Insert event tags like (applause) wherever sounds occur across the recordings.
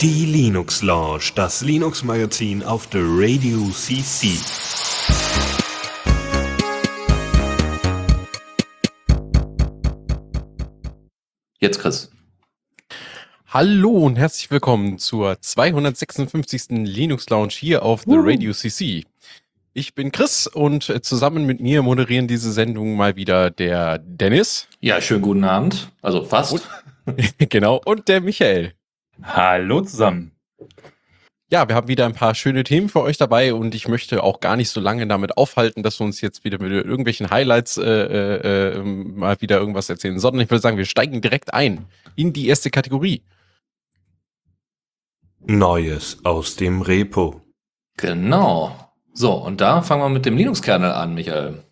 Die Linux Lounge, das Linux Magazin auf der Radio CC. Jetzt Chris. Hallo und herzlich willkommen zur 256. Linux Lounge hier auf The Radio CC. Ich bin Chris und zusammen mit mir moderieren diese Sendung mal wieder der Dennis. Ja, schönen guten Abend. Also fast. Und, (laughs) genau, und der Michael. Hallo zusammen. Ja, wir haben wieder ein paar schöne Themen für euch dabei und ich möchte auch gar nicht so lange damit aufhalten, dass wir uns jetzt wieder mit irgendwelchen Highlights äh, äh, mal wieder irgendwas erzählen, sondern ich würde sagen, wir steigen direkt ein in die erste Kategorie. Neues aus dem Repo. Genau. So, und da fangen wir mit dem Linux-Kernel an, Michael.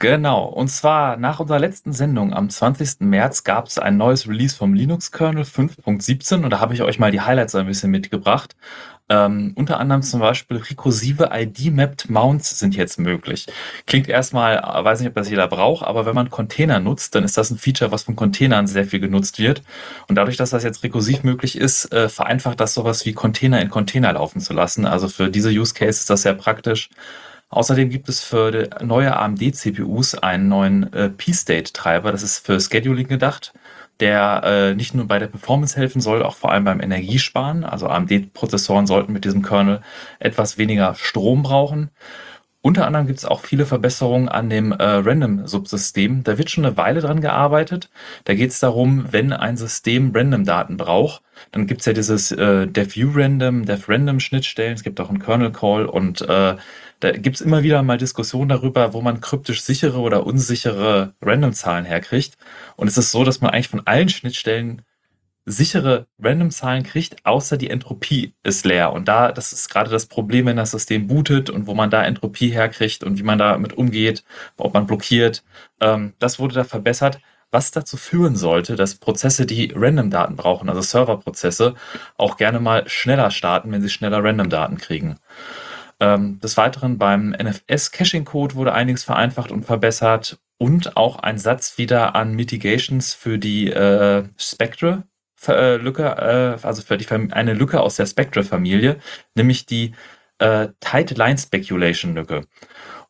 Genau, und zwar nach unserer letzten Sendung am 20. März gab es ein neues Release vom Linux-Kernel 5.17 und da habe ich euch mal die Highlights ein bisschen mitgebracht. Ähm, unter anderem zum Beispiel rekursive ID-Mapped Mounts sind jetzt möglich. Klingt erstmal, weiß nicht, ob das jeder braucht, aber wenn man Container nutzt, dann ist das ein Feature, was von Containern sehr viel genutzt wird. Und dadurch, dass das jetzt rekursiv möglich ist, äh, vereinfacht das sowas wie Container in Container laufen zu lassen. Also für diese Use Case ist das sehr praktisch. Außerdem gibt es für neue AMD-CPUs einen neuen äh, P-State-Treiber. Das ist für Scheduling gedacht, der äh, nicht nur bei der Performance helfen soll, auch vor allem beim Energiesparen. Also AMD-Prozessoren sollten mit diesem Kernel etwas weniger Strom brauchen. Unter anderem gibt es auch viele Verbesserungen an dem äh, Random-Subsystem. Da wird schon eine Weile dran gearbeitet. Da geht es darum, wenn ein System Random-Daten braucht, dann gibt es ja dieses äh, DevView-Random, DevRandom-Schnittstellen. Es gibt auch einen Kernel-Call und äh, da gibt es immer wieder mal Diskussionen darüber, wo man kryptisch sichere oder unsichere Random-Zahlen herkriegt. Und es ist so, dass man eigentlich von allen Schnittstellen sichere Random-Zahlen kriegt, außer die Entropie ist leer. Und da, das ist gerade das Problem, wenn das System bootet und wo man da Entropie herkriegt und wie man damit umgeht, ob man blockiert. Ähm, das wurde da verbessert, was dazu führen sollte, dass Prozesse, die Random-Daten brauchen, also Serverprozesse, auch gerne mal schneller starten, wenn sie schneller Random-Daten kriegen. Ähm, des Weiteren beim NFS-Caching-Code wurde einiges vereinfacht und verbessert und auch ein Satz wieder an Mitigations für die äh, Spectre äh, äh, also für die, eine Lücke aus der Spectre-Familie, nämlich die äh, Tight Line Speculation Lücke.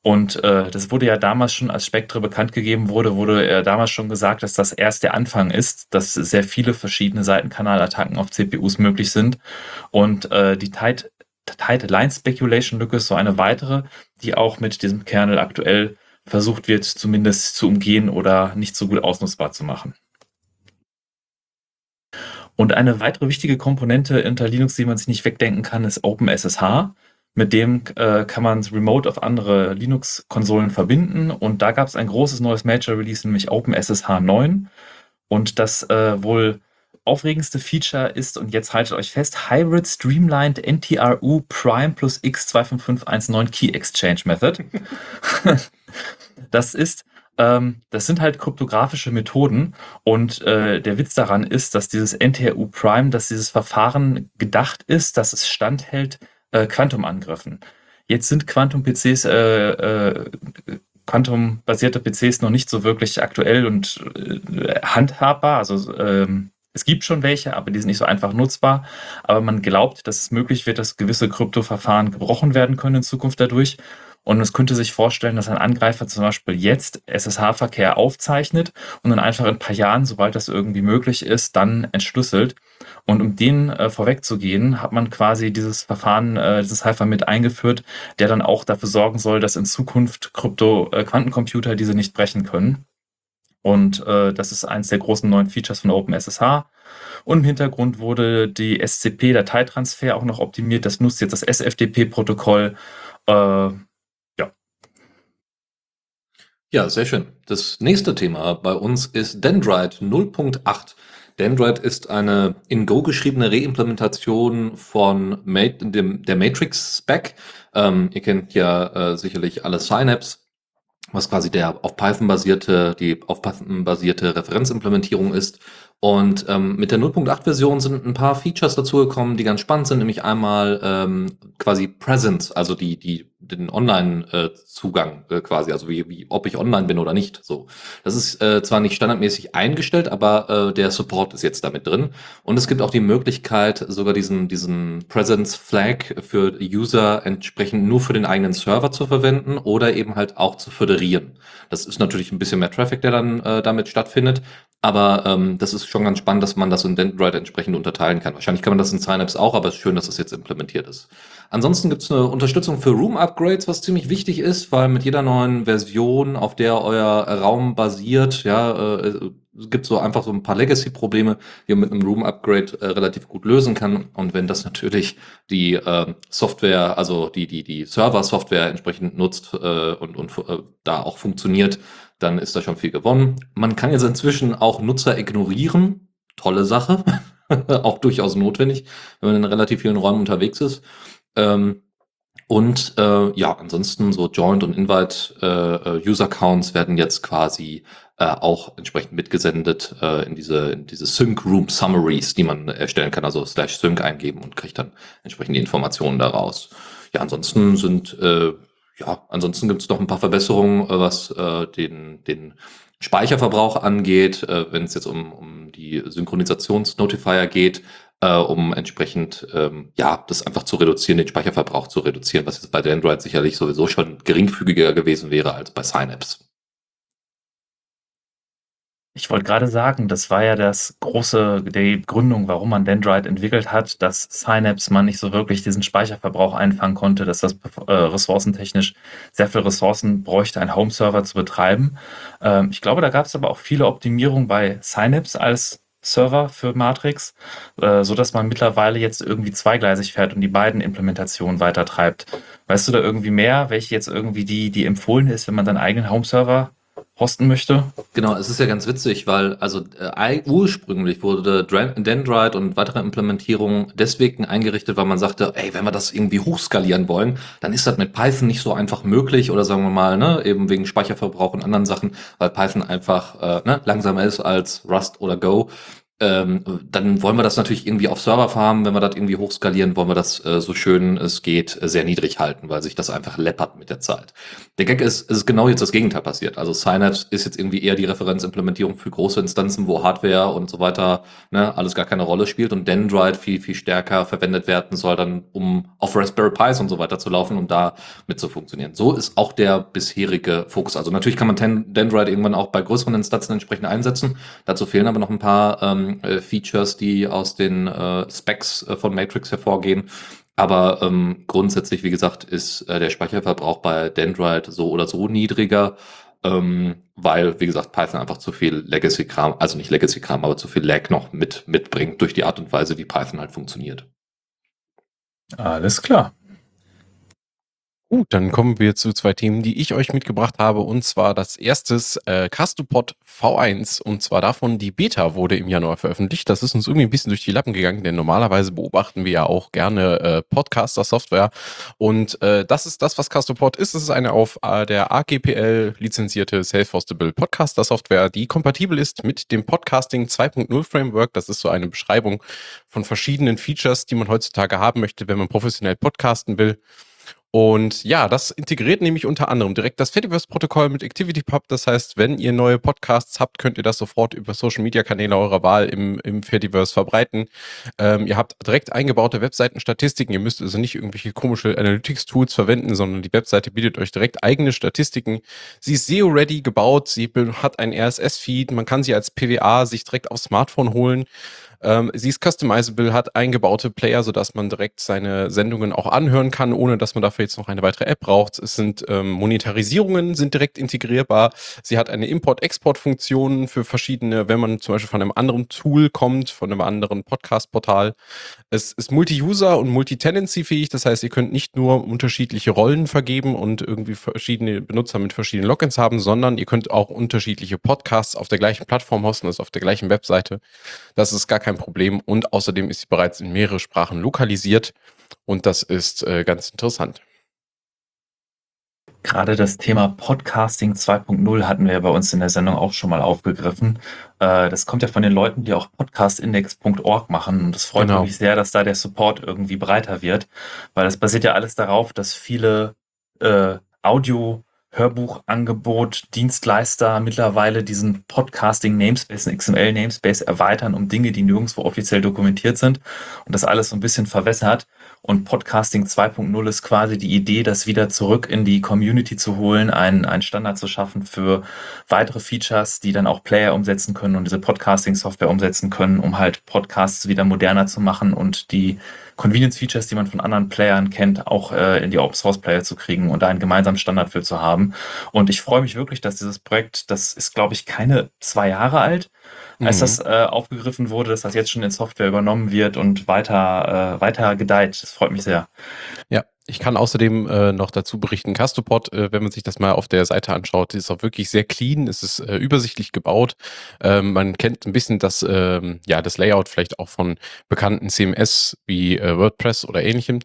Und äh, das wurde ja damals schon, als Spectre bekannt gegeben wurde, wurde äh, damals schon gesagt, dass das erst der Anfang ist, dass sehr viele verschiedene Seitenkanalattacken auf CPUs möglich sind. Und äh, die Tight, Tight Line Speculation Lücke ist so eine weitere, die auch mit diesem Kernel aktuell versucht wird, zumindest zu umgehen oder nicht so gut ausnutzbar zu machen. Und eine weitere wichtige Komponente unter Linux, die man sich nicht wegdenken kann, ist OpenSSH. Mit dem äh, kann man remote auf andere Linux-Konsolen verbinden. Und da gab es ein großes neues Major-Release, nämlich OpenSSH 9. Und das äh, wohl aufregendste Feature ist, und jetzt haltet euch fest, Hybrid Streamlined NTRU Prime plus X25519 Key Exchange Method. (laughs) das ist ähm, das sind halt kryptografische Methoden und äh, der Witz daran ist, dass dieses NTRU Prime, dass dieses Verfahren gedacht ist, dass es standhält äh, Quantumangriffen. Jetzt sind Quantum-PCs, äh, äh, Quantum-basierte PCs noch nicht so wirklich aktuell und äh, handhabbar. Also ähm, es gibt schon welche, aber die sind nicht so einfach nutzbar. Aber man glaubt, dass es möglich wird, dass gewisse Kryptoverfahren gebrochen werden können in Zukunft dadurch. Und es könnte sich vorstellen, dass ein Angreifer zum Beispiel jetzt SSH-Verkehr aufzeichnet und dann einfach in ein paar Jahren, sobald das irgendwie möglich ist, dann entschlüsselt. Und um den äh, vorwegzugehen, hat man quasi dieses Verfahren, äh, dieses Cypher mit eingeführt, der dann auch dafür sorgen soll, dass in Zukunft Krypto-Quantencomputer äh, diese nicht brechen können. Und äh, das ist eines der großen neuen Features von OpenSSH. Und im Hintergrund wurde die SCP-Dateitransfer auch noch optimiert. Das nutzt jetzt das SFTP-Protokoll. Äh, ja, sehr schön. Das nächste Thema bei uns ist Dendrite 0.8. Dendrite ist eine in Go geschriebene Reimplementation von dem, der Matrix-Spec. Ähm, ihr kennt ja äh, sicherlich alle Synapse, was quasi der auf Python basierte, die auf Python basierte Referenzimplementierung ist. Und ähm, mit der 0.8-Version sind ein paar Features dazugekommen, die ganz spannend sind, nämlich einmal ähm, quasi Presence, also die, die, den Online-Zugang äh, quasi, also wie, wie, ob ich online bin oder nicht. So, das ist äh, zwar nicht standardmäßig eingestellt, aber äh, der Support ist jetzt damit drin. Und es gibt auch die Möglichkeit, sogar diesen, diesen Presence-Flag für User entsprechend nur für den eigenen Server zu verwenden oder eben halt auch zu föderieren. Das ist natürlich ein bisschen mehr Traffic, der dann äh, damit stattfindet. Aber ähm, das ist schon ganz spannend, dass man das in Dendrite entsprechend unterteilen kann. Wahrscheinlich kann man das in Synapse auch, aber es ist schön, dass das jetzt implementiert ist. Ansonsten gibt es eine Unterstützung für Room-Upgrades, was ziemlich wichtig ist, weil mit jeder neuen Version, auf der euer Raum basiert, ja, äh, es gibt so einfach so ein paar Legacy-Probleme, die man mit einem Room-Upgrade äh, relativ gut lösen kann. Und wenn das natürlich die äh, Software, also die, die, die Server-Software entsprechend nutzt äh, und, und äh, da auch funktioniert, dann ist da schon viel gewonnen. Man kann jetzt inzwischen auch Nutzer ignorieren. Tolle Sache. (laughs) auch durchaus notwendig, wenn man in relativ vielen Räumen unterwegs ist. Ähm, und äh, ja, ansonsten so Joint und Invite äh, äh, User Accounts werden jetzt quasi äh, auch entsprechend mitgesendet äh, in diese in diese Sync Room Summaries, die man erstellen kann, also slash Sync eingeben und kriegt dann entsprechend die Informationen daraus. Ja, ansonsten sind äh, ja, ansonsten gibt es noch ein paar Verbesserungen, äh, was äh, den, den Speicherverbrauch angeht, äh, wenn es jetzt um, um die Synchronisationsnotifier geht, äh, um entsprechend ähm, ja das einfach zu reduzieren, den Speicherverbrauch zu reduzieren, was jetzt bei Android sicherlich sowieso schon geringfügiger gewesen wäre als bei Synapse. Ich wollte gerade sagen, das war ja das große, die Gründung, warum man Dendrite entwickelt hat, dass Synapse man nicht so wirklich diesen Speicherverbrauch einfangen konnte, dass das äh, ressourcentechnisch sehr viel Ressourcen bräuchte, einen Home-Server zu betreiben. Ähm, ich glaube, da gab es aber auch viele Optimierungen bei Synapse als Server für Matrix, äh, so dass man mittlerweile jetzt irgendwie zweigleisig fährt und die beiden Implementationen weiter treibt. Weißt du da irgendwie mehr, welche jetzt irgendwie die, die empfohlen ist, wenn man seinen eigenen Home-Server hosten möchte. Genau, es ist ja ganz witzig, weil also äh, ursprünglich wurde Dendrite und weitere Implementierungen deswegen eingerichtet, weil man sagte, ey, wenn wir das irgendwie hochskalieren wollen, dann ist das mit Python nicht so einfach möglich oder sagen wir mal, ne, eben wegen Speicherverbrauch und anderen Sachen, weil Python einfach äh, ne, langsamer ist als Rust oder Go ähm, dann wollen wir das natürlich irgendwie auf Server farmen. Wenn wir das irgendwie hochskalieren, wollen wir das äh, so schön es geht äh, sehr niedrig halten, weil sich das einfach läppert mit der Zeit. Der Gag ist, es ist genau jetzt das Gegenteil passiert. Also Synapse ist jetzt irgendwie eher die Referenzimplementierung für große Instanzen, wo Hardware und so weiter ne, alles gar keine Rolle spielt und Dendrite viel, viel stärker verwendet werden soll, dann um auf Raspberry Pis und so weiter zu laufen und da mit zu funktionieren. So ist auch der bisherige Fokus. Also natürlich kann man Dendrite irgendwann auch bei größeren Instanzen entsprechend einsetzen. Dazu fehlen aber noch ein paar ähm, äh, Features, die aus den äh, Specs äh, von Matrix hervorgehen. Aber ähm, grundsätzlich, wie gesagt, ist äh, der Speicherverbrauch bei Dendrite so oder so niedriger, ähm, weil, wie gesagt, Python einfach zu viel Legacy-Kram, also nicht Legacy-Kram, aber zu viel Lag noch mit mitbringt durch die Art und Weise, wie Python halt funktioniert. Alles klar. Gut, dann kommen wir zu zwei Themen, die ich euch mitgebracht habe. Und zwar das erstes äh, Castopod V1. Und zwar davon, die Beta wurde im Januar veröffentlicht. Das ist uns irgendwie ein bisschen durch die Lappen gegangen, denn normalerweise beobachten wir ja auch gerne äh, Podcaster-Software. Und äh, das ist das, was Castopod ist. Es ist eine auf äh, der AGPL lizenzierte Self-Hostable Podcaster-Software, die kompatibel ist mit dem Podcasting 2.0 Framework. Das ist so eine Beschreibung von verschiedenen Features, die man heutzutage haben möchte, wenn man professionell podcasten will. Und ja, das integriert nämlich unter anderem direkt das Fediverse-Protokoll mit ActivityPub. Das heißt, wenn ihr neue Podcasts habt, könnt ihr das sofort über Social-Media-Kanäle eurer Wahl im, im Fediverse verbreiten. Ähm, ihr habt direkt eingebaute Webseitenstatistiken. Ihr müsst also nicht irgendwelche komische Analytics-Tools verwenden, sondern die Webseite bietet euch direkt eigene Statistiken. Sie ist SEO-ready gebaut. Sie hat ein RSS-Feed. Man kann sie als PWA sich direkt aufs Smartphone holen. Ähm, sie ist customizable, hat eingebaute Player, sodass man direkt seine Sendungen auch anhören kann, ohne dass man dafür jetzt noch eine weitere App braucht. Es sind ähm, Monetarisierungen, sind direkt integrierbar. Sie hat eine Import-Export-Funktion für verschiedene, wenn man zum Beispiel von einem anderen Tool kommt, von einem anderen Podcast-Portal. Es ist Multi-User und Multi-Tenancy-fähig, das heißt, ihr könnt nicht nur unterschiedliche Rollen vergeben und irgendwie verschiedene Benutzer mit verschiedenen Logins haben, sondern ihr könnt auch unterschiedliche Podcasts auf der gleichen Plattform hosten, also auf der gleichen Webseite. Das ist gar kein Problem und außerdem ist sie bereits in mehrere Sprachen lokalisiert und das ist äh, ganz interessant. Gerade das Thema Podcasting 2.0 hatten wir bei uns in der Sendung auch schon mal aufgegriffen. Äh, das kommt ja von den Leuten, die auch podcastindex.org machen. Und es freut Genau. mich sehr, dass da der Support irgendwie breiter wird, weil das basiert ja alles darauf, dass viele äh, Audio- Hörbuchangebot, Dienstleister mittlerweile diesen Podcasting Namespace, einen XML Namespace erweitern um Dinge, die nirgendwo offiziell dokumentiert sind und das alles so ein bisschen verwässert. Und Podcasting 2.0 ist quasi die Idee, das wieder zurück in die Community zu holen, einen, einen Standard zu schaffen für weitere Features, die dann auch Player umsetzen können und diese Podcasting-Software umsetzen können, um halt Podcasts wieder moderner zu machen und die Convenience-Features, die man von anderen Playern kennt, auch äh, in die Open-Source-Player zu kriegen und da einen gemeinsamen Standard für zu haben. Und ich freue mich wirklich, dass dieses Projekt, das ist, glaube ich, keine zwei Jahre alt, als Mhm. das äh, aufgegriffen wurde, dass das jetzt schon in Software übernommen wird und weiter, äh, weiter gedeiht. Das freut mich sehr. Ja, ich kann außerdem äh, noch dazu berichten, Castopod, äh, wenn man sich das mal auf der Seite anschaut, ist auch wirklich sehr clean, es ist äh, übersichtlich gebaut. Ähm, man kennt ein bisschen das, ähm, ja, das Layout vielleicht auch von bekannten CMS wie äh, WordPress oder ähnlichem.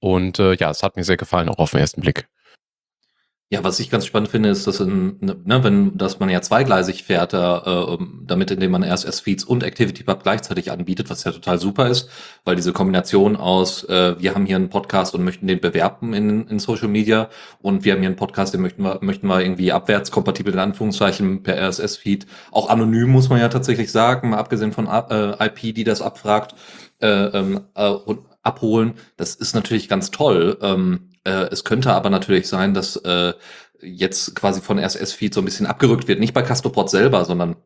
Und äh, ja, es hat mir sehr gefallen, auch auf den ersten Blick. Ja, was ich ganz spannend finde, ist, dass in, ne, wenn, dass man ja zweigleisig fährt, äh, damit indem man RSS-Feeds und ActivityPub gleichzeitig anbietet, was ja total super ist, weil diese Kombination aus, äh, wir haben hier einen Podcast und möchten den bewerben in, in Social Media und wir haben hier einen Podcast, den möchten wir, möchten wir irgendwie abwärtskompatibel in Anführungszeichen per RSS-Feed, auch anonym muss man ja tatsächlich sagen, mal abgesehen von äh, IP, die das abfragt, äh, ähm, äh, abholen. Das ist natürlich ganz toll. Ähm, äh, es könnte aber natürlich sein, dass äh, jetzt quasi von RSS-Feed so ein bisschen abgerückt wird. Nicht bei Castopod selber, sondern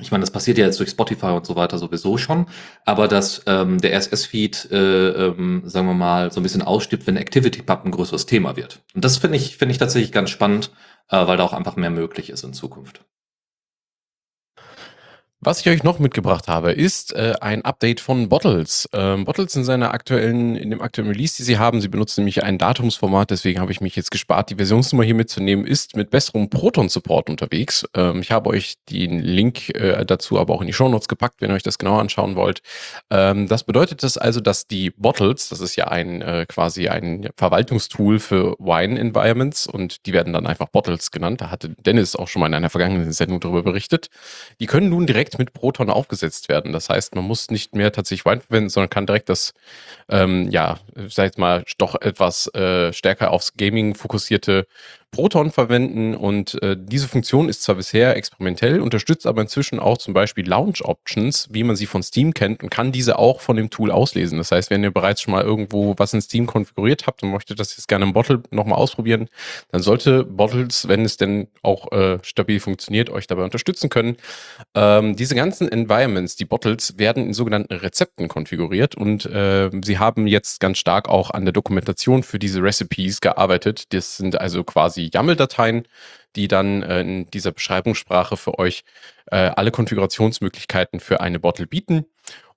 ich meine, das passiert ja jetzt durch Spotify und so weiter sowieso schon, aber dass ähm, der RSS-Feed, äh, ähm, sagen wir mal, so ein bisschen ausstirbt, wenn ActivityPub ein größeres Thema wird. Und das finde ich, finde ich tatsächlich ganz spannend, äh, weil da auch einfach mehr möglich ist in Zukunft. Was ich euch noch mitgebracht habe, ist äh, ein Update von Bottles. Ähm, Bottles in seiner aktuellen, in dem aktuellen Release, die sie haben, sie benutzen nämlich ein Datumsformat, deswegen habe ich mich jetzt gespart, die Versionsnummer hier mitzunehmen, ist mit besserem Proton-Support unterwegs. Ähm, ich habe euch den Link äh, dazu aber auch in die Shownotes gepackt, wenn ihr euch das genauer anschauen wollt. Ähm, das bedeutet das also, dass die Bottles, das ist ja ein äh, quasi ein Verwaltungstool für Wine-Environments und die werden dann einfach Bottles genannt. Da hatte Dennis auch schon mal in einer vergangenen Sendung darüber berichtet. Die können nun direkt mit Proton aufgesetzt werden. Das heißt, man muss nicht mehr tatsächlich Wine verwenden, sondern kann direkt das, ähm, ja, sag ich mal, doch etwas äh, stärker aufs Gaming fokussierte Proton verwenden und äh, diese Funktion ist zwar bisher experimentell, unterstützt aber inzwischen auch zum Beispiel Launch Options, wie man sie von Steam kennt und kann diese auch von dem Tool auslesen. Das heißt, wenn ihr bereits schon mal irgendwo was in Steam konfiguriert habt und möchtet das jetzt gerne im Bottle nochmal ausprobieren, dann sollte Bottles, wenn es denn auch äh, stabil funktioniert, euch dabei unterstützen können. Ähm, diese ganzen Environments, die Bottles, werden in sogenannten Rezepten konfiguriert und äh, sie haben jetzt ganz stark auch an der Dokumentation für diese Recipes gearbeitet. Das sind also quasi YAML-Dateien, die dann äh, in dieser Beschreibungssprache für euch äh, alle Konfigurationsmöglichkeiten für eine Bottle bieten.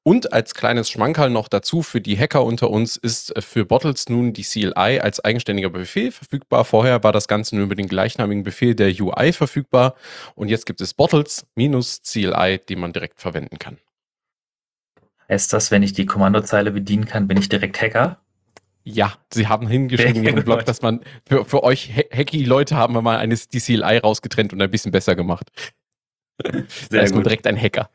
Und als kleines Schmankerl noch dazu für die Hacker unter uns ist äh, für Bottles nun die CLI als eigenständiger Befehl verfügbar. Vorher war das Ganze nur über den gleichnamigen Befehl der UI verfügbar. Und jetzt gibt es Bottles minus CLI, die man direkt verwenden kann. Heißt das, wenn ich die Kommandozeile bedienen kann, bin ich direkt Hacker? Ja, sie haben hingeschrieben in Sehr ihrem Blog, gut. dass man für, für euch ha- hacky Leute haben wir mal eine, die CLI rausgetrennt und ein bisschen besser gemacht. da ist man direkt ein Hacker.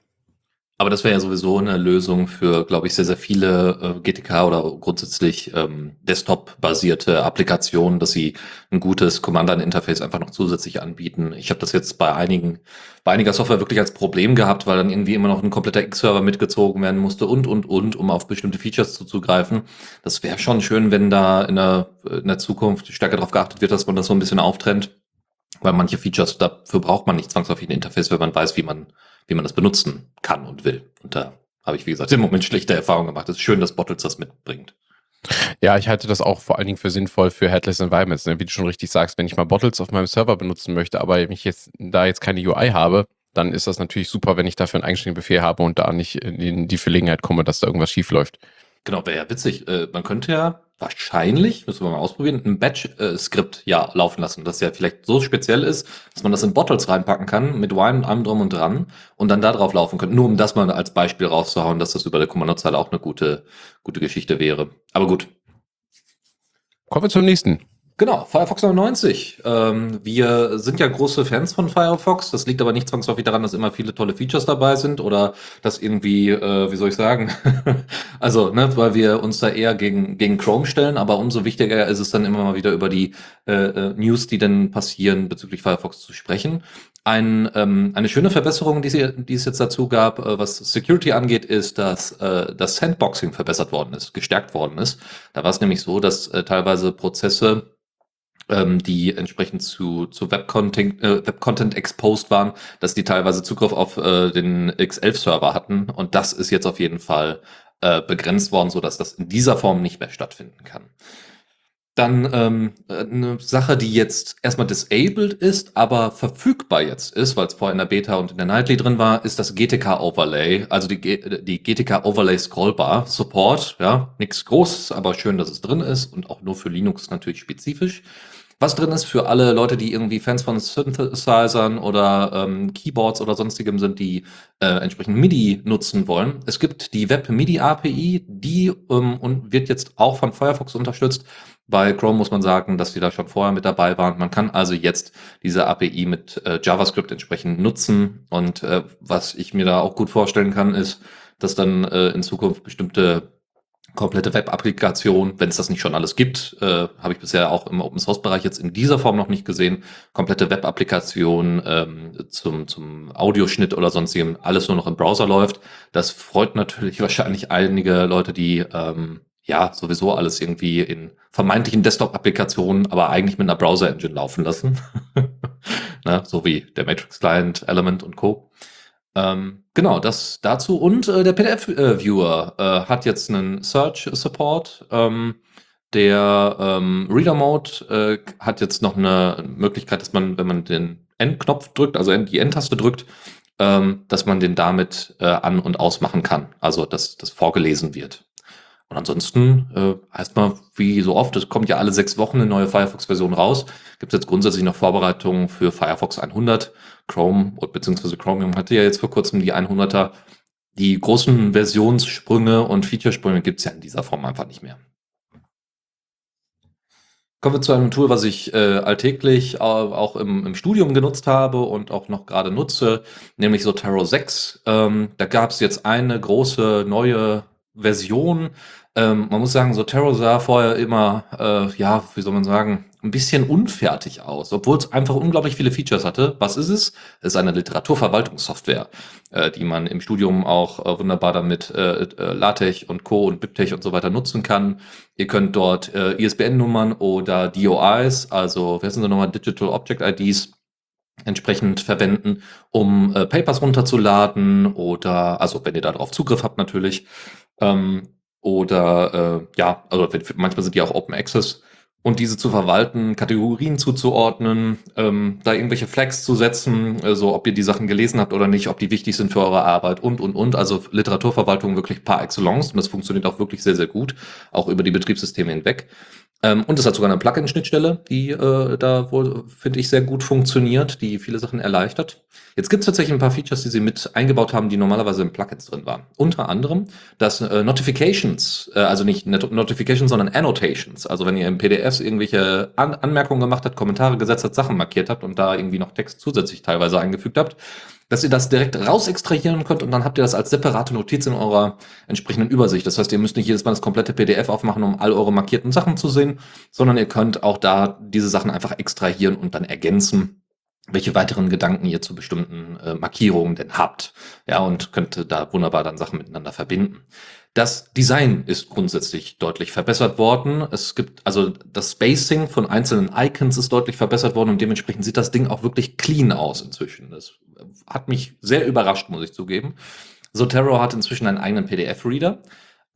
Aber das wäre ja sowieso eine Lösung für, glaube ich, sehr, sehr viele äh, GTK oder grundsätzlich ähm, Desktop-basierte Applikationen, dass sie ein gutes Command-Line-Interface einfach noch zusätzlich anbieten. Ich habe das jetzt bei einigen, bei einiger Software wirklich als Problem gehabt, weil dann irgendwie immer noch ein kompletter X-Server mitgezogen werden musste und, und, und, um auf bestimmte Features zuzugreifen. Das wäre schon schön, wenn da in der, in der Zukunft stärker darauf geachtet wird, dass man das so ein bisschen auftrennt. Weil manche Features, dafür braucht man nicht zwangsläufig ein Interface, wenn man weiß, wie man, wie man das benutzen kann und will. Und da habe ich, wie gesagt, (laughs) im Moment schlechte Erfahrungen gemacht. Es ist schön, dass Bottles das mitbringt. Ja, ich halte das auch vor allen Dingen für sinnvoll für Headless Environments. ne? Wie du schon richtig sagst, wenn ich mal Bottles auf meinem Server benutzen möchte, aber ich jetzt da jetzt keine UI habe, dann ist das natürlich super, wenn ich dafür einen eigenständigen Befehl habe und da nicht in die Verlegenheit komme, dass da irgendwas schief läuft. Genau, wäre ja witzig. Äh, man könnte ja wahrscheinlich, müssen wir mal ausprobieren, ein Batch-Skript ja laufen lassen, das ja vielleicht so speziell ist, dass man das in Bottles reinpacken kann, mit Wine und allem drum und dran und dann da drauf laufen könnte. Nur um das mal als Beispiel rauszuhauen, dass das über der Kommandozeile auch eine gute, gute Geschichte wäre. Aber gut, Kommen wir zum nächsten. Genau, Firefox 99. Ähm, wir sind ja große Fans von Firefox. Das liegt aber nicht zwangsläufig daran, dass immer viele tolle Features dabei sind oder dass irgendwie, äh, wie soll ich sagen, (laughs) also, ne, weil wir uns da eher gegen, gegen Chrome stellen, aber umso wichtiger ist es dann immer mal wieder über die äh, äh News, die dann passieren bezüglich Firefox zu sprechen. Ein, ähm, eine schöne Verbesserung, die, sie, die es jetzt dazu gab, äh, was Security angeht, ist, dass äh, das Sandboxing verbessert worden ist, gestärkt worden ist. Da war es nämlich so, dass äh, teilweise Prozesse ähm, die entsprechend zu, zu Web-Content äh, Web -Content exposed waren, dass die teilweise Zugriff auf äh, den X11-Server hatten. Und das ist jetzt auf jeden Fall äh, begrenzt worden, so dass das in dieser Form nicht mehr stattfinden kann. Dann ähm, eine Sache, die jetzt erstmal disabled ist, aber verfügbar jetzt ist, weil es vorher in der Beta und in der Nightly drin war, ist das GTK Overlay, also die, die GTK Overlay Scrollbar Support. Ja, nichts Großes, aber schön, dass es drin ist und auch nur für Linux natürlich spezifisch. Was drin ist für alle Leute, die irgendwie Fans von Synthesizern oder ähm, Keyboards oder sonstigem sind, die äh, entsprechend MIDI nutzen wollen. Es gibt die Web MIDI API, die ähm, und wird jetzt auch von Firefox unterstützt. Bei Chrome muss man sagen, dass die da schon vorher mit dabei waren. Man kann also jetzt diese API mit äh, JavaScript entsprechend nutzen. Und äh, was ich mir da auch gut vorstellen kann, ist, dass dann äh, in Zukunft bestimmte komplette Web-Applikation, wenn es das nicht schon alles gibt, äh, habe ich bisher auch im Open-Source-Bereich jetzt in dieser Form noch nicht gesehen, komplette Web-Applikation ähm, zum, zum Audioschnitt oder sonstigem, alles nur noch im Browser läuft. Das freut natürlich (laughs) wahrscheinlich einige Leute, die ähm, ja sowieso alles irgendwie in vermeintlichen Desktop-Applikationen, aber eigentlich mit einer Browser-Engine laufen lassen. (laughs) ne? So wie der Matrix-Client, Element und Co. Ähm, genau, das dazu. Und äh, der PDF-Viewer äh, hat jetzt einen Search-Support. Ähm, der ähm, Reader Mode äh, hat jetzt noch eine Möglichkeit, dass man, wenn man den Endknopf drückt, also die Endtaste drückt, ähm, dass man den damit äh, an- und ausmachen kann. Also, dass das vorgelesen wird. Und ansonsten äh, heißt mal, wie so oft, es kommt ja alle sechs Wochen eine neue Firefox-Version raus. Gibt es jetzt grundsätzlich noch Vorbereitungen für Firefox 100. Chrome bzw. Chromium hatte ja jetzt vor kurzem die 100er. Die großen Versionssprünge und Featuresprünge gibt es ja in dieser Form einfach nicht mehr. Kommen wir zu einem Tool, was ich äh, alltäglich äh, auch im, im, Studium genutzt habe und auch noch gerade nutze, nämlich Zotero 6. Ähm, da gab es jetzt eine große neue Version. Ähm, man muss sagen, Zotero sah vorher immer, äh, ja, wie soll man sagen, ein bisschen unfertig aus, obwohl es einfach unglaublich viele Features hatte. Was ist es? Es ist eine Literaturverwaltungssoftware, äh, die man im Studium auch äh, wunderbar damit äh, äh LaTeX und Co. und BibTeX und so weiter nutzen kann. Ihr könnt dort äh, ISBN-Nummern oder DOIs, also wer sind sie nochmal, Digital Object IDs, entsprechend verwenden, um äh, Papers runterzuladen oder, also wenn ihr darauf Zugriff habt natürlich, ähm, oder äh, ja, also manchmal sind die auch Open Access und diese zu verwalten, Kategorien zuzuordnen, ähm, da irgendwelche Flags zu setzen, also ob ihr die Sachen gelesen habt oder nicht, ob die wichtig sind für eure Arbeit und, und, und. Also Literaturverwaltung wirklich par excellence und das funktioniert auch wirklich sehr, sehr gut, auch über die Betriebssysteme hinweg. Ähm, und es hat sogar eine Plugin-Schnittstelle, die äh, da wohl, finde ich, sehr gut funktioniert, die viele Sachen erleichtert. Jetzt gibt es tatsächlich ein paar Features, die sie mit eingebaut haben, die normalerweise in Plugins drin waren. Unter anderem, dass äh, Notifications, äh, also nicht Notifications, sondern Annotations, also wenn ihr im PDFs irgendwelche An Anmerkungen gemacht habt, Kommentare gesetzt habt, Sachen markiert habt und da irgendwie noch Text zusätzlich teilweise eingefügt habt, dass ihr das direkt raus extrahieren könnt und dann habt ihr das als separate Notiz in eurer entsprechenden Übersicht. Das heißt, ihr müsst nicht jedes Mal das komplette PDF aufmachen, um all eure markierten Sachen zu sehen, sondern ihr könnt auch da diese Sachen einfach extrahieren und dann ergänzen welche weiteren Gedanken ihr zu bestimmten äh, Markierungen denn habt. Ja, und könnt da wunderbar dann Sachen miteinander verbinden. Das Design ist grundsätzlich deutlich verbessert worden. Es gibt also das Spacing von einzelnen Icons ist deutlich verbessert worden und dementsprechend sieht das Ding auch wirklich clean aus inzwischen. Das hat mich sehr überrascht, muss ich zugeben. Zotero hat inzwischen einen eigenen PDF-Reader.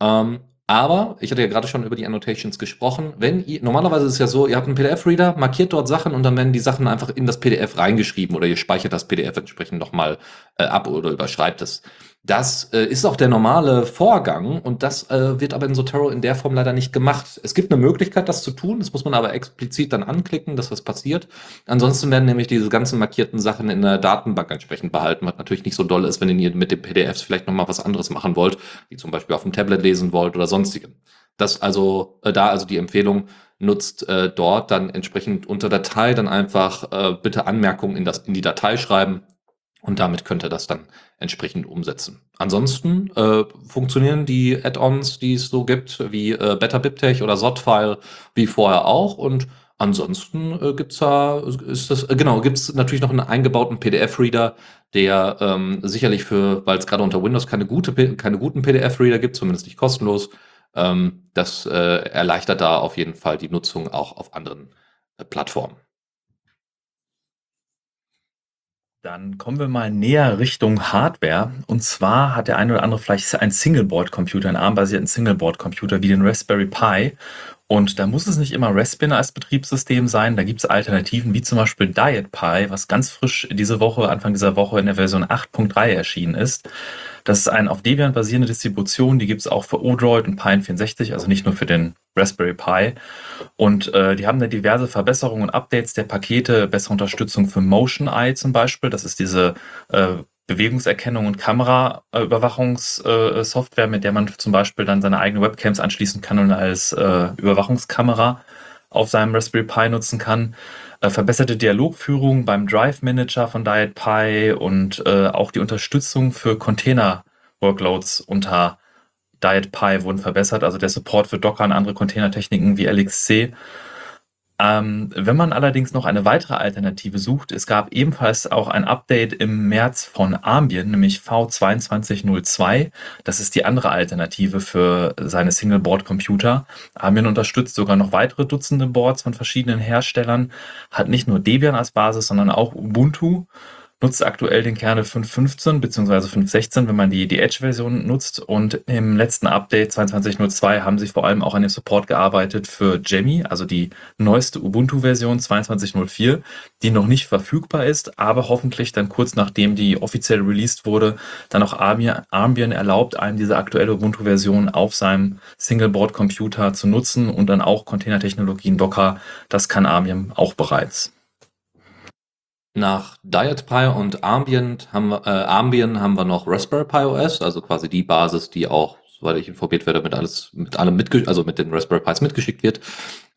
Ähm, aber ich hatte ja gerade schon über die Annotations gesprochen. Wenn ihr, normalerweise ist es ja so, ihr habt einen PDF-Reader, markiert dort Sachen und dann werden die Sachen einfach in das PDF reingeschrieben oder ihr speichert das PDF entsprechend nochmal äh, ab oder überschreibt es. Das äh, ist auch der normale Vorgang und das äh, wird aber in Zotero in der Form leider nicht gemacht. Es gibt eine Möglichkeit, das zu tun, das muss man aber explizit dann anklicken, dass das passiert. Ansonsten werden nämlich diese ganzen markierten Sachen in der Datenbank entsprechend behalten, was natürlich nicht so doll ist, wenn ihr mit den PDFs vielleicht nochmal was anderes machen wollt, wie zum Beispiel auf dem Tablet lesen wollt oder sonstigem. Das also, äh, da also die Empfehlung nutzt äh, dort dann entsprechend unter Datei dann einfach äh, bitte Anmerkungen in, das, in die Datei schreiben und damit könnt ihr das dann entsprechend umsetzen. Ansonsten äh, funktionieren die Add-ons, die es so gibt, wie äh, Better BibTeX oder Zotfile, wie vorher auch. Und ansonsten äh, gibt's da, ist das, äh, genau, gibt's natürlich noch einen eingebauten PDF-Reader, der ähm, sicherlich für, weil es gerade unter Windows keine, gute, keine guten PDF-Reader gibt, zumindest nicht kostenlos, ähm, das äh, erleichtert da auf jeden Fall die Nutzung auch auf anderen äh, Plattformen. Dann kommen wir mal näher Richtung Hardware. Und zwar hat der eine oder andere vielleicht einen Singleboard-Computer, einen ARM-basierten Singleboard-Computer wie den Raspberry Pi. Und da muss es nicht immer Raspbian als Betriebssystem sein. Da gibt es Alternativen wie zum Beispiel Diet was ganz frisch diese Woche, Anfang dieser Woche in der Version 8.3 erschienen ist. Das ist eine auf Debian basierende Distribution, die gibt es auch für Odroid und Pine 64, also nicht nur für den Raspberry Pi. Und äh, die haben da diverse Verbesserungen und Updates der Pakete, bessere Unterstützung für Motion Eye zum Beispiel. Das ist diese äh, Bewegungserkennung und Kameraüberwachungssoftware, mit der man zum Beispiel dann seine eigenen Webcams anschließen kann und als äh, Überwachungskamera auf seinem Raspberry Pi nutzen kann. Äh, verbesserte Dialogführung beim Drive Manager von Diet Pi und äh, auch die Unterstützung für Container-Workloads unter Diet Pi wurden verbessert, also der Support für Docker und andere Containertechniken wie LXC. Ähm, wenn man allerdings noch eine weitere Alternative sucht, es gab ebenfalls auch ein Update im März von Ambien, nämlich V2202. Das ist die andere Alternative für seine Single-Board-Computer. Ambien unterstützt sogar noch weitere Dutzende Boards von verschiedenen Herstellern, hat nicht nur Debian als Basis, sondern auch Ubuntu nutzt aktuell den Kernel 5.15 bzw. 5.16, wenn man die, die Edge-Version nutzt. Und im letzten Update 22.02 haben sie vor allem auch an dem Support gearbeitet für Jammy, also die neueste Ubuntu-Version 22.04, die noch nicht verfügbar ist, aber hoffentlich dann kurz nachdem die offiziell released wurde, dann auch Armbian erlaubt, einem diese aktuelle Ubuntu-Version auf seinem Single-Board-Computer zu nutzen und dann auch Containertechnologien Docker. Das kann Armbian auch bereits. Nach Diet Pi und Ambient haben wir, äh, Ambien haben wir noch Raspberry Pi OS, also quasi die Basis, die auch, soweit ich informiert werde, mit alles, mit allem mitgeschickt, also mit den Raspberry Pis mitgeschickt wird.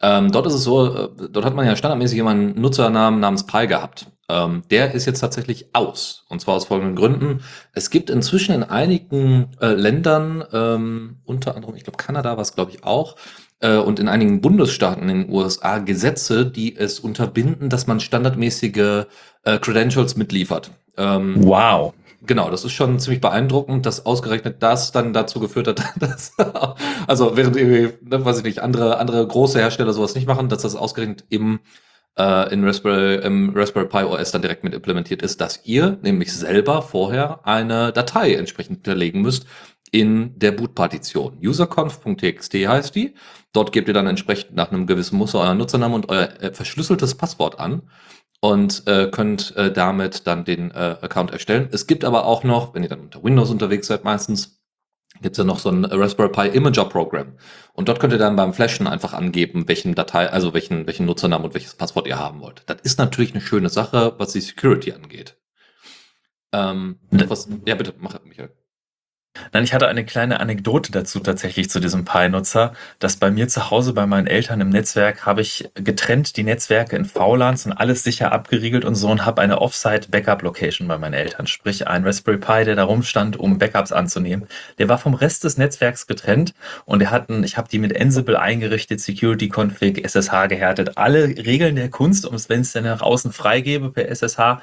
Ähm, dort ist es so, äh, dort hat man ja standardmäßig immer einen Nutzernamen namens Pi gehabt. Ähm, der ist jetzt tatsächlich aus. Und zwar aus folgenden Gründen. Es gibt inzwischen in einigen äh, Ländern, ähm, unter anderem, ich glaube, Kanada war es, glaube ich, auch, äh, und in einigen Bundesstaaten in den USA Gesetze, die es unterbinden, dass man standardmäßige äh, Credentials mitliefert. Ähm, wow. Genau, das ist schon ziemlich beeindruckend, dass ausgerechnet das dann dazu geführt hat, (laughs) dass, also während irgendwie, ne, weiß ich nicht, andere, andere große Hersteller sowas nicht machen, dass das ausgerechnet eben äh, in Raspberry, im Raspberry Pi OS dann direkt mit implementiert ist, dass ihr nämlich selber vorher eine Datei entsprechend hinterlegen müsst in der Boot-Partition. userconf.txt heißt die. Dort gebt ihr dann entsprechend nach einem gewissen Muster euren Nutzernamen und euer äh, verschlüsseltes Passwort an und äh, könnt äh, damit dann den äh, Account erstellen. Es gibt aber auch noch, wenn ihr dann unter Windows unterwegs seid meistens, gibt es ja noch so ein Raspberry Pi Imager Program. Und dort könnt ihr dann beim Flashen einfach angeben, welchen Datei, also welchen, welchen Nutzernamen und welches Passwort ihr haben wollt. Das ist natürlich eine schöne Sache, was die Security angeht. Ähm, was, ja, bitte, mach, Michael. Nein, ich hatte eine kleine Anekdote dazu tatsächlich zu diesem Pi-Nutzer, dass bei mir zu Hause bei meinen Eltern im Netzwerk habe ich getrennt die Netzwerke in VLANs und alles sicher abgeriegelt und so und habe eine Offsite-Backup-Location bei meinen Eltern, sprich ein Raspberry Pi, der da rumstand, um Backups anzunehmen. Der war vom Rest des Netzwerks getrennt und der hatten, ich habe die mit Ansible eingerichtet, Security-Config, SSH gehärtet, alle Regeln der Kunst, um es, wenn es dann nach außen freigebe per SSH,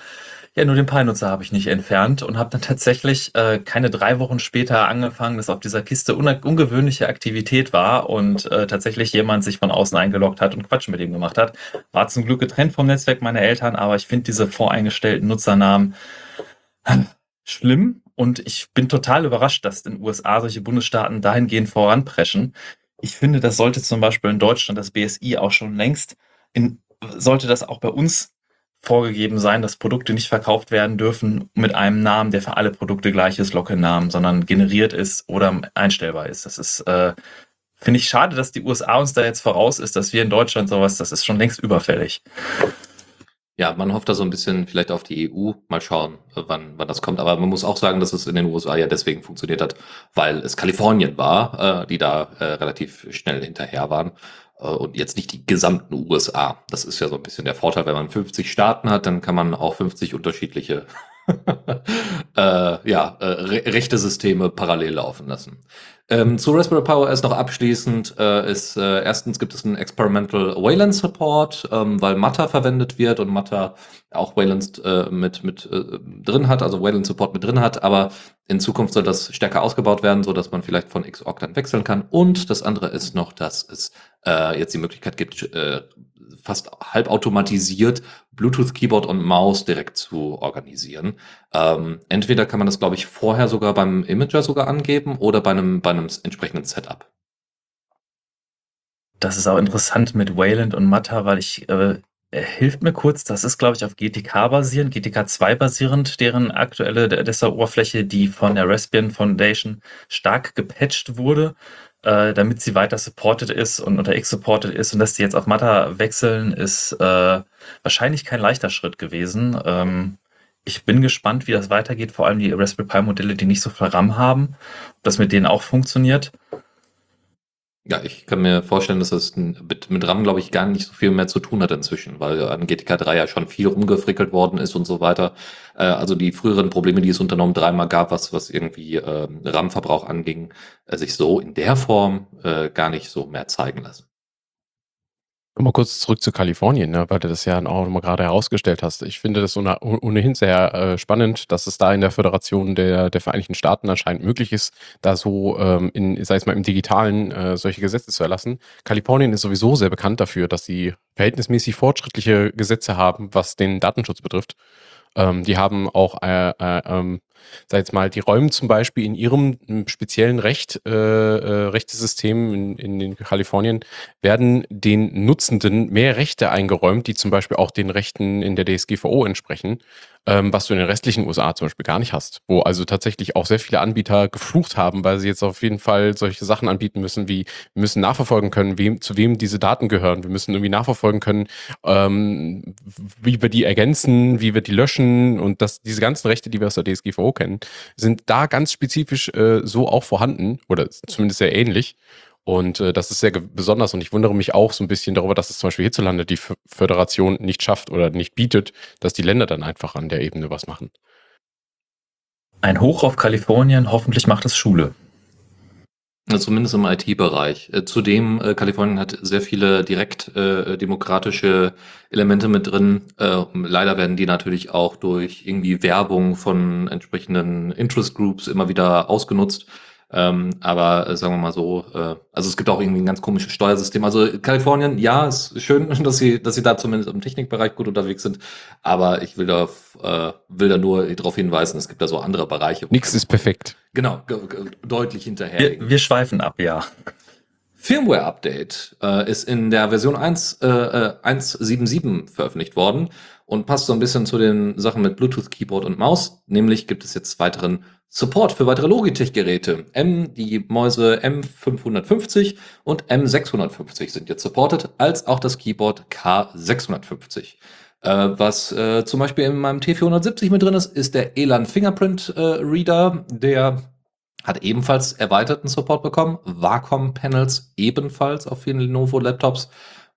ja, nur den Pi-Nutzer habe ich nicht entfernt und habe dann tatsächlich äh, keine drei Wochen später angefangen, dass auf dieser Kiste ungewöhnliche Aktivität war und äh, tatsächlich jemand sich von außen eingeloggt hat und Quatsch mit ihm gemacht hat. War zum Glück getrennt vom Netzwerk meiner Eltern, aber ich finde diese voreingestellten Nutzernamen schlimm und ich bin total überrascht, dass in den USA solche Bundesstaaten dahingehend voranpreschen. Ich finde, das sollte zum Beispiel in Deutschland das BSI auch schon längst in, sollte das auch bei uns vorgegeben sein, dass Produkte nicht verkauft werden dürfen mit einem Namen, der für alle Produkte gleich ist, Login-Namen, sondern generiert ist oder einstellbar ist. Das ist, äh, finde ich schade, dass die USA uns da jetzt voraus ist, dass wir in Deutschland sowas, das ist schon längst überfällig. Ja, man hofft da so ein bisschen vielleicht auf die EU. Mal schauen, wann, wann das kommt. Aber man muss auch sagen, dass es in den USA ja deswegen funktioniert hat, weil es Kalifornien war, äh, die da äh, relativ schnell hinterher waren. Äh, und jetzt nicht die gesamten USA. Das ist ja so ein bisschen der Vorteil, wenn man 50 Staaten hat, dann kann man auch 50 unterschiedliche (laughs) äh, ja, äh, re rechte Systeme parallel laufen lassen. Ähm, zu Raspberry Pi OS noch abschließend äh, ist äh, erstens gibt es einen Experimental Wayland Support, ähm, weil Matter verwendet wird und Matter auch Wayland äh, mit mit äh, drin hat, also Wayland Support mit drin hat, aber in Zukunft soll das stärker ausgebaut werden, so dass man vielleicht von Xorg dann wechseln kann. Und das andere ist noch, dass es äh, jetzt die Möglichkeit gibt, äh, fast halbautomatisiert Bluetooth Keyboard und Maus direkt zu organisieren. Ähm, entweder kann man das, glaube ich, vorher sogar beim Imager sogar angeben oder bei einem, bei einem entsprechenden Setup. Das ist auch interessant mit Wayland und Matter, weil ich äh, hilft mir kurz, das ist, glaube ich, auf GTK basierend, GTK 2 basierend, deren aktuelle Desktop-Oberfläche, die von der Raspbian Foundation stark gepatcht wurde äh, damit sie weiter supported ist und unter X supported ist und dass die jetzt auf Matter wechseln, ist äh, wahrscheinlich kein leichter Schritt gewesen. Ähm, ich bin gespannt, wie das weitergeht, vor allem die Raspberry Pi Modelle, die nicht so viel RAM haben, ob das mit denen auch funktioniert. Ja, ich kann mir vorstellen, dass das mit, mit RAM, glaube ich, gar nicht so viel mehr zu tun hat inzwischen, weil an GTK 3 ja schon viel rumgefrickelt worden ist und so weiter. Äh, also die früheren Probleme, die es unternommen dreimal gab, was, was irgendwie äh, RAM-Verbrauch anging, äh, sich so in der Form äh, gar nicht so mehr zeigen lassen. Mal kurz zurück zu Kalifornien, ne, weil du das ja auch nochmal gerade herausgestellt hast. Ich finde das ohnehin sehr äh, spannend, dass es da in der Föderation der, der Vereinigten Staaten anscheinend möglich ist, da so ähm, in, sei es mal im Digitalen, äh, solche Gesetze zu erlassen. Kalifornien ist sowieso sehr bekannt dafür, dass sie verhältnismäßig fortschrittliche Gesetze haben, was den Datenschutz betrifft. Ähm, die haben auch, äh, äh, ähm, sag jetzt mal, die räumen zum Beispiel in ihrem speziellen Recht, äh, äh, Rechtesystem in, in, in Kalifornien, werden den Nutzenden mehr Rechte eingeräumt, die zum Beispiel auch den Rechten in der DSGVO entsprechen ähm, was du in den restlichen USA zum Beispiel gar nicht hast. Wo also tatsächlich auch sehr viele Anbieter geflucht haben, weil sie jetzt auf jeden Fall solche Sachen anbieten müssen, wie wir müssen nachverfolgen können, wem, zu wem diese Daten gehören. Wir müssen irgendwie nachverfolgen können, ähm, wie wir die ergänzen, wie wir die löschen und das, diese ganzen Rechte, die wir aus der DSGVO kennen, sind da ganz spezifisch äh, so auch vorhanden oder zumindest sehr ähnlich. Und äh, das ist sehr besonders und ich wundere mich auch so ein bisschen darüber, dass es zum Beispiel hierzulande die F Föderation nicht schafft oder nicht bietet, dass die Länder dann einfach an der Ebene was machen. Ein Hoch auf Kalifornien, hoffentlich macht es Schule. Zumindest im IT-Bereich. Äh, zudem, äh, Kalifornien hat sehr viele direkt äh, demokratische Elemente mit drin. Äh, leider werden die natürlich auch durch irgendwie Werbung von entsprechenden Interest Groups immer wieder ausgenutzt. Ähm, aber äh, sagen wir mal so, äh, also es gibt auch irgendwie ein ganz komisches Steuersystem. Also Kalifornien, ja, ist schön, (laughs) dass sie, dass sie da zumindest im Technikbereich gut unterwegs sind. Aber ich will da, äh, will da nur darauf hinweisen, es gibt da so andere Bereiche. Nichts ist perfekt. Genau, deutlich hinterher. Wir, wir schweifen ab, ja. Firmware Update äh, ist in der Version 1, äh, 1.7.7 äh, veröffentlicht worden und passt so ein bisschen zu den Sachen mit Bluetooth Keyboard und Maus. Nämlich gibt es jetzt weiteren Support für weitere Logitech-Geräte. M, die Mäuse M550 und M650 sind jetzt supported, als auch das Keyboard K650. Äh, was äh, zum Beispiel in meinem T470 mit drin ist, ist der Elan Fingerprint äh, Reader, der hat ebenfalls erweiterten Support bekommen. Wacom Panels ebenfalls auf vielen Lenovo Laptops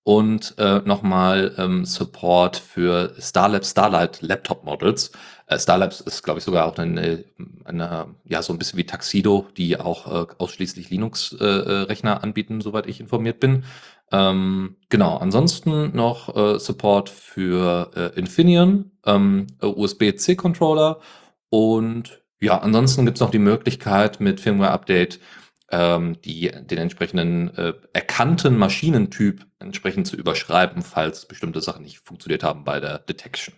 und äh, nochmal ähm, Support für Starlab Starlight Laptop Models. Äh, Starlabs ist, glaube ich, sogar auch eine, eine, ja, so ein bisschen wie Taxido, die auch äh, ausschließlich Linux-Rechner äh, äh anbieten, soweit ich informiert bin. Ähm, genau, ansonsten noch äh, Support für äh, Infineon, ähm, USB-C-Controller und ja, ansonsten gibt es noch die Möglichkeit mit Firmware-Update ähm, die, den entsprechenden äh, erkannten Maschinentyp entsprechend zu überschreiben, falls bestimmte Sachen nicht funktioniert haben bei der Detection.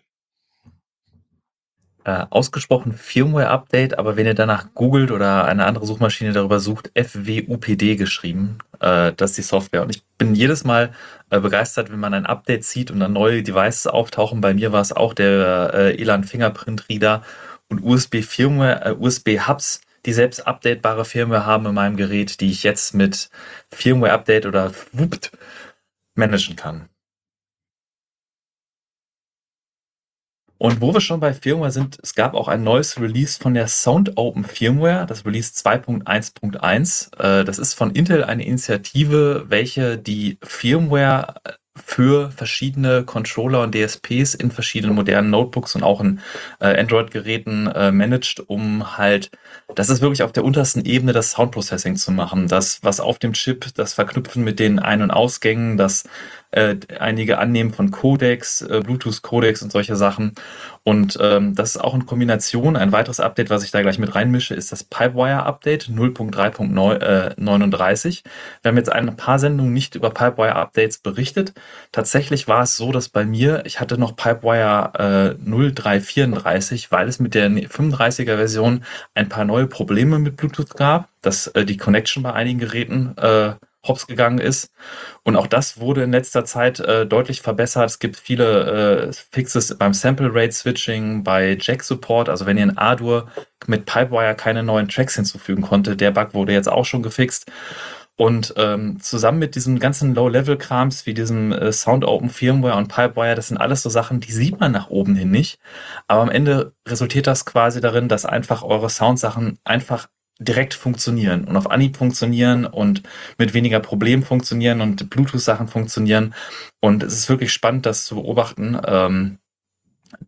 Äh, ausgesprochen Firmware-Update, aber wenn ihr danach googelt oder eine andere Suchmaschine darüber sucht, FWUPD geschrieben, äh, das ist die Software. Und ich bin jedes Mal äh, begeistert, wenn man ein Update sieht und dann neue Devices auftauchen. Bei mir war es auch der äh, Elan Fingerprint Reader und USB Firmware, äh, USB Hubs, die selbst updatebare Firmware haben in meinem Gerät, die ich jetzt mit Firmware Update oder WUPT managen kann. Und wo wir schon bei Firmware sind, es gab auch ein neues Release von der Sound Open Firmware, das Release 2.1.1. Äh, das ist von Intel eine Initiative, welche die Firmware für verschiedene Controller und DSPs in verschiedenen modernen Notebooks und auch in äh, Android-Geräten äh, managt, um halt, das ist wirklich auf der untersten Ebene das Soundprocessing zu machen. Das, was auf dem Chip, das Verknüpfen mit den Ein- und Ausgängen, das äh, einige Annehmen von Codecs, äh, Bluetooth-Codecs und solche Sachen. Und ähm, das ist auch in Kombination. Ein weiteres Update, was ich da gleich mit reinmische, ist das Pipewire-Update 0.3.39. Wir haben jetzt ein paar Sendungen nicht über Pipewire-Updates berichtet. Tatsächlich war es so, dass bei mir, ich hatte noch Pipewire äh, 0334, weil es mit der 35er Version ein paar neue Probleme mit Bluetooth gab, dass äh, die Connection bei einigen Geräten äh, hops gegangen ist. Und auch das wurde in letzter Zeit äh, deutlich verbessert. Es gibt viele äh, Fixes beim Sample Rate Switching, bei Jack Support. Also wenn ihr in Ardour mit Pipewire keine neuen Tracks hinzufügen konnte, der Bug wurde jetzt auch schon gefixt. Und ähm, zusammen mit diesem ganzen Low-Level-Krams wie diesem äh, Sound Open Firmware und Pipewire, das sind alles so Sachen, die sieht man nach oben hin nicht. Aber am Ende resultiert das quasi darin, dass einfach eure Soundsachen einfach direkt funktionieren und auf Anhieb funktionieren und mit weniger Problemen funktionieren und Bluetooth-Sachen funktionieren. Und es ist wirklich spannend, das zu beobachten. Ähm,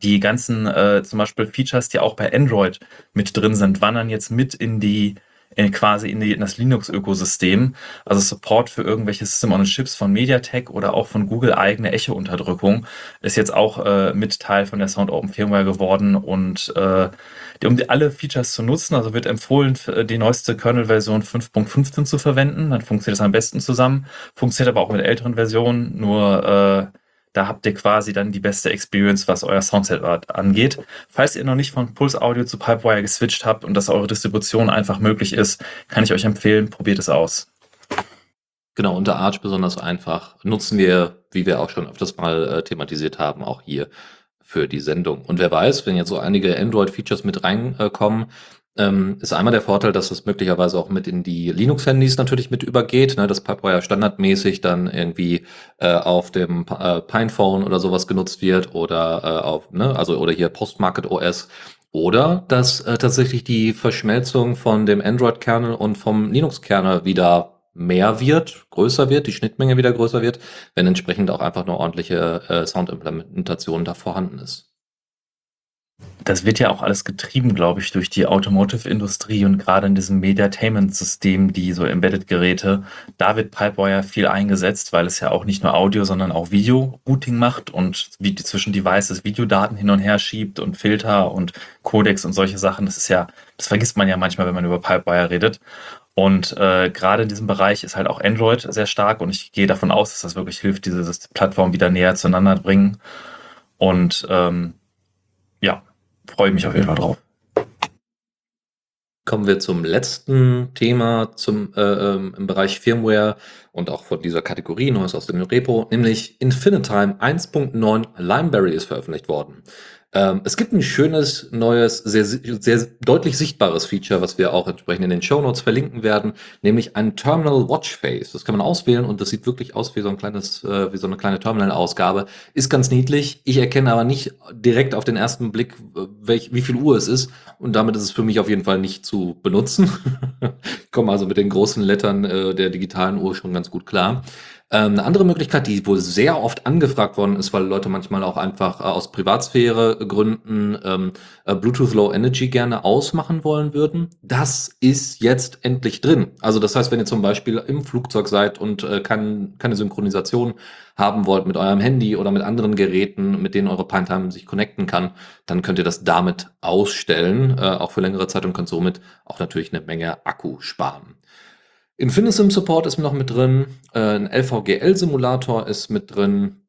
die ganzen äh, zum Beispiel Features, die auch bei Android mit drin sind, wandern jetzt mit in die in quasi in, die, in das Linux-Ökosystem. Also Support für irgendwelche System-on-Chips von MediaTek oder auch von Google eigene Echo-Unterdrückung ist jetzt auch äh, mit Teil von der Sound Open Firmware geworden und äh, um die, alle Features zu nutzen, also wird empfohlen, die neueste Kernel-Version 5.15 zu verwenden, dann funktioniert es am besten zusammen, funktioniert aber auch mit älteren Versionen, nur äh, da habt ihr quasi dann die beste Experience, was euer Soundset angeht. Falls ihr noch nicht von Pulse Audio zu Pipewire geswitcht habt und dass eure Distribution einfach möglich ist, kann ich euch empfehlen, probiert es aus. Genau, unter Arch besonders einfach. Nutzen wir, wie wir auch schon öfters mal äh, thematisiert haben, auch hier für die Sendung. Und wer weiß, wenn jetzt so einige Android-Features mit reinkommen, ähm, ist einmal der Vorteil, dass es möglicherweise auch mit in die Linux-Handys natürlich mit übergeht, ne, dass Pipewire standardmäßig dann irgendwie äh, auf dem äh, Pinephone oder sowas genutzt wird oder äh, auf, ne, also oder hier Postmarket OS. Oder dass äh, tatsächlich die Verschmelzung von dem Android-Kernel und vom Linux-Kernel wieder mehr wird, größer wird, die Schnittmenge wieder größer wird, wenn entsprechend auch einfach nur ordentliche äh, Soundimplementation da vorhanden ist. Das wird ja auch alles getrieben, glaube ich, durch die Automotive-Industrie und gerade in diesem Mediatainment-System, die so Embedded-Geräte, da wird Pipewire viel eingesetzt, weil es ja auch nicht nur Audio, sondern auch Video-Routing macht und wie die zwischen Devices Videodaten hin und her schiebt und Filter und Codecs und solche Sachen. Das ist ja, das vergisst man ja manchmal, wenn man über Pipewire redet. Und äh, gerade in diesem Bereich ist halt auch Android sehr stark und ich gehe davon aus, dass das wirklich hilft, diese Plattform wieder näher zueinander bringen. Und ähm, ja, freue mich auf jeden Fall drauf. Kommen wir zum letzten Thema zum, äh, ähm, im Bereich Firmware und auch von dieser Kategorie, Neues aus dem Repo, nämlich Infinitime 1.9 Limeberry ist veröffentlicht worden. Ähm, es gibt ein schönes, neues, sehr, sehr deutlich sichtbares Feature, was wir auch entsprechend in den Show Notes verlinken werden, nämlich ein Terminal Watch Face. Das kann man auswählen und das sieht wirklich aus wie so ein kleines, äh, wie so eine kleine Terminal-Ausgabe. Ist ganz niedlich. Ich erkenne aber nicht direkt auf den ersten Blick, welch, wie viel Uhr es ist. Und damit ist es für mich auf jeden Fall nicht zu benutzen. (laughs) ich komme also mit den großen Lettern äh, der digitalen Uhr schon ganz gut klar. Ähm, eine andere Möglichkeit, die wohl sehr oft angefragt worden ist, weil Leute manchmal auch einfach äh, aus Privatsphäre-Gründen ähm, äh, Bluetooth Low Energy gerne ausmachen wollen würden, das ist jetzt endlich drin. Also das heißt, wenn ihr zum Beispiel im Flugzeug seid und äh, kein, keine Synchronisation haben wollt mit eurem Handy oder mit anderen Geräten, mit denen eure Pinetime sich connecten kann, dann könnt ihr das damit ausstellen, äh, auch für längere Zeit und könnt somit auch natürlich eine Menge Akku sparen. Infinisim Support ist noch mit drin, äh, ein LVGL-Simulator ist mit drin.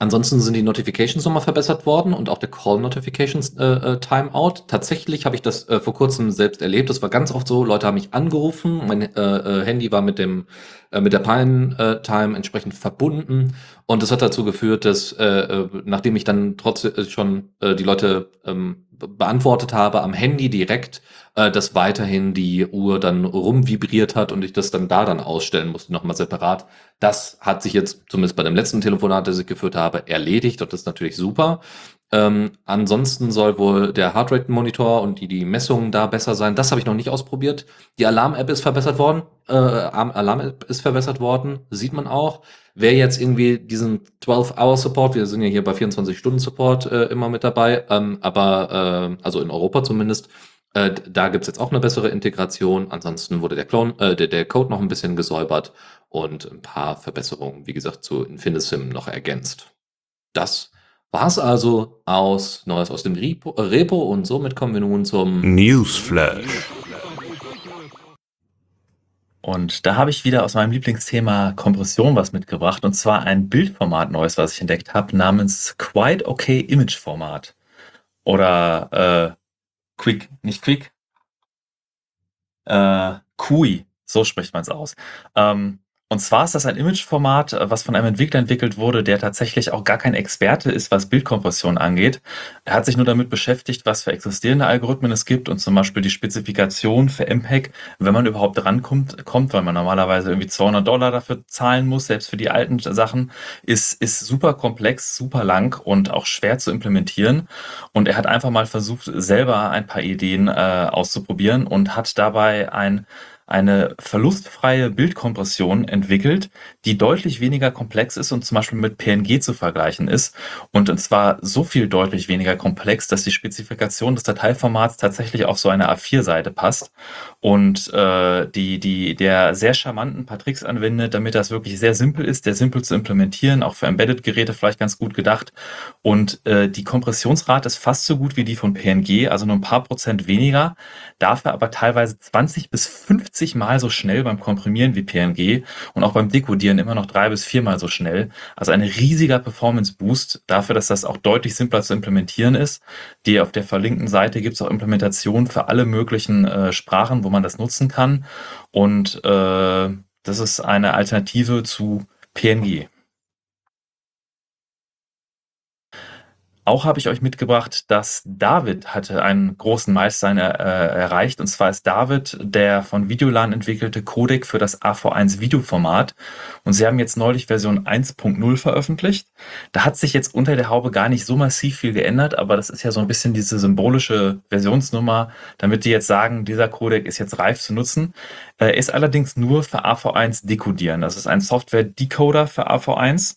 Ansonsten sind die Notifications nochmal verbessert worden und auch der Call Notifications äh, äh, Timeout. Tatsächlich habe ich das äh, vor kurzem selbst erlebt. Das war ganz oft so. Leute haben mich angerufen. Mein äh, äh, Handy war mit dem äh, mit der Pine Time entsprechend verbunden und das hat dazu geführt, dass äh, nachdem ich dann trotzdem schon äh, die Leute ähm, beantwortet habe am Handy direkt, äh, dass weiterhin die Uhr dann rumvibriert hat und ich das dann da dann ausstellen musste, nochmal separat. Das hat sich jetzt, zumindest bei dem letzten Telefonat, das ich geführt habe, erledigt und das ist natürlich super. Ähm, ansonsten soll wohl der Heartrate-Monitor und die, die Messungen da besser sein. Das habe ich noch nicht ausprobiert. Die Alarm-App ist verbessert worden. Äh, Alarm-App ist verbessert worden, sieht man auch. Wer jetzt irgendwie diesen 12-Hour-Support, wir sind ja hier bei 24-Stunden-Support äh, immer mit dabei, ähm, aber äh, also in Europa zumindest, äh, da gibt's jetzt auch eine bessere Integration. Ansonsten wurde der, Clone, äh, der, der Code noch ein bisschen gesäubert und ein paar Verbesserungen, wie gesagt, zu Infinisim noch ergänzt. Das war's also aus Neues aus dem Repo, äh, Repo und somit kommen wir nun zum Newsflash. Und da habe ich wieder aus meinem Lieblingsthema Kompression was mitgebracht und zwar ein Bildformat neues, was ich entdeckt habe, namens Quite Okay Image Format. Oder äh, Quick, nicht Quick. Äh, QI, so spricht man es aus. Ähm, und zwar ist das ein Imageformat, äh, was von einem Entwickler entwickelt wurde, der tatsächlich auch gar kein Experte ist, was Bildkompression angeht. Er hat sich nur damit beschäftigt, was für existierende Algorithmen es gibt und zum Beispiel die Spezifikation für MPEG, wenn man überhaupt rankommt, kommt, weil man normalerweise irgendwie 200 Dollar dafür zahlen muss, selbst für die alten Sachen, ist, ist super komplex, super lang und auch schwer zu implementieren. Und er hat einfach mal versucht, selber ein paar Ideen äh, auszuprobieren und hat dabei ein eine verlustfreie Bildkompression entwickelt, die deutlich weniger komplex ist und zum Beispiel mit PNG zu vergleichen ist. Und zwar so viel deutlich weniger komplex, dass die Spezifikation des Dateiformats tatsächlich auf so eine A4-Seite passt und äh, die, die, der sehr charmanten paar anwendet, damit das wirklich sehr simpel ist, sehr simpel zu implementieren, auch für Embedded-Geräte vielleicht ganz gut gedacht. Und äh, die Kompressionsrate ist fast so gut wie die von PNG, also nur ein paar Prozent weniger, dafür aber teilweise 20 bis 50 50 Mal so schnell beim Komprimieren wie PNG und auch beim Dekodieren immer noch drei bis viermal so schnell. Also ein riesiger Performance-Boost dafür, dass das auch deutlich simpler zu implementieren ist. Die auf der verlinkten Seite gibt es auch Implementationen für alle möglichen äh, Sprachen, wo man das nutzen kann. Und äh, das ist eine Alternative zu PNG. Auch habe ich euch mitgebracht, dass David hatte einen großen Meilenstein äh, erreicht. Und zwar ist David der von Videolan entwickelte Codec für das AV1 Videoformat. Und sie haben jetzt neulich Version 1.0 veröffentlicht. Da hat sich jetzt unter der Haube gar nicht so massiv viel geändert, aber das ist ja so ein bisschen diese symbolische Versionsnummer, damit die jetzt sagen, dieser Codec ist jetzt reif zu nutzen. Er ist allerdings nur für AV1 dekodieren. Das ist ein Software-Decoder für AV1.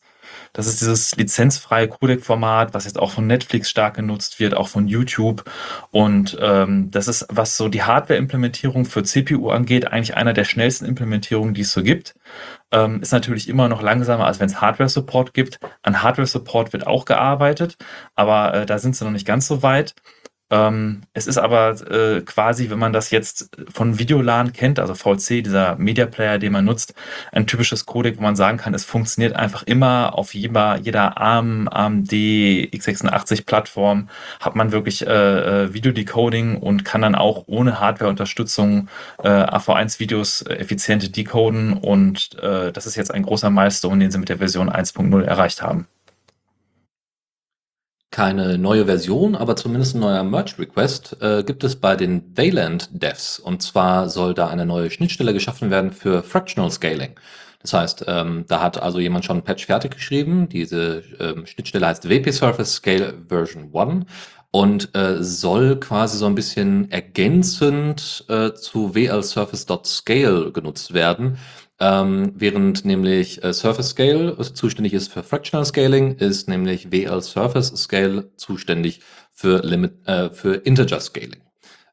Das ist dieses lizenzfreie Codec-Format, was jetzt auch von Netflix stark genutzt wird, auch von YouTube. Und ähm, das ist, was so die Hardware-Implementierung für CPU angeht, eigentlich einer der schnellsten Implementierungen, die es so gibt. Ähm, ist natürlich immer noch langsamer, als wenn es Hardware-Support gibt. An Hardware-Support wird auch gearbeitet, aber äh, da sind sie noch nicht ganz so weit. Ähm, es ist aber äh, quasi, wenn man das jetzt von Videolan kennt, also VLC, dieser Media Player, den man nutzt, ein typisches Codec, wo man sagen kann, es funktioniert einfach immer auf jeder, jeder ARM, AMD, x86 Plattform, hat man wirklich äh, äh, Videodecoding und kann dann auch ohne Hardware-Unterstützung äh, AV1-Videos effizient decoden und äh, das ist jetzt ein großer Milestone, den sie mit der Version 1.0 erreicht haben keine neue Version, aber zumindest ein neuer Merge-Request äh, gibt es bei den Wayland-Devs. Und zwar soll da eine neue Schnittstelle geschaffen werden für Fractional Scaling. Das heißt, ähm, da hat also jemand schon ein Patch fertig geschrieben. Diese ähm, Schnittstelle heißt WP Surface Scale Version 1 und äh, soll quasi so ein bisschen ergänzend äh, zu WL Surface.scale genutzt werden. Ähm, während nämlich äh, Surface Scale zuständig ist für Fractional Scaling, ist nämlich WL Surface Scale zuständig für Limit, äh, für Integer Scaling.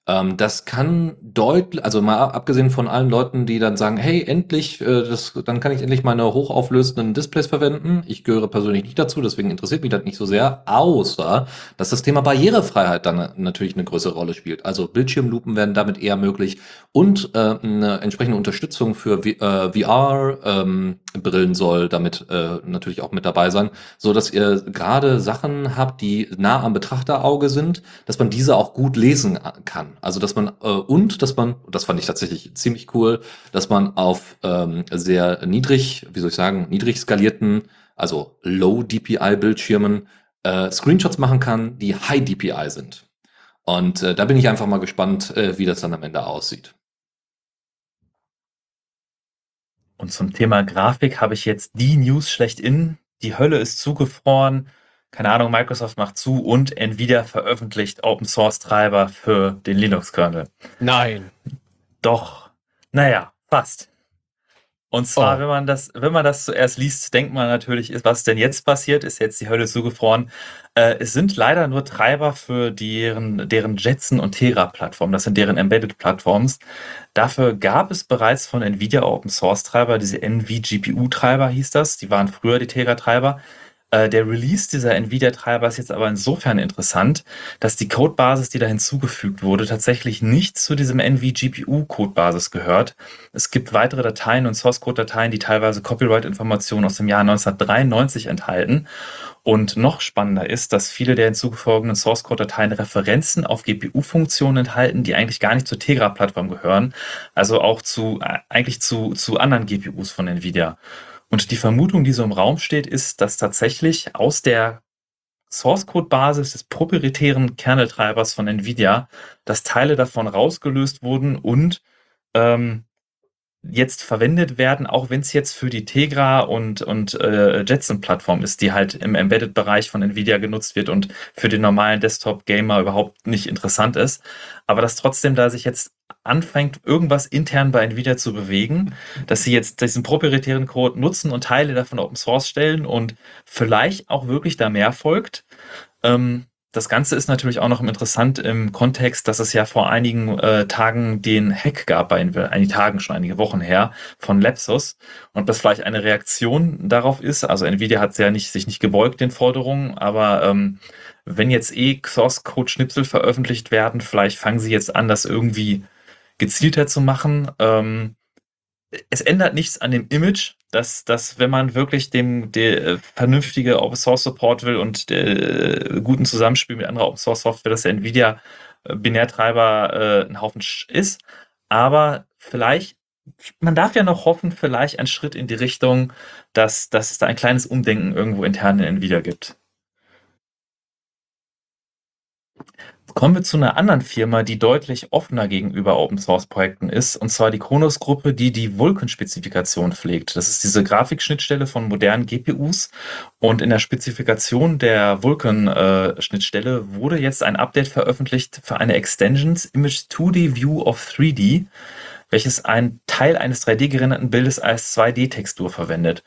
Ähm, das kann deutlich, also mal abgesehen von allen Leuten, die dann sagen, hey, endlich, äh, das, dann kann ich endlich meine hochauflösenden Displays verwenden. Ich gehöre persönlich nicht dazu, deswegen interessiert mich das nicht so sehr, außer, dass das Thema Barrierefreiheit dann natürlich eine größere Rolle spielt. Also Bildschirmlupen werden damit eher möglich und äh, eine entsprechende Unterstützung für äh, VR-Brillen ähm, soll damit äh, natürlich auch mit dabei sein, so dass ihr gerade Sachen habt, die nah am Betrachterauge sind, dass man diese auch gut lesen kann. Also dass man äh, und dass man, das fand ich tatsächlich ziemlich cool, dass man auf ähm, sehr niedrig, wie soll ich sagen, niedrig skalierten, also Low DPI Bildschirmen äh, Screenshots machen kann, die High DPI sind. Und äh, da bin ich einfach mal gespannt, äh, wie das dann am Ende aussieht. Und zum Thema Grafik habe ich jetzt die News schlechthin. Die Hölle ist zugefroren. Keine Ahnung, Microsoft macht zu und Nvidia veröffentlicht Open Source Treiber für den Linux-Kernel. Nein. Doch. Naja, fast. Und zwar, Oh. wenn man das, wenn man das zuerst liest, denkt man natürlich, was denn jetzt passiert? Ist jetzt die Hölle zugefroren? Äh, es sind leider nur Treiber für deren, deren Jetson und Tegra-Plattformen. Das sind deren Embedded-Plattforms. Dafür gab es bereits von Nvidia Open Source Treiber, diese NVGPU-Treiber hieß das. Die waren früher die Tegra-Treiber. Äh, Der Release dieser Nvidia-Treiber ist jetzt aber insofern interessant, dass die Codebasis, die da hinzugefügt wurde, tatsächlich nicht zu diesem NVGPU-Codebasis gehört. Es gibt weitere Dateien und Source-Code-Dateien, die teilweise Copyright-Informationen aus dem Jahr 1993 enthalten. Und noch spannender ist, dass viele der hinzugefogenen Source-Code-Dateien Referenzen auf GPU-Funktionen enthalten, die eigentlich gar nicht zur Tegra-Plattform gehören, also auch zu, äh, eigentlich zu, zu anderen GPUs von Nvidia. Und die Vermutung, die so im Raum steht, ist, dass tatsächlich aus der Source-Code-Basis des proprietären Kerneltreibers von NVIDIA, dass Teile davon rausgelöst wurden und ähm, jetzt verwendet werden, auch wenn es jetzt für die Tegra und, und äh, Jetson-Plattform ist, die halt im Embedded-Bereich von NVIDIA genutzt wird und für den normalen Desktop-Gamer überhaupt nicht interessant ist. Aber dass trotzdem da sich jetzt anfängt, irgendwas intern bei NVIDIA zu bewegen, dass sie jetzt diesen proprietären Code nutzen und Teile davon Open Source stellen und vielleicht auch wirklich da mehr folgt. Ähm, das Ganze ist natürlich auch noch interessant im Kontext, dass es ja vor einigen äh, Tagen den Hack gab, bei Nvidia, einige Tagen schon, einige Wochen her, von Lapsus. Und das vielleicht eine Reaktion darauf ist. Also Nvidia hat ja nicht, sich nicht gebeugt den Forderungen, aber ähm, wenn jetzt eh Source-Code-Schnipsel veröffentlicht werden, vielleicht fangen sie jetzt an, das irgendwie gezielter zu machen. Ähm, es ändert nichts an dem Image, dass, dass wenn man wirklich dem der äh, vernünftige Open Source Support will und der, äh, guten Zusammenspiel mit anderer Open Source Software, dass der Nvidia äh, Binärtreiber äh, ein Haufen ist. Aber vielleicht, man darf ja noch hoffen, vielleicht ein Schritt in die Richtung, dass, dass es da ein kleines Umdenken irgendwo intern in Nvidia gibt. Kommen wir zu einer anderen Firma, die deutlich offener gegenüber Open Source Projekten ist, und zwar die Kronos Gruppe, die die Vulkan-Spezifikation pflegt. Das ist diese Grafikschnittstelle von modernen GPUs. Und in der Spezifikation der Vulkan-Schnittstelle wurde jetzt ein Update veröffentlicht für eine Extensions Image 2D View of 3D, welches einen Teil eines 3D-gerenderten Bildes als 2D-Textur verwendet.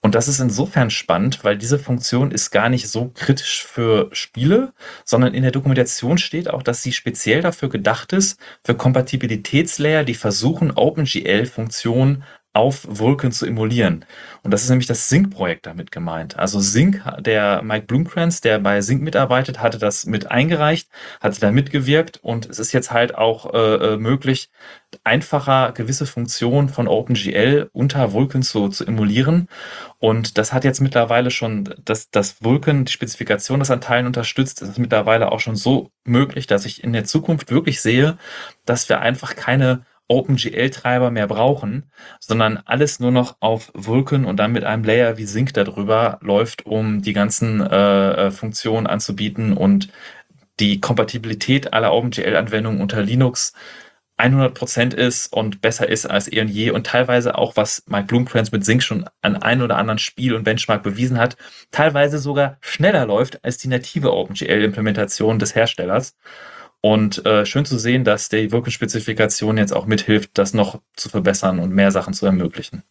Und das ist insofern spannend, weil diese Funktion ist gar nicht so kritisch für Spiele, sondern in der Dokumentation steht auch, dass sie speziell dafür gedacht ist, für Kompatibilitätslayer, die versuchen, OpenGL-Funktionen auf Vulkan zu emulieren. Und das ist nämlich das Sync-Projekt damit gemeint. Also Sync, der Mike Blumkranz, der bei Sync mitarbeitet, hatte das mit eingereicht, hatte da mitgewirkt und es ist jetzt halt auch äh, äh, möglich, einfacher gewisse Funktionen von OpenGL unter Vulkan zu, zu emulieren. Und das hat jetzt mittlerweile schon, dass das Vulkan, die Spezifikation das an Teilen unterstützt, ist mittlerweile auch schon so möglich, dass ich in der Zukunft wirklich sehe, dass wir einfach keine OpenGL-Treiber mehr brauchen, sondern alles nur noch auf Vulkan und dann mit einem Layer wie Sync darüber läuft, um die ganzen äh, äh, Funktionen anzubieten und die Kompatibilität aller OpenGL-Anwendungen unter Linux 100% ist und besser ist als eh und je und teilweise auch, was Mike Blumkranz mit Sync schon an ein oder anderen Spiel und Benchmark bewiesen hat, teilweise sogar schneller läuft als die native OpenGL-Implementation des Herstellers. Und äh, schön zu sehen, dass die Vulkan-Spezifikation jetzt auch mithilft, das noch zu verbessern und mehr Sachen zu ermöglichen.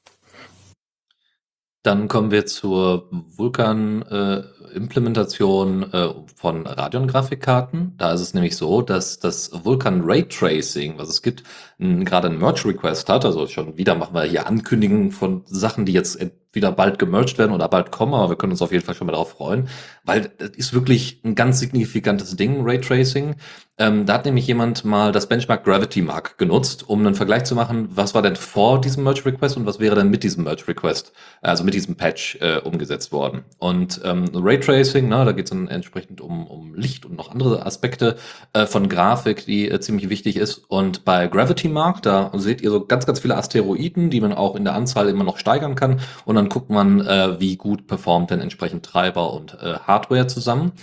Dann kommen wir zur Vulkan-Implementation äh, von Radeon-Grafikkarten. Da ist es nämlich so, dass das Vulkan Raytracing, was es gibt, gerade ein Merge-Request hat. Also schon wieder machen wir hier Ankündigungen von Sachen, die jetzt entweder bald gemerged werden oder bald kommen, aber wir können uns auf jeden Fall schon mal darauf freuen, weil das ist wirklich ein ganz signifikantes Ding, Raytracing. Ähm, da hat nämlich jemand mal das Benchmark Gravity Mark genutzt, um einen Vergleich zu machen, was war denn vor diesem Merge Request und was wäre denn mit diesem Merge Request, also mit diesem Patch äh, umgesetzt worden. Und ähm, Raytracing, ne, da geht es dann entsprechend um, um Licht und noch andere Aspekte äh, von Grafik, die äh, ziemlich wichtig ist. Und bei Gravity Mark, da seht ihr so ganz, ganz viele Asteroiden, die man auch in der Anzahl immer noch steigern kann. Und dann guckt man, äh, wie gut performt denn entsprechend Treiber und äh, Hardware zusammen.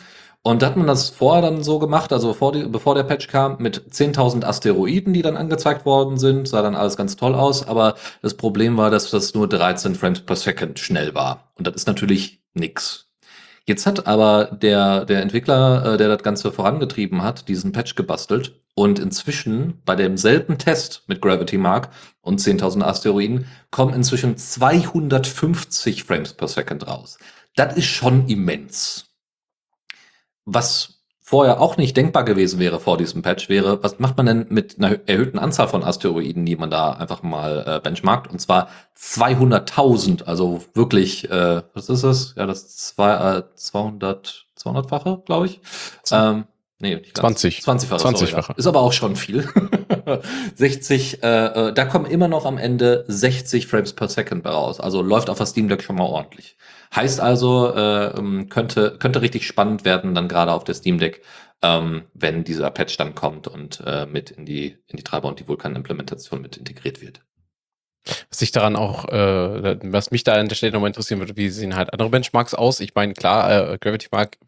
Und da hat man das vorher dann so gemacht, also vor die, bevor der Patch kam, mit 10.000 Asteroiden, die dann angezeigt worden sind, sah dann alles ganz toll aus, aber das Problem war, dass das nur 13 Frames per Second schnell war. Und das ist natürlich nix. Jetzt hat aber der, der Entwickler, äh, der das Ganze vorangetrieben hat, diesen Patch gebastelt und inzwischen bei demselben Test mit Gravity Mark und 10.000 Asteroiden kommen inzwischen 250 Frames per Second raus. Das ist schon immens. Was vorher auch nicht denkbar gewesen wäre vor diesem Patch, wäre, was macht man denn mit einer erhöhten Anzahl von Asteroiden, die man da einfach mal äh, benchmarkt? Und zwar 200.000, also wirklich, äh, was ist das? Ja, das zwei, äh, 200, 200-fache, glaube ich. Ähm, nee, nicht 20. 20-fache. 20 ja. Ist aber auch schon viel. (laughs) 60, äh, äh, da kommen immer noch am Ende 60 Frames per Second raus. Also läuft auf der Steam Deck schon mal ordentlich. Heißt also, äh, ähm, könnte, könnte richtig spannend werden, dann gerade auf der Steam Deck, ähm, wenn dieser Patch dann kommt und äh, mit in die, in die Treiber und die Vulkan-Implementation mit integriert wird. Was ich daran auch, äh, was mich da an der Stelle nochmal interessieren würde, wie sehen halt andere Benchmarks aus? Ich meine, klar, äh, Gravity Mark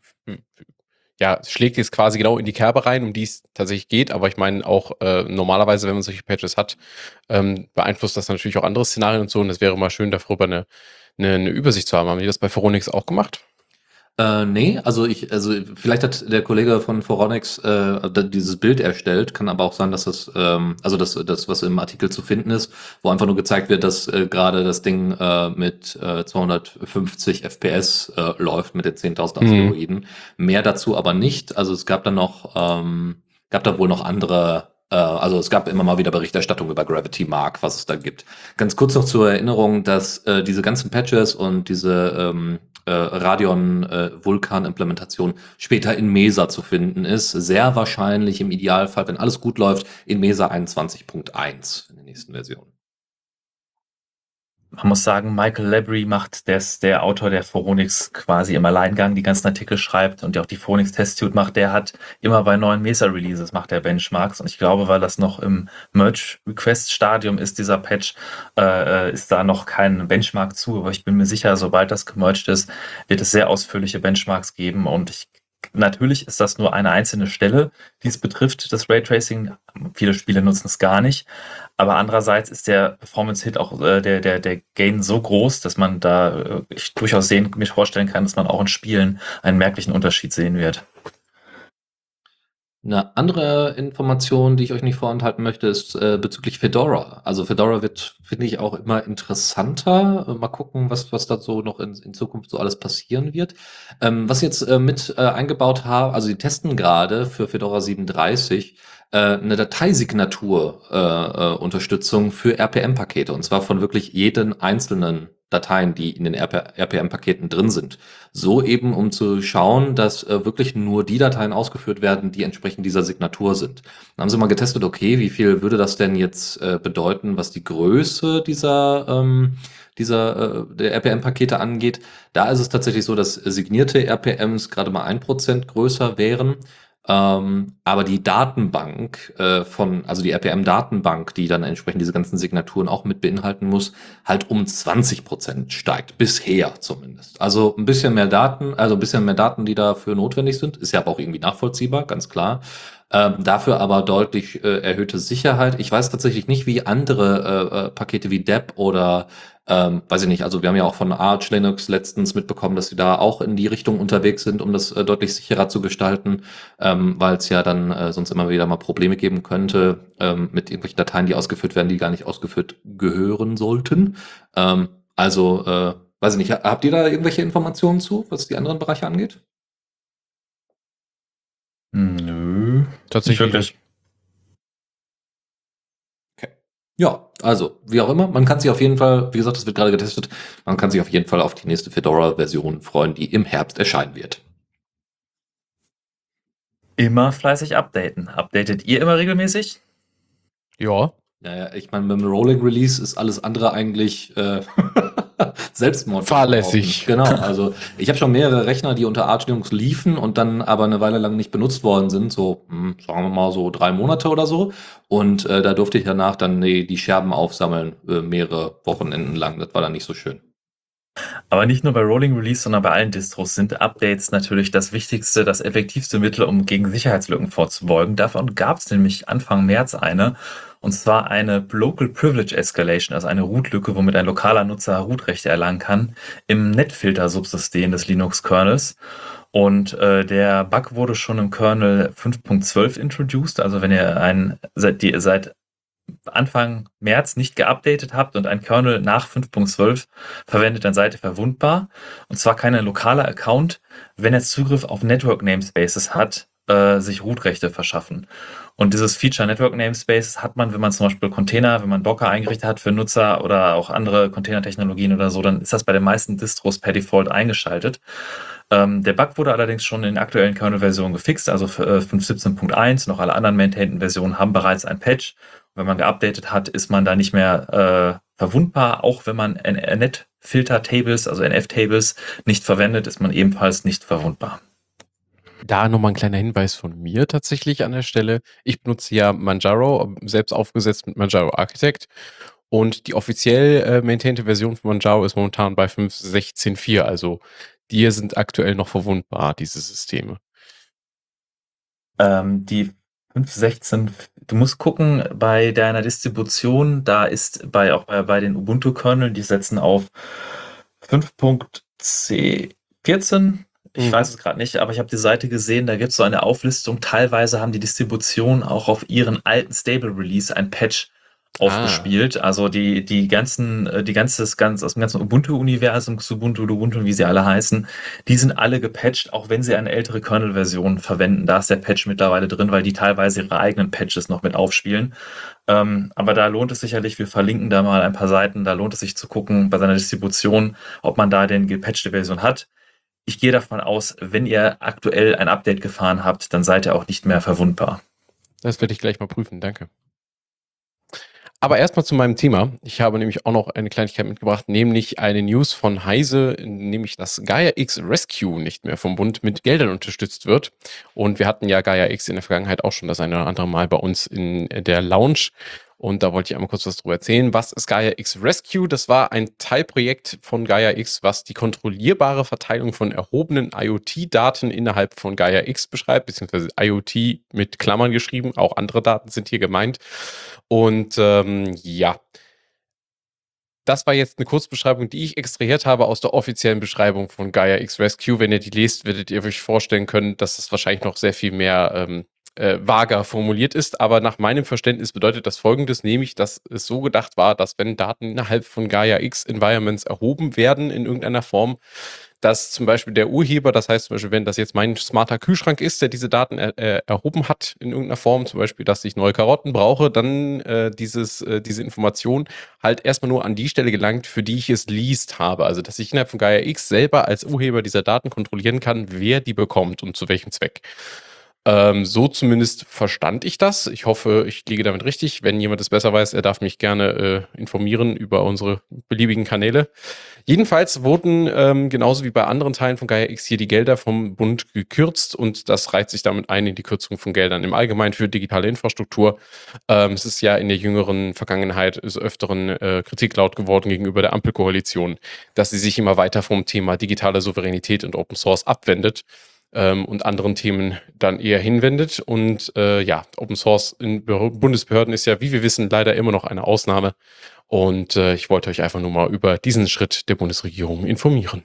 ja, schlägt jetzt quasi genau in die Kerbe rein, um die es tatsächlich geht. Aber ich meine auch äh, normalerweise, wenn man solche Patches hat, ähm, beeinflusst das natürlich auch andere Szenarien und so. Und es wäre mal schön, darüber eine eine, eine Übersicht zu haben. Haben die das bei Foronix auch gemacht? Äh, nee, also ich, also vielleicht hat der Kollege von Foronix äh, dieses Bild erstellt, kann aber auch sein, dass das, ähm, also das, das, was im Artikel zu finden ist, wo einfach nur gezeigt wird, dass äh, gerade das Ding äh, mit äh, 250 FPS äh, läuft mit den 10.000 mhm. Asteroiden. Mhm. Mehr dazu aber nicht. Also es gab dann noch, ähm, gab da wohl noch andere äh, also es gab immer mal wieder Berichterstattung über Gravity Mark, was es da gibt. Ganz kurz noch zur Erinnerung, dass äh, diese ganzen Patches und diese ähm, äh, Radeon-Vulkan-Implementation äh, später in Mesa zu finden ist. Sehr wahrscheinlich im Idealfall, wenn alles gut läuft, in Mesa 21.1 in der nächsten Version man muss sagen, Michael Labry macht, ist der Autor, der Phoronix quasi im Alleingang die ganzen Artikel schreibt und der auch die Phoronix Test macht, der hat immer bei neuen Mesa-Releases macht der Benchmarks. Und ich glaube, weil das noch im Merge-Request-Stadium ist, dieser Patch, äh, ist da noch kein Benchmark zu, aber ich bin mir sicher, sobald das gemerged ist, wird es sehr ausführliche Benchmarks geben. Und ich Natürlich ist das nur eine einzelne Stelle, die es betrifft, das Raytracing. Viele Spiele nutzen es gar nicht. Aber andererseits ist der Performance-Hit auch äh, der, der, der Gain so groß, dass man da äh, ich durchaus sehen, mir vorstellen kann, dass man auch in Spielen einen merklichen Unterschied sehen wird. Eine andere Information, die ich euch nicht vorenthalten möchte, ist äh, bezüglich Fedora. Also Fedora wird, finde ich, auch immer interessanter. Äh, mal gucken, was, was da so noch in, in Zukunft so alles passieren wird. Ähm, was jetzt äh, mit äh, eingebaut haben, also die testen gerade für Fedora 37 äh, eine Dateisignatur-Unterstützung äh, äh, für RPM-Pakete. Und zwar von wirklich jeden einzelnen Dateien, die in den RPM-Paketen drin sind. So eben, um zu schauen, dass äh, wirklich nur die Dateien ausgeführt werden, die entsprechend dieser Signatur sind. Dann haben sie mal getestet, okay, wie viel würde das denn jetzt äh, bedeuten, was die Größe dieser ähm, dieser äh, der RPM-Pakete angeht. Da ist es tatsächlich so, dass signierte RPMs gerade mal ein Prozent größer wären ähm, aber die Datenbank äh, von, also die RPM-Datenbank, die dann entsprechend diese ganzen Signaturen auch mit beinhalten muss, halt um 20 Prozent steigt. Bisher zumindest. Also ein bisschen mehr Daten, also ein bisschen mehr Daten, die dafür notwendig sind. Ist ja aber auch irgendwie nachvollziehbar, ganz klar. Ähm, dafür aber deutlich äh, erhöhte Sicherheit. Ich weiß tatsächlich nicht, wie andere äh, äh Pakete wie DEP oder ähm, weiß ich nicht, also wir haben ja auch von Arch Linux letztens mitbekommen, dass sie da auch in die Richtung unterwegs sind, um das äh, deutlich sicherer zu gestalten, ähm, weil es ja dann äh, sonst immer wieder mal Probleme geben könnte ähm, mit irgendwelchen Dateien, die ausgeführt werden, die gar nicht ausgeführt gehören sollten. Ähm, also, äh, weiß ich nicht, habt ihr da irgendwelche Informationen zu, was die anderen Bereiche angeht? Nö, tatsächlich. Nicht Ja, also, wie auch immer, man kann sich auf jeden Fall, wie gesagt, das wird gerade getestet, man kann sich auf jeden Fall auf die nächste Fedora-Version freuen, die im Herbst erscheinen wird. Immer fleißig updaten. Updatet ihr immer regelmäßig? Ja. Naja, ich meine, beim Rolling Release ist alles andere eigentlich äh, (laughs) Selbstmord. Fahrlässig. Genau, also ich habe schon mehrere Rechner, die unter Arch Linux liefen und dann aber eine Weile lang nicht benutzt worden sind, so hm, sagen wir mal so drei Monate oder so. Und äh, da durfte ich danach dann die, die Scherben aufsammeln, äh, mehrere Wochenenden lang. Das war dann nicht so schön. Aber nicht nur bei Rolling Release, sondern bei allen Distros sind Updates natürlich das wichtigste, das effektivste Mittel, um gegen Sicherheitslücken vorzubeugen. Davon gab es nämlich Anfang März eine. Und zwar eine Local Privilege Escalation, also eine Root-Lücke, womit ein lokaler Nutzer Root-Rechte erlangen kann im Netfilter-Subsystem des Linux-Kernels. Und äh, der Bug wurde schon im Kernel 5.12 introduced. Also wenn ihr einen seit, die, seit Anfang März nicht geupdatet habt und ein Kernel nach 5.12 verwendet, dann seid ihr verwundbar. Und zwar kein lokaler Account, wenn er Zugriff auf Network Namespaces hat, äh, sich Root-Rechte verschaffen. Und dieses Feature Network Namespaces hat man, wenn man zum Beispiel Container, wenn man Docker eingerichtet hat für Nutzer oder auch andere Container-Technologien oder so, dann ist das bei den meisten Distros per Default eingeschaltet. Ähm, der Bug wurde allerdings schon in aktuellen Kernel-Versionen gefixt, also für, äh, 5.17.1. Noch alle anderen maintained Versionen haben bereits ein Patch. Wenn man geupdatet hat, ist man da nicht mehr äh, verwundbar. Auch wenn man Net-Filter-Tables, also NF-Tables, nicht verwendet, ist man ebenfalls nicht verwundbar. Da nochmal ein kleiner Hinweis von mir tatsächlich an der Stelle. Ich benutze ja Manjaro, selbst aufgesetzt mit Manjaro Architect. Und die offiziell äh, maintainte Version von Manjaro ist momentan bei 5.16.4. Also die sind aktuell noch verwundbar, diese Systeme. Ähm, die 5.16, du musst gucken, bei deiner Distribution, da ist bei auch bei, bei den Ubuntu-Kerneln, die setzen auf 5.14. Ich Mhm. weiß es gerade nicht, aber ich habe die Seite gesehen, da gibt es so eine Auflistung. Teilweise haben die Distributionen auch auf ihren alten Stable Release ein Patch aufgespielt. Also die, die ganzen, äh, die ganze, ganz, aus dem ganzen Ubuntu-Universum, Xubuntu, Ubuntu, wie sie alle heißen, die sind alle gepatcht, auch wenn sie eine ältere Kernel-Version verwenden. Da ist der Patch mittlerweile drin, weil die teilweise ihre eigenen Patches noch mit aufspielen. Ähm, aber da lohnt es sicherlich, wir verlinken da mal ein paar Seiten, da lohnt es sich zu gucken bei seiner Distribution, ob man da den gepatchte Version hat. Ich gehe davon aus, wenn ihr aktuell ein Update gefahren habt, dann seid ihr auch nicht mehr verwundbar. Das werde ich gleich mal prüfen, danke. Aber erstmal zu meinem Thema. Ich habe nämlich auch noch eine Kleinigkeit mitgebracht, nämlich eine News von Heise, nämlich dass Gaia X Rescue nicht mehr vom Bund mit Geldern unterstützt wird. Und wir hatten ja Gaia X in der Vergangenheit auch schon das eine oder andere Mal bei uns in der Lounge. Und da wollte ich einmal kurz was drüber erzählen. Was ist Gaia X Rescue? Das war ein Teilprojekt von Gaia X, was die kontrollierbare Verteilung von erhobenen IoT-Daten innerhalb von Gaia X beschreibt, beziehungsweise IoT mit Klammern geschrieben. Auch andere Daten sind hier gemeint. Und ähm, ja, das war jetzt eine Kurzbeschreibung, die ich extrahiert habe aus der offiziellen Beschreibung von Gaia X Rescue. Wenn ihr die lest, werdet ihr euch vorstellen können, dass das wahrscheinlich noch sehr viel mehr ähm, äh, vager formuliert ist. Aber nach meinem Verständnis bedeutet das folgendes, nämlich, dass es so gedacht war, dass wenn Daten innerhalb von Gaia X Environments erhoben werden in irgendeiner Form, dass zum Beispiel der Urheber, das heißt zum Beispiel, wenn das jetzt mein smarter Kühlschrank ist, der diese Daten äh, erhoben hat in irgendeiner Form, zum Beispiel, dass ich neue Karotten brauche, dann äh, dieses, äh, diese Information halt erstmal nur an die Stelle gelangt, für die ich es least habe. Also, dass ich innerhalb von Gaia X selber als Urheber dieser Daten kontrollieren kann, wer die bekommt und zu welchem Zweck. Ähm, so zumindest verstand ich das. Ich hoffe, ich liege damit richtig. Wenn jemand es besser weiß, er darf mich gerne äh, informieren über unsere beliebigen Kanäle. Jedenfalls wurden ähm, genauso wie bei anderen Teilen von Gaia X hier die Gelder vom Bund gekürzt und das reiht sich damit ein in die Kürzung von Geldern im Allgemeinen für digitale Infrastruktur. Ähm, es ist ja in der jüngeren Vergangenheit des Öfteren äh, Kritik laut geworden gegenüber der Ampelkoalition, dass sie sich immer weiter vom Thema digitale Souveränität und Open Source abwendet ähm, und anderen Themen dann eher hinwendet. Und äh, ja, Open Source in Be Bundesbehörden ist ja, wie wir wissen, leider immer noch eine Ausnahme. Und äh, ich wollte euch einfach nur mal über diesen Schritt der Bundesregierung informieren.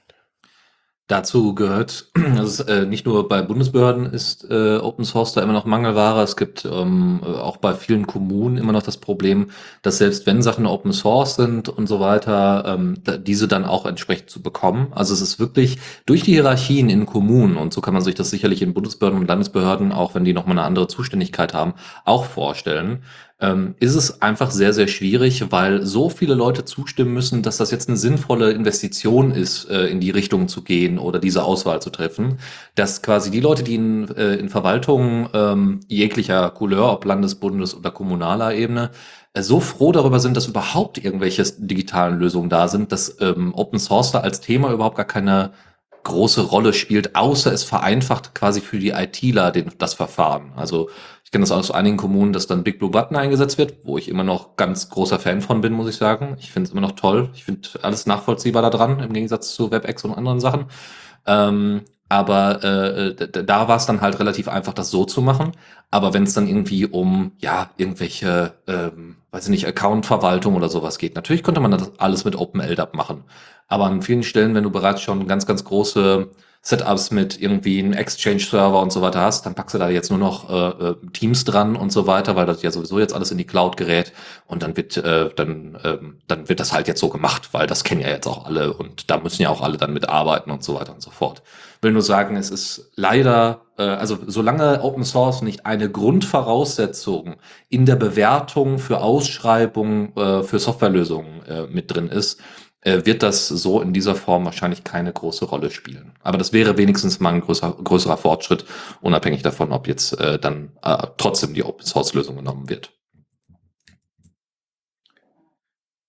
Dazu gehört, (clears throat) also äh, nicht nur bei Bundesbehörden ist äh, Open Source da immer noch Mangelware. Es gibt ähm, auch bei vielen Kommunen immer noch das Problem, dass selbst wenn Sachen Open Source sind und so weiter, ähm, da, diese dann auch entsprechend zu bekommen. Also es ist wirklich durch die Hierarchien in Kommunen und so kann man sich das sicherlich in Bundesbehörden und Landesbehörden, auch wenn die nochmal eine andere Zuständigkeit haben, auch vorstellen ähm, ist es einfach sehr, sehr schwierig, weil so viele Leute zustimmen müssen, dass das jetzt eine sinnvolle Investition ist, äh, in die Richtung zu gehen oder diese Auswahl zu treffen, dass quasi die Leute, die in, äh, in Verwaltungen ähm, jeglicher Couleur, ob Landes-, Bundes- oder kommunaler Ebene, äh, so froh darüber sind, dass überhaupt irgendwelche digitalen Lösungen da sind, dass ähm, Open Source da als Thema überhaupt gar keine große Rolle spielt, außer es vereinfacht quasi für die ITler den, das Verfahren. Also ich kenne das aus einigen Kommunen, dass dann Big Blue Button eingesetzt wird, wo ich immer noch ganz großer Fan von bin, muss ich sagen. Ich finde es immer noch toll. Ich finde alles nachvollziehbar da dran, im Gegensatz zu WebEx und anderen Sachen. Ähm, Aber äh, da, da war es dann halt relativ einfach, das so zu machen. Aber wenn es dann irgendwie um ja irgendwelche, ähm, weiß ich nicht, Account-Verwaltung oder sowas geht, natürlich könnte man das alles mit OpenLDAP machen. Aber an vielen Stellen, wenn du bereits schon ganz, ganz große Setups mit irgendwie einem Exchange-Server und so weiter hast, dann packst du da jetzt nur noch äh, äh, Teams dran und so weiter, weil das ja sowieso jetzt alles in die Cloud gerät und dann wird äh, dann ähm, dann wird das halt jetzt so gemacht, weil das kennen ja jetzt auch alle und da müssen ja auch alle dann mitarbeiten und so weiter und so fort. Will nur sagen, es ist leider äh, also solange Open Source nicht eine Grundvoraussetzung in der Bewertung für Ausschreibungen äh, für Softwarelösungen äh, mit drin ist, äh, wird das so in dieser Form wahrscheinlich keine große Rolle spielen. Aber das wäre wenigstens mal ein größer, größerer Fortschritt, unabhängig davon, ob jetzt äh, dann äh, trotzdem die Open Source Lösung genommen wird.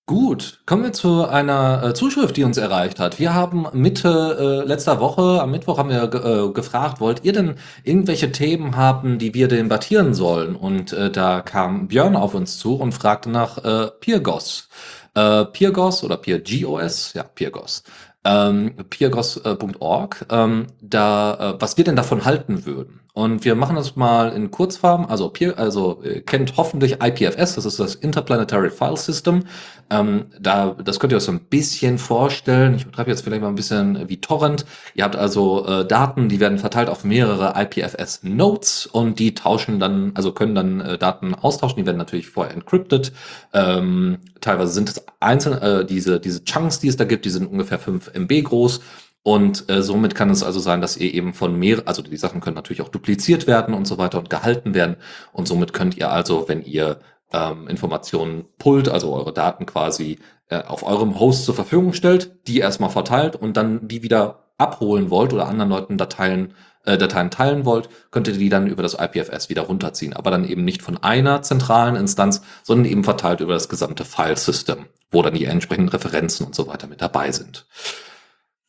Gut, kommen wir zu einer äh, Zuschrift, die uns erreicht hat. Wir haben Mitte äh, letzter Woche, am Mittwoch haben wir äh, gefragt, wollt ihr denn irgendwelche Themen haben, die wir debattieren sollen? Und äh, da kam Björn auf uns zu und fragte nach äh, Pirgos. Äh, Pirgos oder PirGOS, ja, Pirgos. Ähm, Pirgos.org, ähm, da, äh, was wir denn davon halten würden. Und wir machen das mal in Kurzform. Also, also äh, kennt hoffentlich IPFS, das ist das Interplanetary File System. Ähm, da, das könnt ihr euch so ein bisschen vorstellen. Ich betreibe jetzt vielleicht mal ein bisschen wie Torrent. Ihr habt also äh, Daten, die werden verteilt auf mehrere IPFS-Nodes und die tauschen dann, also können dann äh, Daten austauschen. Die werden natürlich vorher encrypted. Ähm, teilweise sind es einzelne, äh, diese, diese Chunks, die es da gibt, die sind ungefähr 5 MB groß. Und äh, somit kann es also sein, dass ihr eben von mehr, also die Sachen können natürlich auch dupliziert werden und so weiter und gehalten werden. Und somit könnt ihr also, wenn ihr ähm, Informationen pullt, also eure Daten quasi äh, auf eurem Host zur Verfügung stellt, die erstmal verteilt und dann die wieder abholen wollt oder anderen Leuten Dateien, äh, Dateien teilen wollt, könnt ihr die dann über das IPFS wieder runterziehen. Aber dann eben nicht von einer zentralen Instanz, sondern eben verteilt über das gesamte File-System, wo dann die entsprechenden Referenzen und so weiter mit dabei sind.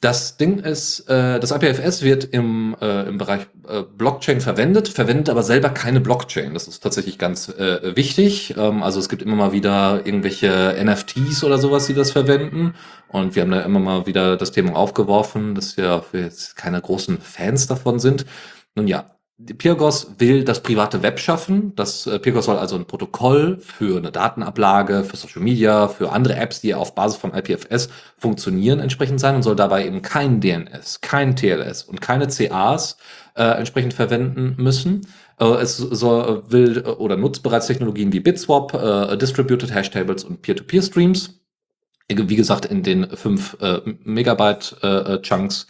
Das Ding ist, äh, das IPFS wird im, äh, im Bereich äh, Blockchain verwendet, verwendet aber selber keine Blockchain. Das ist tatsächlich ganz äh, wichtig. Ähm, also es gibt immer mal wieder irgendwelche NFTs oder sowas, die das verwenden. Und wir haben da immer mal wieder das Thema aufgeworfen, dass wir, wir jetzt keine großen Fans davon sind. Nun ja, Pirgos will das private Web schaffen. Das äh, soll also ein Protokoll für eine Datenablage, für Social Media, für andere Apps, die auf Basis von IPFS funktionieren, entsprechend sein und soll dabei eben kein DNS, kein TLS und keine CAs äh, entsprechend verwenden müssen. Äh, es soll, will oder nutzt bereits Technologien wie Bitswap, äh, Distributed Hashtables und Peer-to-Peer-Streams. Wie gesagt, in den fünf äh, Megabyte äh, Chunks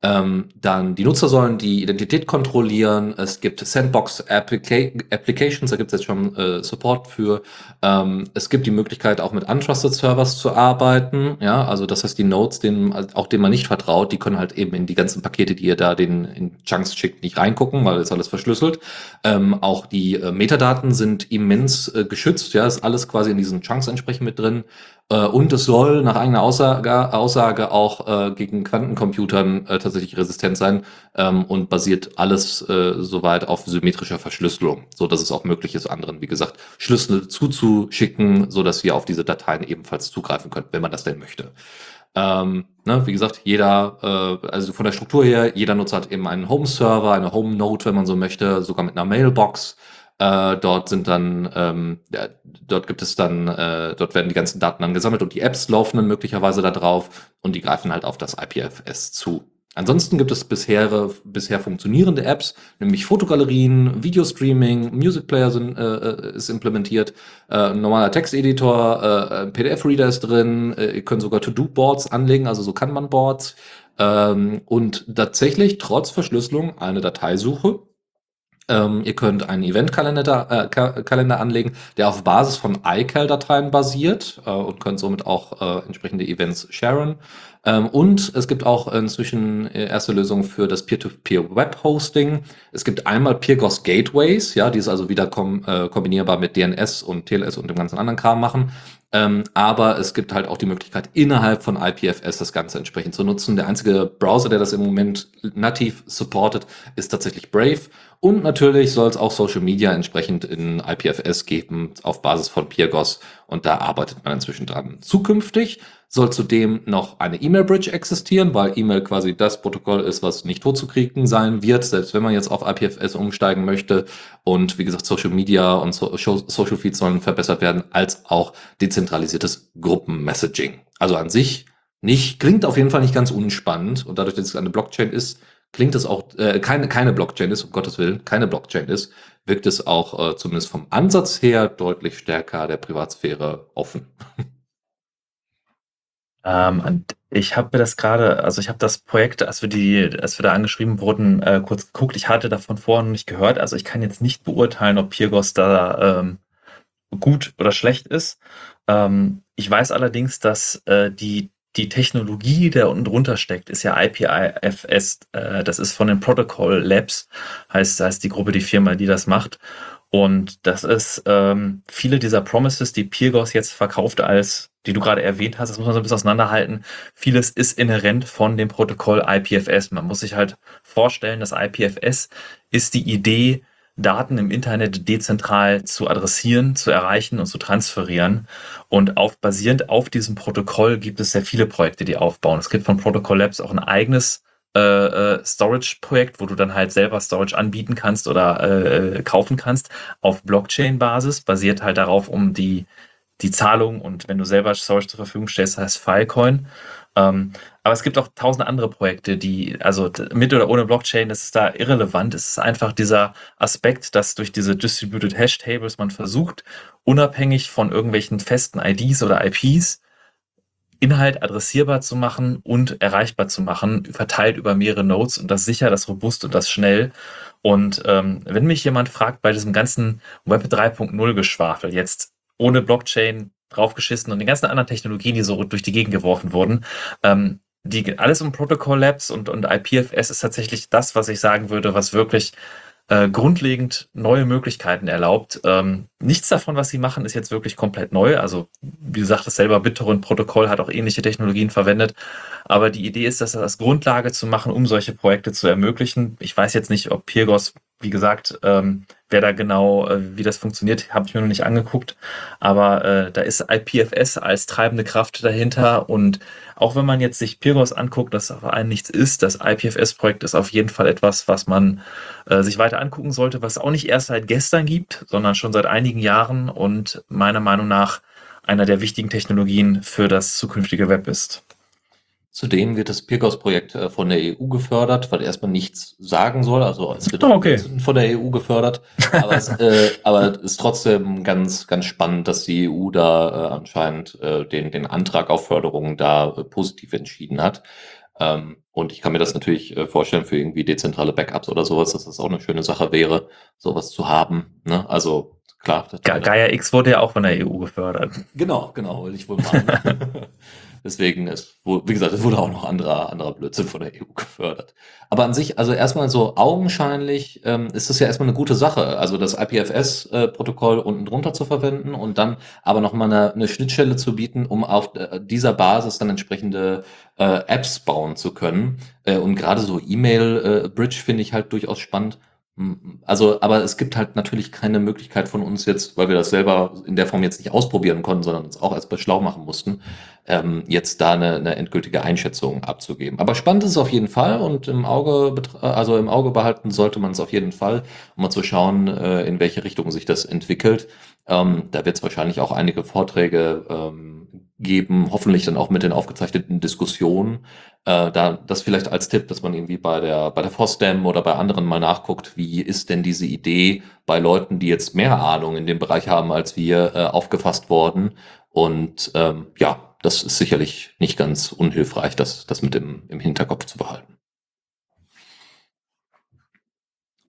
ähm, dann die Nutzer sollen die Identität kontrollieren. Es gibt Sandbox Applica Applications, da gibt es jetzt schon äh, Support für. Ähm, es gibt die Möglichkeit, auch mit Untrusted Servers zu arbeiten. Ja, also das heißt, die Nodes, denen, auch denen man nicht vertraut, die können halt eben in die ganzen Pakete, die ihr da den in Chunks schickt, nicht reingucken, weil es alles verschlüsselt. Ähm, auch die äh, Metadaten sind immens äh, geschützt. Ja, ist alles quasi in diesen Chunks entsprechend mit drin. Äh, und es soll nach eigener Aussage, Aussage auch äh, gegen Quantencomputern äh, tatsächlich resistent sein ähm, und basiert alles äh, soweit auf symmetrischer Verschlüsselung, so dass es auch möglich ist, anderen, wie gesagt, Schlüssel zuzuschicken, so dass wir auf diese Dateien ebenfalls zugreifen können, wenn man das denn möchte. Ähm, ne, wie gesagt, jeder, äh, also von der Struktur her, jeder Nutzer hat eben einen Home-Server, eine Home-Node, wenn man so möchte, sogar mit einer Mailbox. Äh, dort sind dann, ähm, ja, dort gibt es dann, äh, dort werden die ganzen Daten dann gesammelt und die Apps laufen dann möglicherweise da drauf und die greifen halt auf das IPFS zu. Ansonsten gibt es bisher, bisher funktionierende Apps, nämlich Fotogalerien, Videostreaming, Music Player sind, äh, äh ist implementiert, äh, normaler Texteditor, äh, PDF-Reader ist drin, äh, ihr könnt sogar To-Do-Boards anlegen, also so Kanban-Boards. Ähm, und tatsächlich trotz Verschlüsselung eine Dateisuche ähm, ihr könnt einen Eventkalender äh, Kalender anlegen, der auf Basis von iCal-Dateien basiert äh, und könnt somit auch äh, entsprechende Events sharen. Ähm, und es gibt auch inzwischen äh, erste Lösungen für das Peer-to-Peer-Web-Hosting. Es gibt einmal Peergos Gateways, ja, die ist also wieder kom äh, kombinierbar mit DNS und TLS und dem ganzen anderen Kram machen. Ähm, aber es gibt halt auch die Möglichkeit, innerhalb von IPFS das Ganze entsprechend zu nutzen. Der einzige Browser, der das im Moment nativ supportet, ist tatsächlich Brave. Und natürlich soll es auch Social Media entsprechend in IPFS geben auf Basis von Peergos. Und da arbeitet man inzwischen dran. Zukünftig soll zudem noch eine E-Mail-Bridge existieren, weil E-Mail quasi das Protokoll ist, was nicht totzukriegen sein wird, selbst wenn man jetzt auf IPFS umsteigen möchte. Und wie gesagt, Social Media und so Social Feeds sollen verbessert werden, als auch dezentralisiertes Gruppenmessaging. Also an sich nicht, klingt auf jeden Fall nicht ganz unspannend. Und dadurch, dass es eine Blockchain ist, klingt es auch, äh, keine, keine Blockchain ist, um Gottes Willen, keine Blockchain ist, wirkt es auch äh, zumindest vom Ansatz her deutlich stärker der Privatsphäre offen. (laughs) Ähm, und ich habe mir das gerade, also ich habe das Projekt, als wir die, als wir da angeschrieben wurden, äh, kurz geguckt. Ich hatte davon vorher noch nicht gehört. Also ich kann jetzt nicht beurteilen, ob Pirgos da ähm, gut oder schlecht ist. Ähm, ich weiß allerdings, dass äh, die die Technologie, der unten drunter steckt, ist ja IPFS. Äh, das ist von den Protocol Labs, heißt, heißt die Gruppe, die Firma, die das macht. Und das ist ähm, viele dieser Promises, die Pirgos jetzt verkauft als, die du gerade erwähnt hast, das muss man so ein bisschen auseinanderhalten. Vieles ist inhärent von dem Protokoll IPFS. Man muss sich halt vorstellen, dass IPFS ist die Idee, Daten im Internet dezentral zu adressieren, zu erreichen und zu transferieren. Und auf, basierend auf diesem Protokoll gibt es sehr viele Projekte, die aufbauen. Es gibt von Protocol Labs auch ein eigenes äh, äh, Storage-Projekt, wo du dann halt selber Storage anbieten kannst oder äh, kaufen kannst auf Blockchain-Basis, basiert halt darauf, um die, die Zahlung und wenn du selber Storage zur Verfügung stellst, heißt Filecoin. Ähm, aber es gibt auch tausend andere Projekte, die, also mit oder ohne Blockchain, das ist da irrelevant. Es ist einfach dieser Aspekt, dass durch diese Distributed Hash Tables man versucht, unabhängig von irgendwelchen festen IDs oder IPs, Inhalt adressierbar zu machen und erreichbar zu machen, verteilt über mehrere Nodes und das sicher, das robust und das schnell. Und ähm, wenn mich jemand fragt bei diesem ganzen Web 3.0 Geschwafel, jetzt ohne Blockchain draufgeschissen und den ganzen anderen Technologien, die so durch die Gegend geworfen wurden, ähm, die, alles um Protocol Labs und, und IPFS ist tatsächlich das, was ich sagen würde, was wirklich äh, grundlegend neue Möglichkeiten erlaubt. Ähm, nichts davon, was sie machen, ist jetzt wirklich komplett neu. Also, wie gesagt, das selber BitTorrent-Protokoll hat auch ähnliche Technologien verwendet. Aber die Idee ist, das als Grundlage zu machen, um solche Projekte zu ermöglichen. Ich weiß jetzt nicht, ob Pirgos, wie gesagt, ähm, wer da genau, äh, wie das funktioniert, habe ich mir noch nicht angeguckt. Aber äh, da ist IPFS als treibende Kraft dahinter und auch wenn man jetzt sich Pyrgos anguckt, das auf einen nichts ist, das IPFS-Projekt ist auf jeden Fall etwas, was man äh, sich weiter angucken sollte, was auch nicht erst seit gestern gibt, sondern schon seit einigen Jahren und meiner Meinung nach einer der wichtigen Technologien für das zukünftige Web ist. Zudem wird das Pirkos-Projekt äh, von der EU gefördert, weil erstmal nichts sagen soll. Also es wird oh, okay. von der EU gefördert. Aber es äh, (laughs) aber ist trotzdem ganz, ganz spannend, dass die EU da äh, anscheinend äh, den, den Antrag auf Förderung da äh, positiv entschieden hat. Ähm, und ich kann mir das natürlich äh, vorstellen für irgendwie dezentrale Backups oder sowas, dass das auch eine schöne Sache wäre, sowas zu haben. Ne? Also klar. Gaia X wurde ja auch von der EU gefördert. Genau, genau, will ich wohl meinen. (laughs) Deswegen ist, wie gesagt, es wurde auch noch anderer, anderer Blödsinn von der EU gefördert. Aber an sich, also erstmal so augenscheinlich ähm, ist das ja erstmal eine gute Sache. Also das IPFS-Protokoll äh, unten drunter zu verwenden und dann aber nochmal eine, eine Schnittstelle zu bieten, um auf äh, dieser Basis dann entsprechende äh, Apps bauen zu können. Äh, und gerade so E-Mail-Bridge äh, finde ich halt durchaus spannend also, aber es gibt halt natürlich keine Möglichkeit von uns jetzt, weil wir das selber in der Form jetzt nicht ausprobieren konnten, sondern uns auch erst bei schlau machen mussten, ähm, jetzt da eine, eine endgültige Einschätzung abzugeben. Aber spannend ist es auf jeden Fall und im Auge, also im Auge behalten sollte man es auf jeden Fall, um mal zu schauen, äh, in welche Richtung sich das entwickelt. Ähm, da wird es wahrscheinlich auch einige Vorträge ähm, geben, hoffentlich dann auch mit den aufgezeichneten Diskussionen. Äh, da das vielleicht als Tipp, dass man irgendwie bei der bei der FOSDEM oder bei anderen mal nachguckt, wie ist denn diese Idee bei Leuten, die jetzt mehr Ahnung in dem Bereich haben als wir, äh, aufgefasst worden. Und ähm, ja, das ist sicherlich nicht ganz unhilfreich, das, das mit im, im Hinterkopf zu behalten.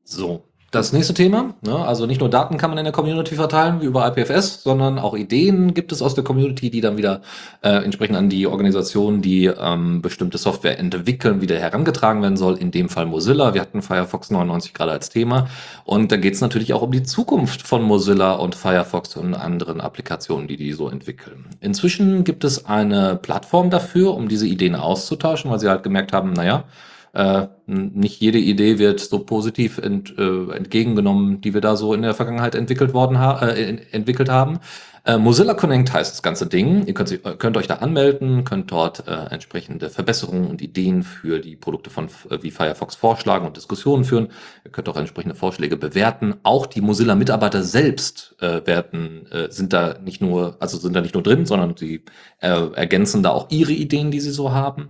So, das nächste Thema, ne, also nicht nur Daten kann man in der Community verteilen, wie über IPFS, sondern auch Ideen gibt es aus der Community, die dann wieder äh, entsprechend an die Organisationen, die ähm, bestimmte Software entwickeln, wieder herangetragen werden soll. In dem Fall Mozilla. Wir hatten Firefox 99 gerade als Thema. Und da geht es natürlich auch um die Zukunft von Mozilla und Firefox und anderen Applikationen, die die so entwickeln. Inzwischen gibt es eine Plattform dafür, um diese Ideen auszutauschen, weil sie halt gemerkt haben, naja, Äh, nicht jede Idee wird so positiv ent, äh, entgegengenommen, die wir da so in der Vergangenheit entwickelt worden ha äh, entwickelt haben. Äh, Mozilla Connect heißt das ganze Ding. Ihr könnt, könnt euch da anmelden, könnt dort äh, entsprechende Verbesserungen und Ideen für die Produkte von äh, wie Firefox vorschlagen und Diskussionen führen. Ihr könnt auch entsprechende Vorschläge bewerten. Auch die Mozilla-Mitarbeiter selbst äh, werden, äh, sind da nicht nur, also sind da nicht nur drin, sondern sie äh, ergänzen da auch ihre Ideen, die sie so haben.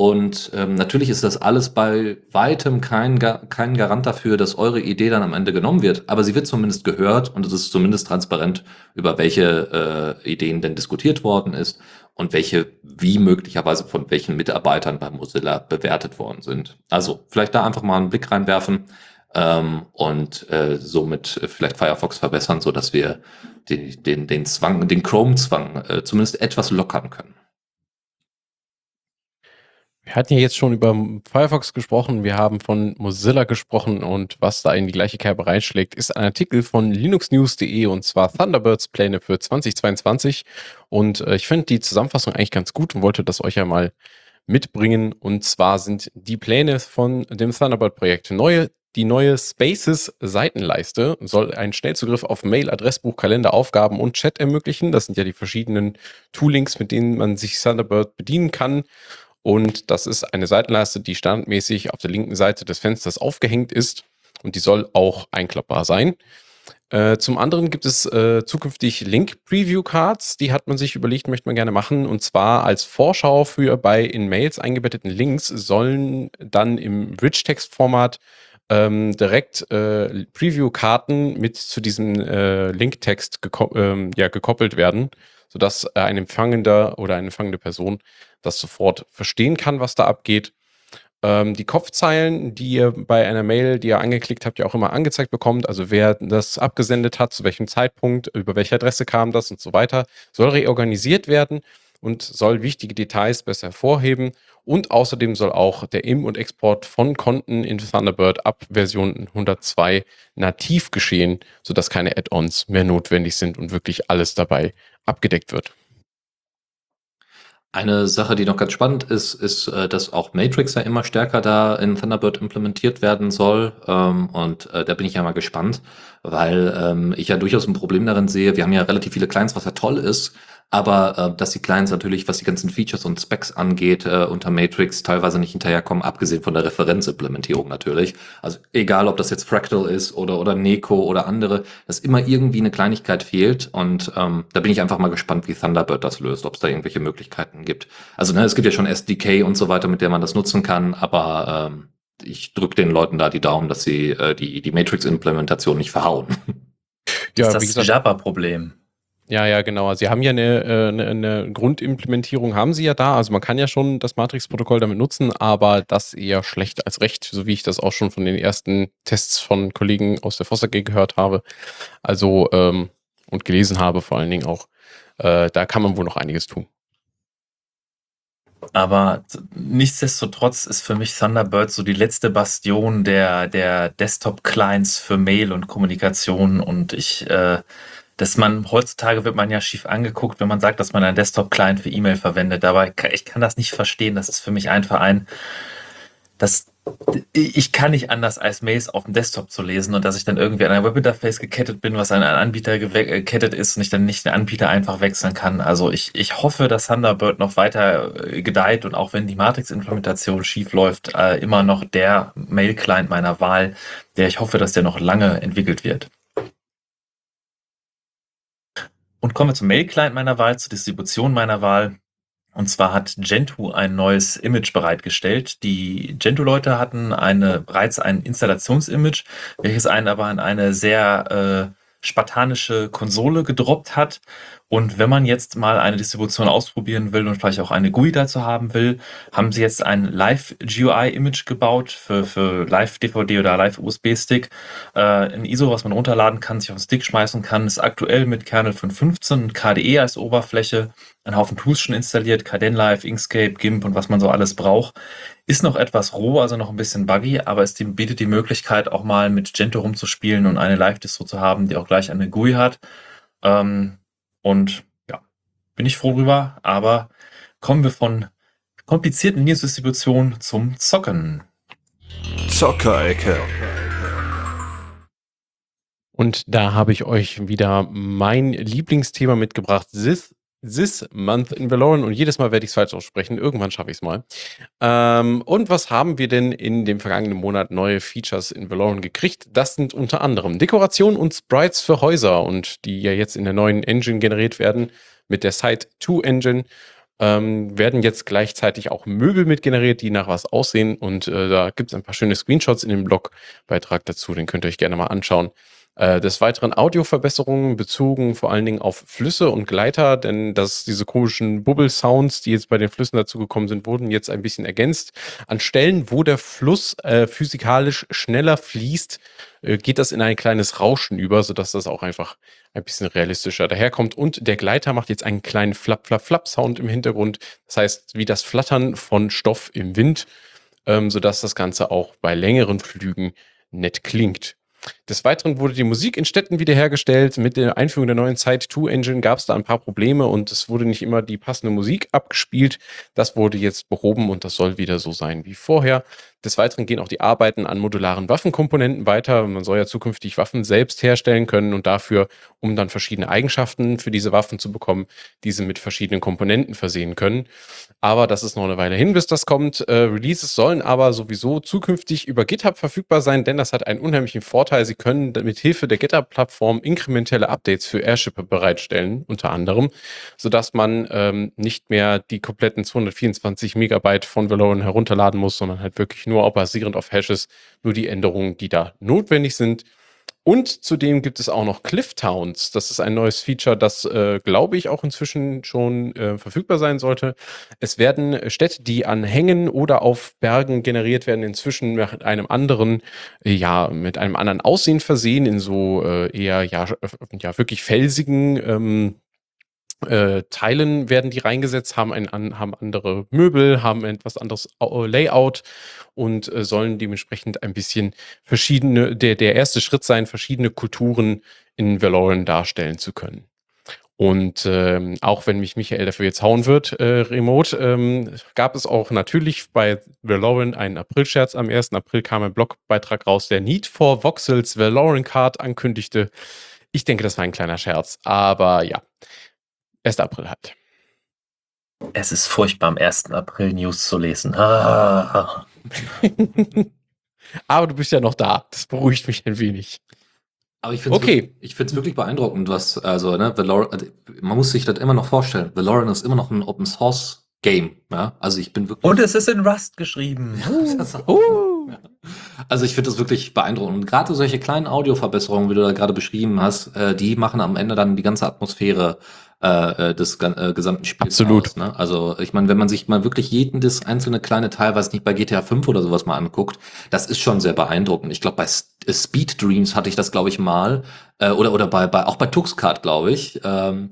Und ähm, natürlich ist das alles bei weitem kein, kein Garant dafür, dass eure Idee dann am Ende genommen wird, aber sie wird zumindest gehört und es ist zumindest transparent, über welche äh, Ideen denn diskutiert worden ist und welche wie möglicherweise von welchen Mitarbeitern bei Mozilla bewertet worden sind. Also vielleicht da einfach mal einen Blick reinwerfen ähm, und äh, somit vielleicht Firefox verbessern, so dass wir den, den, den Zwang, den Chrome-Zwang äh, zumindest etwas lockern können. Wir hatten ja jetzt schon über Firefox gesprochen, wir haben von Mozilla gesprochen und was da in die gleiche Kerbe reinschlägt, ist ein Artikel von linuxnews.de und zwar Thunderbirds Pläne für 2022. Und äh, ich finde die Zusammenfassung eigentlich ganz gut und wollte das euch ja mal mitbringen. Und zwar sind die Pläne von dem Thunderbird-Projekt neue die neue Spaces Seitenleiste soll einen Schnellzugriff auf Mail, Adressbuch, Kalender, Aufgaben und Chat ermöglichen. Das sind ja die verschiedenen Toolings, mit denen man sich Thunderbird bedienen kann. Und das ist eine Seitenleiste, die standardmäßig auf der linken Seite des Fensters aufgehängt ist und die soll auch einklappbar sein. Äh, zum anderen gibt es äh, zukünftig Link-Preview-Cards, die hat man sich überlegt, möchte man gerne machen. Und zwar als Vorschau für bei in Mails eingebetteten Links sollen dann im Rich-Text-Format ähm, direkt äh, Preview-Karten mit zu diesem äh, Linktext geko ähm, ja, gekoppelt werden, sodass äh, ein Empfangender oder eine empfangende Person das sofort verstehen kann, was da abgeht. Ähm, die Kopfzeilen, die ihr bei einer Mail, die ihr angeklickt habt, ja auch immer angezeigt bekommt, also wer das abgesendet hat, zu welchem Zeitpunkt, über welche Adresse kam das und so weiter, soll reorganisiert werden und soll wichtige Details besser hervorheben. Und außerdem soll auch der Im- und Export von Konten in Thunderbird ab Version 102 nativ geschehen, sodass keine Add-ons mehr notwendig sind und wirklich alles dabei abgedeckt wird. Eine Sache, die noch ganz spannend ist, ist, äh, dass auch Matrix ja immer stärker da in Thunderbird implementiert werden soll. Ähm, und äh, da bin ich ja mal gespannt, weil ähm, ich ja durchaus ein Problem darin sehe. Wir haben ja relativ viele Clients, was ja toll ist, aber äh, dass die Clients natürlich, was die ganzen Features und Specs angeht, äh, unter Matrix teilweise nicht hinterherkommen, abgesehen von der Referenzimplementierung natürlich. Also egal, ob das jetzt Fractal ist oder, oder Neko oder andere, dass immer irgendwie eine Kleinigkeit fehlt und ähm, da bin ich einfach mal gespannt, wie Thunderbird das löst, ob es da irgendwelche Möglichkeiten gibt. Also ne, es gibt ja schon SDK und so weiter, mit der man das nutzen kann, aber ähm, ich drücke den Leuten da die Daumen, dass sie äh, die, die Matrix-Implementation nicht verhauen. Ja, das ist das Java-Problem. Ja, ja, genau. Also sie haben ja eine, äh, eine, eine Grundimplementierung, haben sie ja da. Also man kann ja schon das Matrix-Protokoll damit nutzen, aber das eher schlecht als recht, so wie ich das auch schon von den ersten Tests von Kollegen aus der Foster G gehört habe. Also ähm, und gelesen habe vor allen Dingen auch. Äh, da kann man wohl noch einiges tun. Aber nichtsdestotrotz ist für mich Thunderbird so die letzte Bastion der, der Desktop-Clients für Mail und Kommunikation und ich äh, dass man heutzutage wird man ja schief angeguckt, wenn man sagt, dass man einen Desktop-Client für E-Mail verwendet. Aber ich kann das nicht verstehen. Das ist für mich einfach ein, das, ich kann nicht anders als Mails auf dem Desktop zu lesen und dass ich dann irgendwie an ein Webinterface gekettet bin, was an einen Anbieter gekettet ist und ich dann nicht den Anbieter einfach wechseln kann. Also ich, ich hoffe, dass Thunderbird noch weiter äh, gedeiht und auch wenn die Matrix-Implementation schief läuft, äh, immer noch der Mail-Client meiner Wahl, der ich hoffe, dass der noch lange entwickelt wird. Und kommen wir zum Mail-Client meiner Wahl, zur Distribution meiner Wahl. Und zwar hat Gentoo ein neues Image bereitgestellt. Die Gentoo-Leute hatten eine, bereits ein Installationsimage, welches einen aber an eine sehr äh, spartanische Konsole gedroppt hat. Und wenn man jetzt mal eine Distribution ausprobieren will und vielleicht auch eine GUI dazu haben will, haben sie jetzt ein Live-GUI-Image gebaut für, für Live-DVD oder Live-USB-Stick. Äh, ein ISO, was man runterladen kann, sich auf den Stick schmeißen kann, ist aktuell mit Kernel 5.15 und KDE als Oberfläche, ein Haufen Tools schon installiert, Kdenlive, Inkscape, GIMP und was man so alles braucht. Ist noch etwas roh, also noch ein bisschen buggy, aber es bietet die Möglichkeit, auch mal mit Gentoo rumzuspielen und eine Live-Distro zu haben, die auch gleich eine GUI hat. Ähm, und ja, bin ich froh drüber. Aber kommen wir von komplizierten Linux-Distributionen zum Zocken. Zockerecke. Und da habe ich euch wieder mein Lieblingsthema mitgebracht. This, this Month in Valorant. Und jedes Mal werde ich es falsch aussprechen. Irgendwann schaffe ich es mal. Ähm, und was haben wir denn in dem vergangenen Monat neue Features in Valorant gekriegt? Das sind unter anderem Dekoration und Sprites für Häuser und die ja jetzt in der neuen Engine generiert werden mit der Site 2 Engine. Ähm, werden jetzt gleichzeitig auch Möbel mit generiert, die nach was aussehen. Und äh, da gibt es ein paar schöne Screenshots in dem Blogbeitrag dazu. Den könnt ihr euch gerne mal anschauen. Äh, des Weiteren Audioverbesserungen bezogen vor allen Dingen auf Flüsse und Gleiter, denn das, diese komischen Bubble-Sounds, die jetzt bei den Flüssen dazugekommen sind, wurden jetzt ein bisschen ergänzt. An Stellen, wo der Fluss äh, physikalisch schneller fließt, äh, geht das in ein kleines Rauschen über, sodass das auch einfach ein bisschen realistischer daherkommt. Und der Gleiter macht jetzt einen kleinen Flap-Flap-Flap-Sound im Hintergrund. Das heißt, wie das Flattern von Stoff im Wind, ähm, sodass das Ganze auch bei längeren Flügen nett klingt. Des Weiteren wurde die Musik in Städten wiederhergestellt. Mit der Einführung der neuen Zeit 2 Engine gab es da ein paar Probleme und es wurde nicht immer die passende Musik abgespielt. Das wurde jetzt behoben und das soll wieder so sein wie vorher. Des Weiteren gehen auch die Arbeiten an modularen Waffenkomponenten weiter. Man soll ja zukünftig Waffen selbst herstellen können und dafür, um dann verschiedene Eigenschaften für diese Waffen zu bekommen, diese mit verschiedenen Komponenten versehen können. Aber das ist noch eine Weile hin, bis das kommt. Äh, Releases sollen aber sowieso zukünftig über GitHub verfügbar sein, denn das hat einen unheimlichen Vorteil. Sie können mit Hilfe der GitHub-Plattform inkrementelle Updates für Airshipper bereitstellen, unter anderem, sodass man ähm, nicht mehr die kompletten 224 Megabyte von Valorant herunterladen muss, sondern halt wirklich nur basierend auf Hashes, nur die Änderungen, die da notwendig sind. Und zudem gibt es auch noch Cliff Towns. Das ist ein neues Feature, das, äh, glaube ich, auch inzwischen schon äh, verfügbar sein sollte. Es werden Städte, die an Hängen oder auf Bergen generiert werden, inzwischen mit einem anderen, äh, ja, mit einem anderen Aussehen versehen, in so äh, eher, ja, ja, wirklich felsigen ähm, äh, Teilen werden die reingesetzt, haben, ein, an, haben andere Möbel, haben etwas anderes Layout und äh, sollen dementsprechend ein bisschen verschiedene, der, der erste Schritt sein, verschiedene Kulturen in Valorant darstellen zu können. Und ähm, auch wenn mich Michael dafür jetzt hauen wird, äh, remote, ähm, gab es auch natürlich bei Valorant einen April-Scherz. Am 1. April kam ein Blogbeitrag raus, der Need for Voxels Valorant Card ankündigte. Ich denke, das war ein kleiner Scherz. Aber ja, 1. April halt. Es ist furchtbar, am 1. April News zu lesen. Ah. (laughs) Aber du bist ja noch da. Das beruhigt mich ein wenig. Aber ich finde es Okay. wirklich, wirklich beeindruckend, was, also, ne, Valorant, also, man muss sich das immer noch vorstellen. Valorant ist immer noch ein Open Source Game, ja. Also ich bin wirklich. Und es ist in Rust geschrieben. Das- Uh. Also ich finde das wirklich beeindruckend. Und gerade solche kleinen Audioverbesserungen, wie du da gerade beschrieben hast, äh, die machen am Ende dann die ganze Atmosphäre äh, äh, des äh, gesamten Spiels Absolut. aus. Ne? Also ich meine, wenn man sich mal wirklich jedes einzelne kleine Teil, was nicht bei GTA 5 oder sowas mal anguckt, das ist schon sehr beeindruckend. Ich glaube, bei äh, Speed Dreams hatte ich das, glaube ich, mal. Äh, oder oder bei, bei auch bei Tuxcart, glaube ich. Ähm,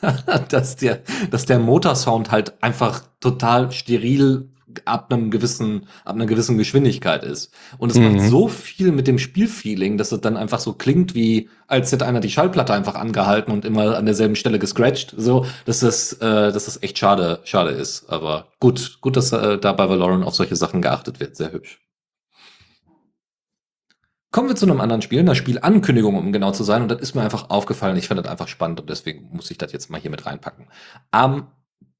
(laughs) dass der, dass der Motorsound halt einfach total steril ab einem gewissen, ab einer gewissen Geschwindigkeit ist. Und es Mhm. macht so viel mit dem Spielfeeling, dass es dann einfach so klingt, wie als hätte einer die Schallplatte einfach angehalten und immer an derselben Stelle gescratcht. So, dass das, äh, dass das echt schade, schade ist. Aber gut, gut, dass äh, da bei Valorant auf solche Sachen geachtet wird. Sehr hübsch. Kommen wir zu einem anderen Spiel, einer Spielankündigung, um genau zu sein. Und das ist mir einfach aufgefallen. Ich fand das einfach spannend und deswegen muss ich das jetzt mal hier mit reinpacken. Am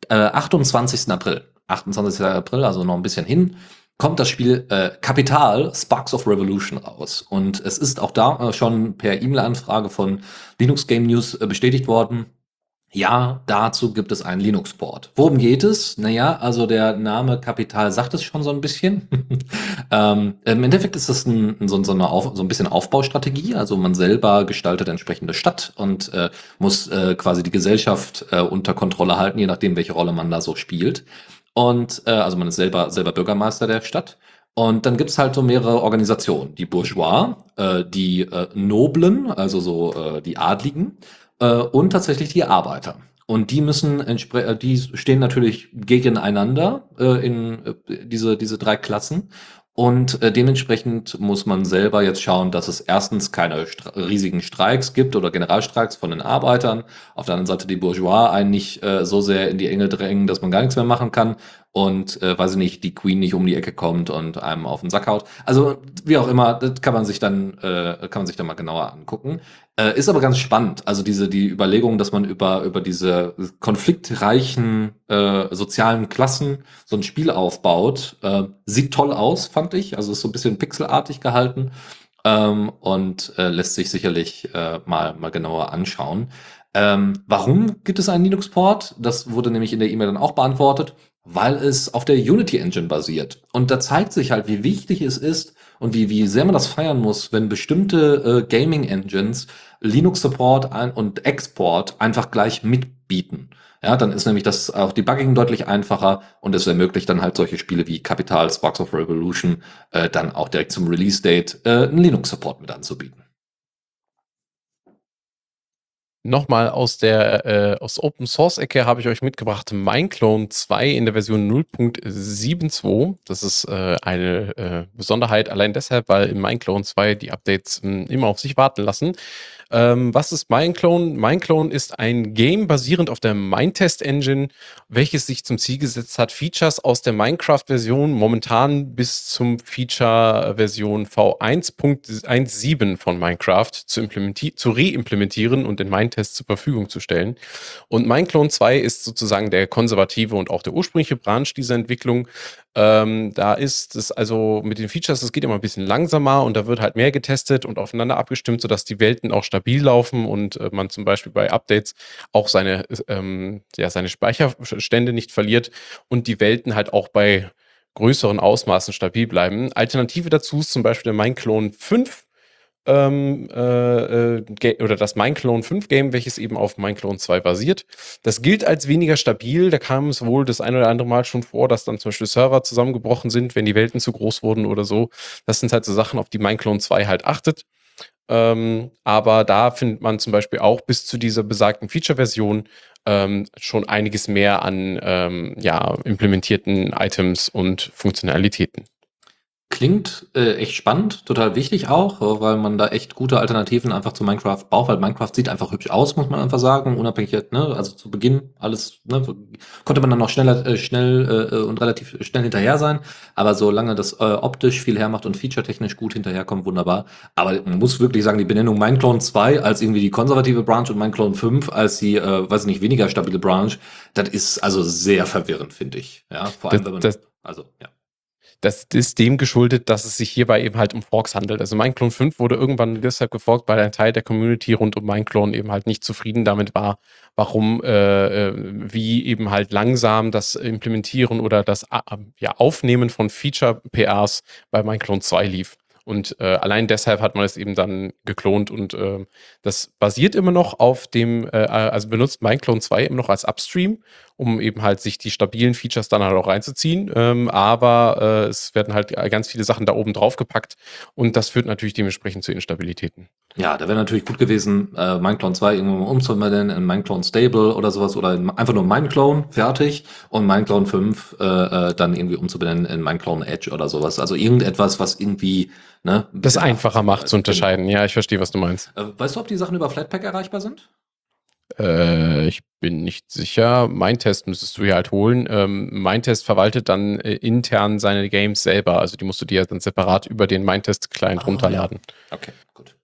äh, 28. April, 28. April, also noch ein bisschen hin, kommt das Spiel äh, Kapital Sparks of Revolution raus. Und es ist auch da äh, schon per E-Mail-Anfrage von Linux Game News äh, bestätigt worden. Ja, dazu gibt es einen Linux-Port. Worum geht es? Naja, also der Name Kapital sagt es schon so ein bisschen. (laughs) ähm, Im Endeffekt ist das ein, so, so, Auf, so ein bisschen Aufbaustrategie. Also man selber gestaltet entsprechende Stadt und äh, muss äh, quasi die Gesellschaft äh, unter Kontrolle halten, je nachdem, welche Rolle man da so spielt. Und äh, also man ist selber, selber Bürgermeister der Stadt. Und dann gibt's halt so mehrere Organisationen. Die Bourgeois, äh, die äh, Noblen, also so äh, die Adligen, äh, und tatsächlich die Arbeiter. Und die müssen äh, die stehen natürlich gegeneinander äh, in äh, diese, diese drei Klassen. Und äh, dementsprechend muss man selber jetzt schauen, dass es erstens keine Stra riesigen Streiks gibt oder Generalstreiks von den Arbeitern. Auf der anderen Seite die Bourgeois einen nicht äh, so sehr in die Enge drängen, dass man gar nichts mehr machen kann. Und äh, weiß ich nicht, die Queen nicht um die Ecke kommt und einem auf den Sack haut. Also wie auch immer, das kann man sich dann äh, kann man sich dann mal genauer angucken. Äh, ist aber ganz spannend. Also diese die Überlegung, dass man über über diese konfliktreichen äh, sozialen Klassen so ein Spiel aufbaut, äh, sieht toll aus, fand ich. Also ist so ein bisschen pixelartig gehalten ähm, und äh, lässt sich sicherlich äh, mal mal genauer anschauen. Ähm, warum gibt es einen Linux-Port? Das wurde nämlich in der E-Mail dann auch beantwortet, weil es auf der Unity Engine basiert. Und da zeigt sich halt, wie wichtig es ist, und wie, wie sehr man das feiern muss, wenn bestimmte äh, Gaming-Engines Linux-Support und Export einfach gleich mitbieten. Ja, dann ist nämlich das auch Debugging deutlich einfacher und es ermöglicht dann halt solche Spiele wie Capital, Sparks of Revolution äh, dann auch direkt zum Release-Date äh, einen Linux-Support mit anzubieten. Nochmal aus der äh, aus Open Source Ecke habe ich euch mitgebracht Mineclone 2 in der Version 0.72. Das ist äh, eine äh, Besonderheit allein deshalb, weil in Mineclone 2 die Updates mh, hm, immer auf sich warten lassen. Ähm, was ist Mineclone? Mineclone ist ein Game basierend auf der Mindtest Engine, welches sich zum Ziel gesetzt hat, Features aus der Minecraft-Version momentan bis zum Feature-Version V1.17 von Minecraft zu, zu reimplementieren und in Mindtest zur Verfügung zu stellen. Und Mineclone 2 ist sozusagen der konservative und auch der ursprüngliche Branch dieser Entwicklung. Ähm, da ist es also mit den Features, es geht immer ein bisschen langsamer und da wird halt mehr getestet und aufeinander abgestimmt, sodass die Welten auch stabil laufen und äh, man zum Beispiel bei Updates auch seine, ähm, ja, seine Speicherstände nicht verliert und die Welten halt auch bei größeren Ausmaßen stabil bleiben. Alternative dazu ist zum Beispiel der Mineclone 5 ähm, äh, äh oder das Mineclone 5 Game, welches eben auf Mineclone 2 basiert. Das gilt als weniger stabil. Da kam es wohl das ein oder andere Mal schon vor, dass dann zum Beispiel Server zusammengebrochen sind, wenn die Welten zu groß wurden oder so. Das sind halt so Sachen, auf die Mineclone 2 halt achtet. Ähm, aber da findet man zum Beispiel auch bis zu dieser besagten Feature-Version ähm, schon einiges mehr an ähm, ja, implementierten Items und Funktionalitäten. Klingt äh, echt spannend, total wichtig auch, äh, weil man da echt gute Alternativen einfach zu Minecraft braucht, weil Minecraft sieht einfach hübsch aus, muss man einfach sagen, unabhängig, ne, also zu Beginn alles, ne, konnte man dann noch schneller, äh, schnell äh, und relativ schnell hinterher sein, aber solange das äh, optisch viel hermacht und featuretechnisch gut hinterherkommt, wunderbar. Aber man muss wirklich sagen, die Benennung Mineclone 2 als irgendwie die konservative Branch und Mineclone 5 als die, äh, weiß ich nicht, weniger stabile Branch, das ist also sehr verwirrend, finde ich. Ja, vor allem, das, wenn man, das, also, ja. Das ist dem geschuldet, dass es sich hierbei eben halt um Forks handelt. Also Mineclone 5 wurde irgendwann deshalb geforkt, weil ein Teil der Community rund um Mineclone eben halt nicht zufrieden damit war, warum, äh, äh wie eben halt langsam das Implementieren oder das äh, ja, Aufnehmen von Feature-PRs bei Mineclone 2 lief. Und äh, allein deshalb hat man es eben dann geklont und äh, das basiert immer noch auf dem, äh, also benutzt Mineclone 2 immer noch als Upstream, um eben halt sich die stabilen Features dann halt auch reinzuziehen. Ähm, aber äh, es werden halt ganz viele Sachen da oben drauf gepackt und das führt natürlich dementsprechend zu Instabilitäten. Ja, da wäre natürlich gut gewesen, äh, Mineclone 2 irgendwann mal umzuwandeln in Mineclone Stable oder sowas oder in, einfach nur Mineclone, fertig und Mineclone 5 äh, äh, dann irgendwie umzubenennen in Mineclone Edge oder sowas. Also irgendetwas, was irgendwie ne, das einfacher macht zu unterscheiden. Ja, ich verstehe, was du meinst. Äh, weißt du, ob die Sachen über Flatpak erreichbar sind? Äh, ich bin nicht sicher. Mein Test müsstest du hier halt holen. Ähm, mein Test verwaltet dann äh, intern seine Games selber. Also die musst du dir dann separat über den Mindtest-Client oh, runterladen. Ja. Okay, gut.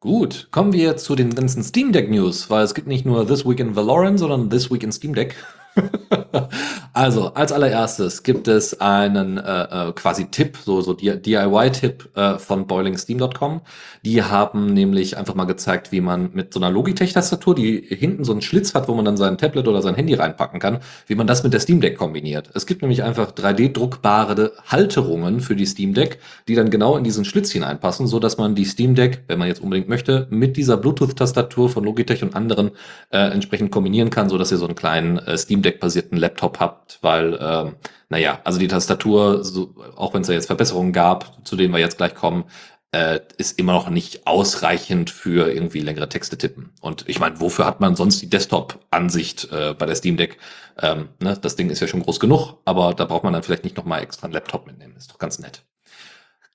Gut, kommen wir zu den ganzen Steam Deck News, weil es gibt nicht nur This Week in Valorant, sondern This Week in Steam Deck. (laughs) also, als allererstes gibt es einen äh, äh quasi Tipp, so, so DIY-Tipp äh, von boilingsteam.com. Die haben nämlich einfach mal gezeigt, wie man mit so einer Logitech-Tastatur, die hinten so einen Schlitz hat, wo man dann sein Tablet oder sein Handy reinpacken kann, wie man das mit der Steam Deck kombiniert. Es gibt nämlich einfach 3D-druckbare Halterungen für die Steam Deck, die dann genau in diesen Schlitz hineinpassen, so dass man die Steam Deck, wenn man jetzt unbedingt möchte, mit dieser Bluetooth-Tastatur von Logitech und anderen äh, entsprechend kombinieren kann, so dass ihr so einen kleinen äh, Steam Deck-basierten Laptop habt, weil, ähm, naja, also die Tastatur, so, auch wenn es da jetzt Verbesserungen gab, zu denen wir jetzt gleich kommen, äh, ist immer noch nicht ausreichend für irgendwie längere Texte tippen. Und ich meine, wofür hat man sonst die Desktop-Ansicht äh, bei der Steam Deck? Ähm, ne? Das Ding ist ja schon groß genug, aber da braucht man dann vielleicht nicht nochmal extra einen Laptop mitnehmen. Ist doch ganz nett.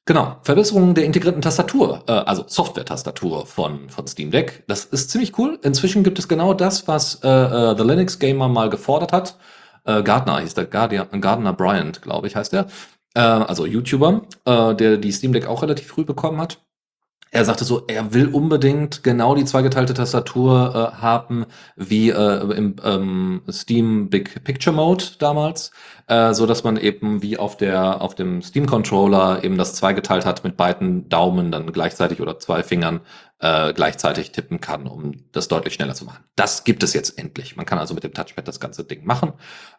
Genau, Verbesserung der integrierten Tastatur, äh, also Software-Tastatur von, von Steam Deck. Das ist ziemlich cool. Inzwischen gibt es genau das, was äh, äh, The Linux Gamer mal gefordert hat. Äh, Gardner hieß der, Guardian, Gardner Bryant, glaube ich, heißt der. Äh, also YouTuber, äh, der die Steam Deck auch relativ früh bekommen hat. Er sagte so, er will unbedingt genau die zweigeteilte Tastatur äh, haben wie äh, im ähm, Steam Big Picture Mode damals, äh, so dass man eben wie auf der auf dem Steam Controller eben das zweigeteilt hat mit beiden Daumen dann gleichzeitig oder zwei Fingern äh, gleichzeitig tippen kann, um das deutlich schneller zu machen. Das gibt es jetzt endlich. Man kann also mit dem Touchpad das ganze Ding machen.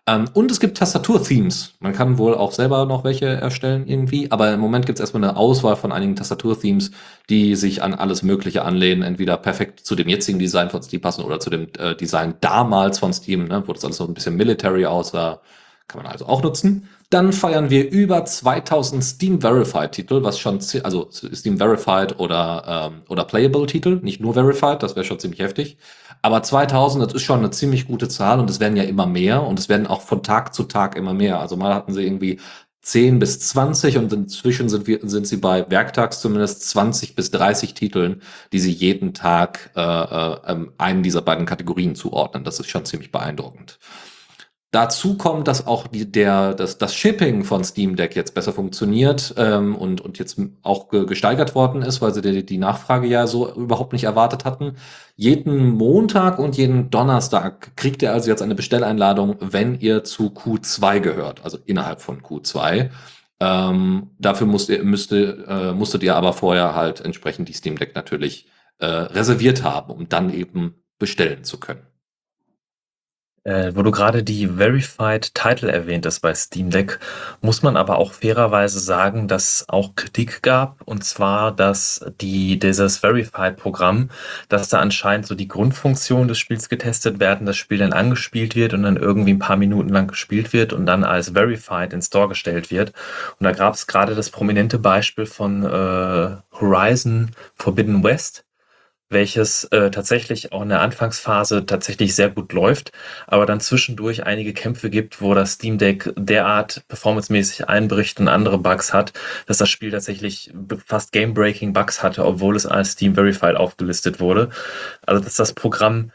Ähm, und es gibt Tastatur-Themes. Man kann wohl auch selber noch welche erstellen irgendwie, aber im Moment gibt es erstmal eine Auswahl von einigen Tastatur-Themes, die sich an alles Mögliche anlehnen, entweder perfekt zu dem jetzigen Design von Steam passen oder zu dem äh, Design damals von Steam, ne, wo das alles so ein bisschen military aussah. Kann man also auch nutzen. Dann feiern wir über 2000 Steam Verified Titel, was schon, also Steam Verified oder, ähm, oder Playable Titel, nicht nur Verified, das wäre schon ziemlich heftig. Aber 2000, das ist schon eine ziemlich gute Zahl und es werden ja immer mehr und es werden auch von Tag zu Tag immer mehr. Also mal hatten sie irgendwie 10 bis 20 und inzwischen sind, wir, sind sie bei Werktags zumindest 20 bis 30 Titeln, die sie jeden Tag äh, äh, ähm, einen dieser beiden Kategorien zuordnen. Das ist schon ziemlich beeindruckend. Dazu kommt, dass auch die, der, das, das Shipping von Steam Deck jetzt besser funktioniert ähm, und, und jetzt auch ge gesteigert worden ist, weil sie die, die Nachfrage ja so überhaupt nicht erwartet hatten. Jeden Montag und jeden Donnerstag kriegt ihr also jetzt eine Bestelleinladung, wenn ihr zu Q2 gehört, also innerhalb von Q2. Ähm, dafür musst ihr, müsste, äh, musstet ihr aber vorher halt entsprechend die Steam Deck natürlich äh, reserviert haben, um dann eben bestellen zu können. Äh, wo du gerade die Verified Title erwähnt hast bei Steam Deck, muss man aber auch fairerweise sagen, dass auch Kritik gab, und zwar, dass die, dieses Verified-Programm, dass da anscheinend so die Grundfunktionen des Spiels getestet werden, das Spiel dann angespielt wird und dann irgendwie ein paar Minuten lang gespielt wird und dann als Verified in Store gestellt wird. Und da gab es gerade das prominente Beispiel von äh, Horizon Forbidden West, welches äh, tatsächlich auch in der Anfangsphase tatsächlich sehr gut läuft, aber dann zwischendurch einige Kämpfe gibt, wo das Steam Deck derart performancemäßig einbricht und andere Bugs hat, dass das Spiel tatsächlich fast game-breaking Bugs hatte, obwohl es als Steam Verified aufgelistet wurde. Also dass das Programm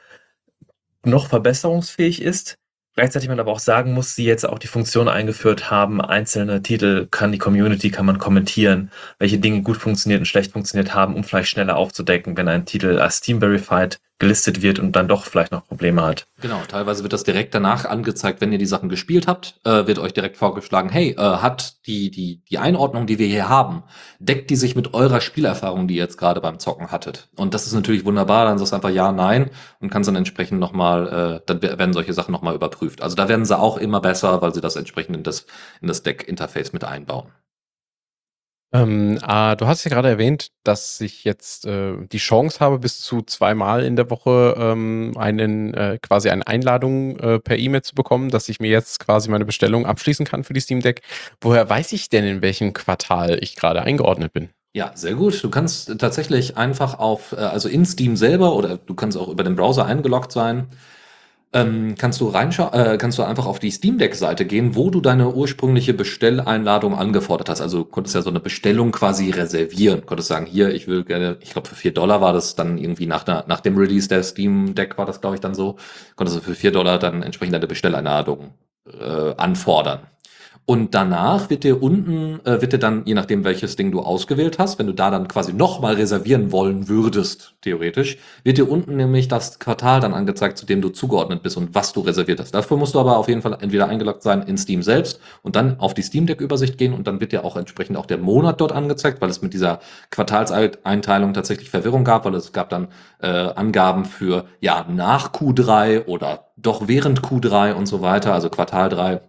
noch verbesserungsfähig ist, Gleichzeitig man aber auch sagen muss, sie jetzt auch die Funktion eingeführt haben, einzelne Titel kann die Community, kann man kommentieren, welche Dinge gut funktioniert und schlecht funktioniert haben, um vielleicht schneller aufzudecken, wenn ein Titel als Steam Verified gelistet wird und dann doch vielleicht noch Probleme hat. Genau, teilweise wird das direkt danach angezeigt, wenn ihr die Sachen gespielt habt, äh, wird euch direkt vorgeschlagen, hey, äh, hat die, die, die Einordnung, die wir hier haben, deckt die sich mit eurer Spielerfahrung, die ihr jetzt gerade beim Zocken hattet? Und das ist natürlich wunderbar, dann sagst du einfach ja, nein und kannst dann entsprechend nochmal, äh, dann werden solche Sachen nochmal überprüft. Also da werden sie auch immer besser, weil sie das entsprechend in das, in das Deck-Interface mit einbauen. Ähm, ah, du hast ja gerade erwähnt, dass ich jetzt äh, die Chance habe, bis zu zweimal in der Woche ähm, einen äh, quasi eine Einladung äh, per E-Mail zu bekommen, dass ich mir jetzt quasi meine Bestellung abschließen kann für die Steam Deck. Woher weiß ich denn, in welchem Quartal ich gerade eingeordnet bin? Ja, sehr gut. Du kannst tatsächlich einfach auf, äh, also in Steam selber oder du kannst auch über den Browser eingeloggt sein ähm, kannst du reinschauen, äh, kannst du einfach auf die Steam Deck Seite gehen, wo du deine ursprüngliche Bestelleinladung angefordert hast. Also konntest ja so eine Bestellung quasi reservieren. Konntest sagen, hier, ich will gerne, ich glaube für vier Dollar war das dann irgendwie nach, der, nach dem Release der Steam Deck war das glaube ich dann so, konntest du für vier Dollar dann entsprechend deine Bestelleinladung äh, anfordern. Und danach wird dir unten, äh, wird dir dann, je nachdem welches Ding du ausgewählt hast, wenn du da dann quasi nochmal reservieren wollen würdest, theoretisch, wird dir unten nämlich das Quartal dann angezeigt, zu dem du zugeordnet bist und was du reserviert hast. Dafür musst du aber auf jeden Fall entweder eingeloggt sein in Steam selbst und dann auf die Steam Deck Übersicht gehen und dann wird dir auch entsprechend auch der Monat dort angezeigt, weil es mit dieser Quartalseinteilung tatsächlich Verwirrung gab, weil es gab dann äh, Angaben für ja nach Q3 oder doch während Q3 und so weiter, also Quartal 3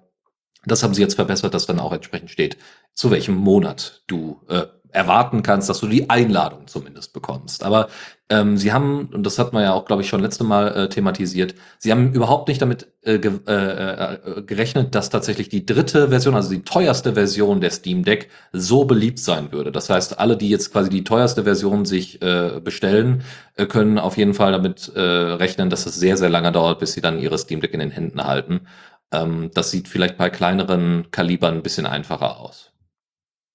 das haben sie jetzt verbessert, dass dann auch entsprechend steht, zu welchem Monat du äh, erwarten kannst, dass du die Einladung zumindest bekommst. Aber Ähm, sie haben, und das hat man ja auch, glaube ich, schon letzte Mal äh, thematisiert, sie haben überhaupt nicht damit äh, ge äh, äh, gerechnet, dass tatsächlich die dritte Version, also die teuerste Version der Steam Deck, so beliebt sein würde. Das heißt, alle, die jetzt quasi die teuerste Version sich äh, bestellen, äh, können auf jeden Fall damit äh, rechnen, dass es sehr, sehr lange dauert, bis sie dann ihre Steam Deck in den Händen halten. Ähm, das sieht vielleicht bei kleineren Kalibern ein bisschen einfacher aus.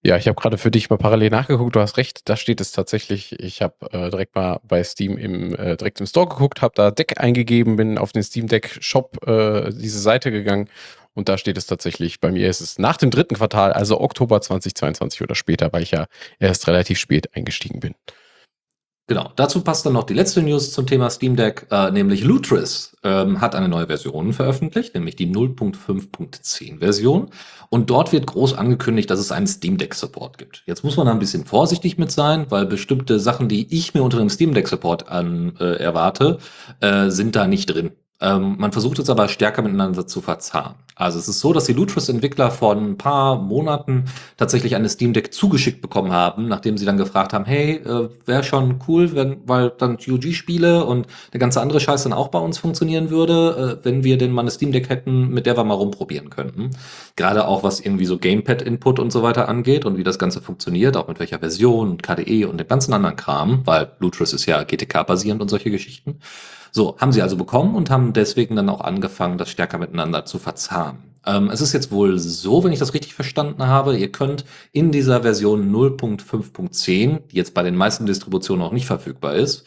Ja, ich habe gerade für dich mal parallel nachgeguckt. Du hast recht, da steht es tatsächlich. Ich habe äh, direkt mal bei Steam im äh, direkt im Store geguckt, habe da Deck eingegeben, bin auf den Steam Deck Shop äh, diese Seite gegangen und da steht es tatsächlich. Bei mir ist es nach dem dritten Quartal, also Oktober 2022 oder später, weil ich ja erst relativ spät eingestiegen bin. Genau, dazu passt dann noch die letzte News zum Thema Steam Deck, äh, nämlich Lutris ähm, hat eine neue Version veröffentlicht, nämlich die 0.5.10 Version. Und dort wird groß angekündigt, dass es einen Steam Deck Support gibt. Jetzt muss man da ein bisschen vorsichtig mit sein, weil bestimmte Sachen, die ich mir unter dem Steam Deck Support an, äh, erwarte, äh, sind da nicht drin. Ähm, man versucht es aber stärker miteinander zu verzahnen. Also es ist so, dass die Lutris-Entwickler vor ein paar Monaten tatsächlich eine Steam Deck zugeschickt bekommen haben, nachdem sie dann gefragt haben, hey, äh, wäre schon cool, wenn, weil dann GOG-Spiele und der ganze andere Scheiß dann auch bei uns funktionieren würde, äh, wenn wir denn mal eine Steam Deck hätten, mit der wir mal rumprobieren könnten. Gerade auch was irgendwie so Gamepad-Input und so weiter angeht und wie das Ganze funktioniert, auch mit welcher Version, KDE und dem ganzen anderen Kram, weil Lutris ist ja GTK-basierend und solche Geschichten. So, haben sie also bekommen und haben deswegen dann auch angefangen, das stärker miteinander zu verzahnen. Ähm, es ist jetzt wohl so, wenn ich das richtig verstanden habe, ihr könnt in dieser Version 0.5.10, die jetzt bei den meisten Distributionen auch nicht verfügbar ist,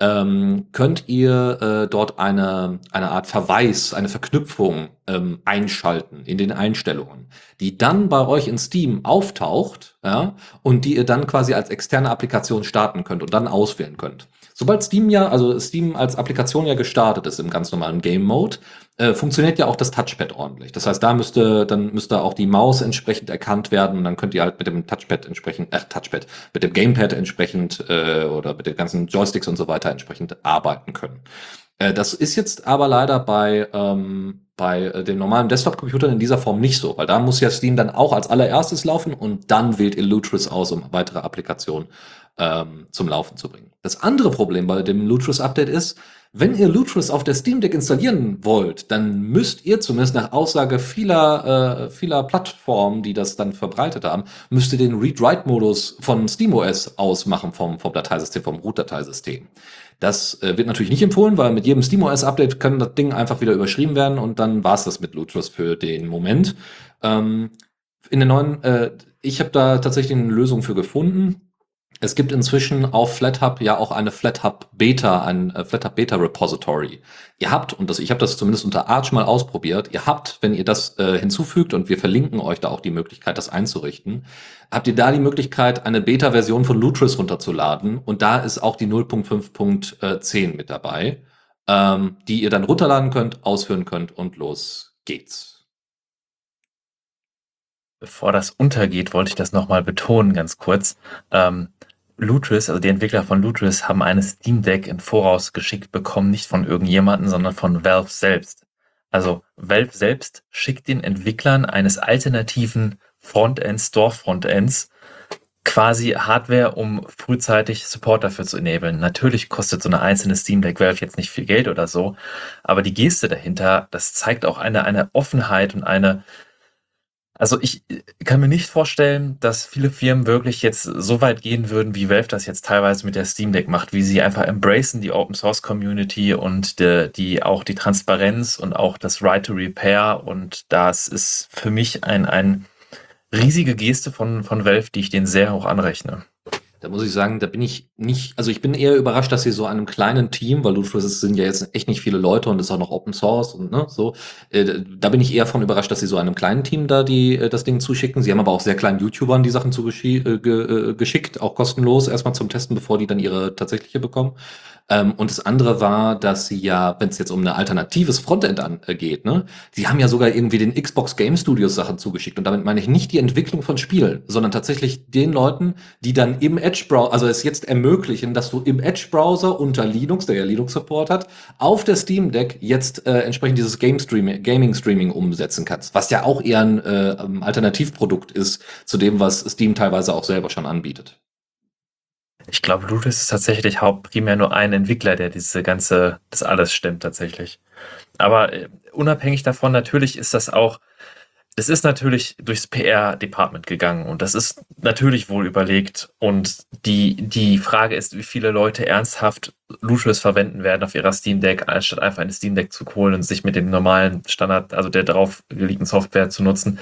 ähm, könnt ihr äh, dort eine, eine Art Verweis, eine Verknüpfung ähm, einschalten in den Einstellungen, die dann bei euch in Steam auftaucht ja, und die ihr dann quasi als externe Applikation starten könnt und dann auswählen könnt. Sobald Steam ja, also Steam als Applikation ja gestartet ist im ganz normalen Game Mode, äh, funktioniert ja auch das Touchpad ordentlich. Das heißt, da müsste, dann müsste auch die Maus entsprechend erkannt werden und dann könnt ihr halt mit dem Touchpad entsprechend, äh, Touchpad, mit dem Gamepad entsprechend äh, oder mit den ganzen Joysticks und so weiter entsprechend arbeiten können. Äh, das ist jetzt aber leider bei, ähm, bei äh, den normalen Desktop-Computern in dieser Form nicht so, weil da muss ja Steam dann auch als allererstes laufen und dann wählt ihr Lutris aus, um weitere Applikationen ähm, zum Laufen zu bringen. Das andere Problem bei dem Lutris Update ist, wenn ihr Lutris auf der Steam Deck installieren wollt, dann müsst ihr zumindest nach Aussage vieler, äh, vieler Plattformen, die das dann verbreitet haben, müsst ihr den Read-Write-Modus von SteamOS ausmachen vom, vom Dateisystem, vom Root-Dateisystem. Das äh, wird natürlich nicht empfohlen, weil mit jedem SteamOS-Update kann das Ding einfach wieder überschrieben werden und dann war es das mit Lutris für den Moment. Ähm, in den neuen, äh, ich habe da tatsächlich eine Lösung für gefunden. Es gibt inzwischen auf FlatHub ja auch eine FlatHub Beta, ein äh, FlatHub Beta Repository. Ihr habt, und das, ich habe das zumindest unter Arch mal ausprobiert, ihr habt, wenn ihr das äh, hinzufügt, und wir verlinken euch da auch die Möglichkeit, das einzurichten, habt ihr da die Möglichkeit, eine Beta-Version von Lutris runterzuladen. Und da ist auch die 0.5.10 mit dabei, ähm, die ihr dann runterladen könnt, ausführen könnt und los geht's. Bevor das untergeht, wollte ich das nochmal betonen, ganz kurz. Ähm, Lutris, also die Entwickler von Lutris, haben eine Steam Deck in Voraus geschickt bekommen, nicht von irgendjemanden, sondern von Valve selbst. Also Valve selbst schickt den Entwicklern eines alternativen Frontends, Store-Frontends, quasi Hardware, um frühzeitig Support dafür zu enablen. Natürlich kostet so eine einzelne Steam Deck Valve jetzt nicht viel Geld oder so, aber die Geste dahinter, das zeigt auch eine, eine Offenheit und eine, also ich äh, kann mir nicht vorstellen, dass viele Firmen wirklich jetzt so weit gehen würden, wie Valve das jetzt teilweise mit der Steam Deck macht, wie sie einfach embracen die Open Source Community und die, die auch die Transparenz und auch das Right to Repair und das ist für mich ein, ein riesige Geste von, von Valve, die ich denen sehr hoch anrechne. Da muss ich sagen, da bin ich nicht, also ich bin eher überrascht, dass sie so einem kleinen Team, weil Ludwig sind ja jetzt echt nicht viele Leute und ist auch noch Open Source und ne, so. Äh, da bin ich eher von überrascht, dass sie so einem kleinen Team da die äh, das Ding zuschicken. Sie haben aber auch sehr kleinen YouTubern die Sachen zugeschickt, äh, auch kostenlos erstmal zum Testen, bevor die dann ihre tatsächliche bekommen. Ähm, und das andere war, dass sie ja, wenn es jetzt um ein alternatives Frontend angeht, äh, ne, sie haben ja sogar irgendwie den Xbox Game Studios Sachen zugeschickt. Und damit meine ich nicht die Entwicklung von Spielen, sondern tatsächlich den Leuten, die dann im Edge Browser, also es jetzt ermöglichen, dass du im Edge Browser unter Linux, der ja Linux Support hat, auf der Steam Deck jetzt äh, entsprechend dieses Game Streaming, Gaming Streaming umsetzen kannst, was ja auch eher ein äh, Alternativprodukt ist zu dem, was Steam teilweise auch selber schon anbietet. Ich glaube, Ludus ist tatsächlich haupt primär nur ein Entwickler, der diese ganze das alles stemmt tatsächlich. Aber, äh, unabhängig davon, natürlich ist das auch es ist natürlich durchs PR-Department gegangen und das ist natürlich wohl überlegt. Und die, die Frage ist, wie viele Leute ernsthaft Lucius verwenden werden auf ihrer Steam Deck, anstatt einfach eine Steam Deck zu holen und sich mit dem normalen Standard, also der darauf gelegten Software zu nutzen.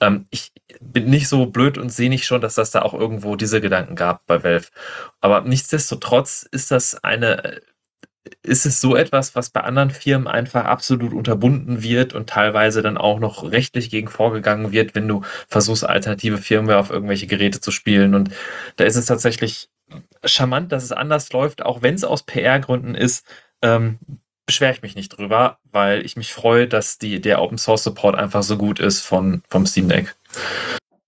Ähm, ich bin nicht so blöd und sehe nicht schon, dass das da auch irgendwo diese Gedanken gab bei Valve. Aber nichtsdestotrotz ist das eine ist es so etwas, was bei anderen Firmen einfach absolut unterbunden wird und teilweise dann auch noch rechtlich gegen vorgegangen wird, wenn du versuchst, alternative Firmware auf irgendwelche Geräte zu spielen. Und da ist es tatsächlich charmant, dass es anders läuft, auch wenn es aus PR-Gründen ist. Ähm, beschwere ich mich nicht drüber, weil ich mich freue, dass die, der Open Source Support einfach so gut ist von, vom Steam Deck.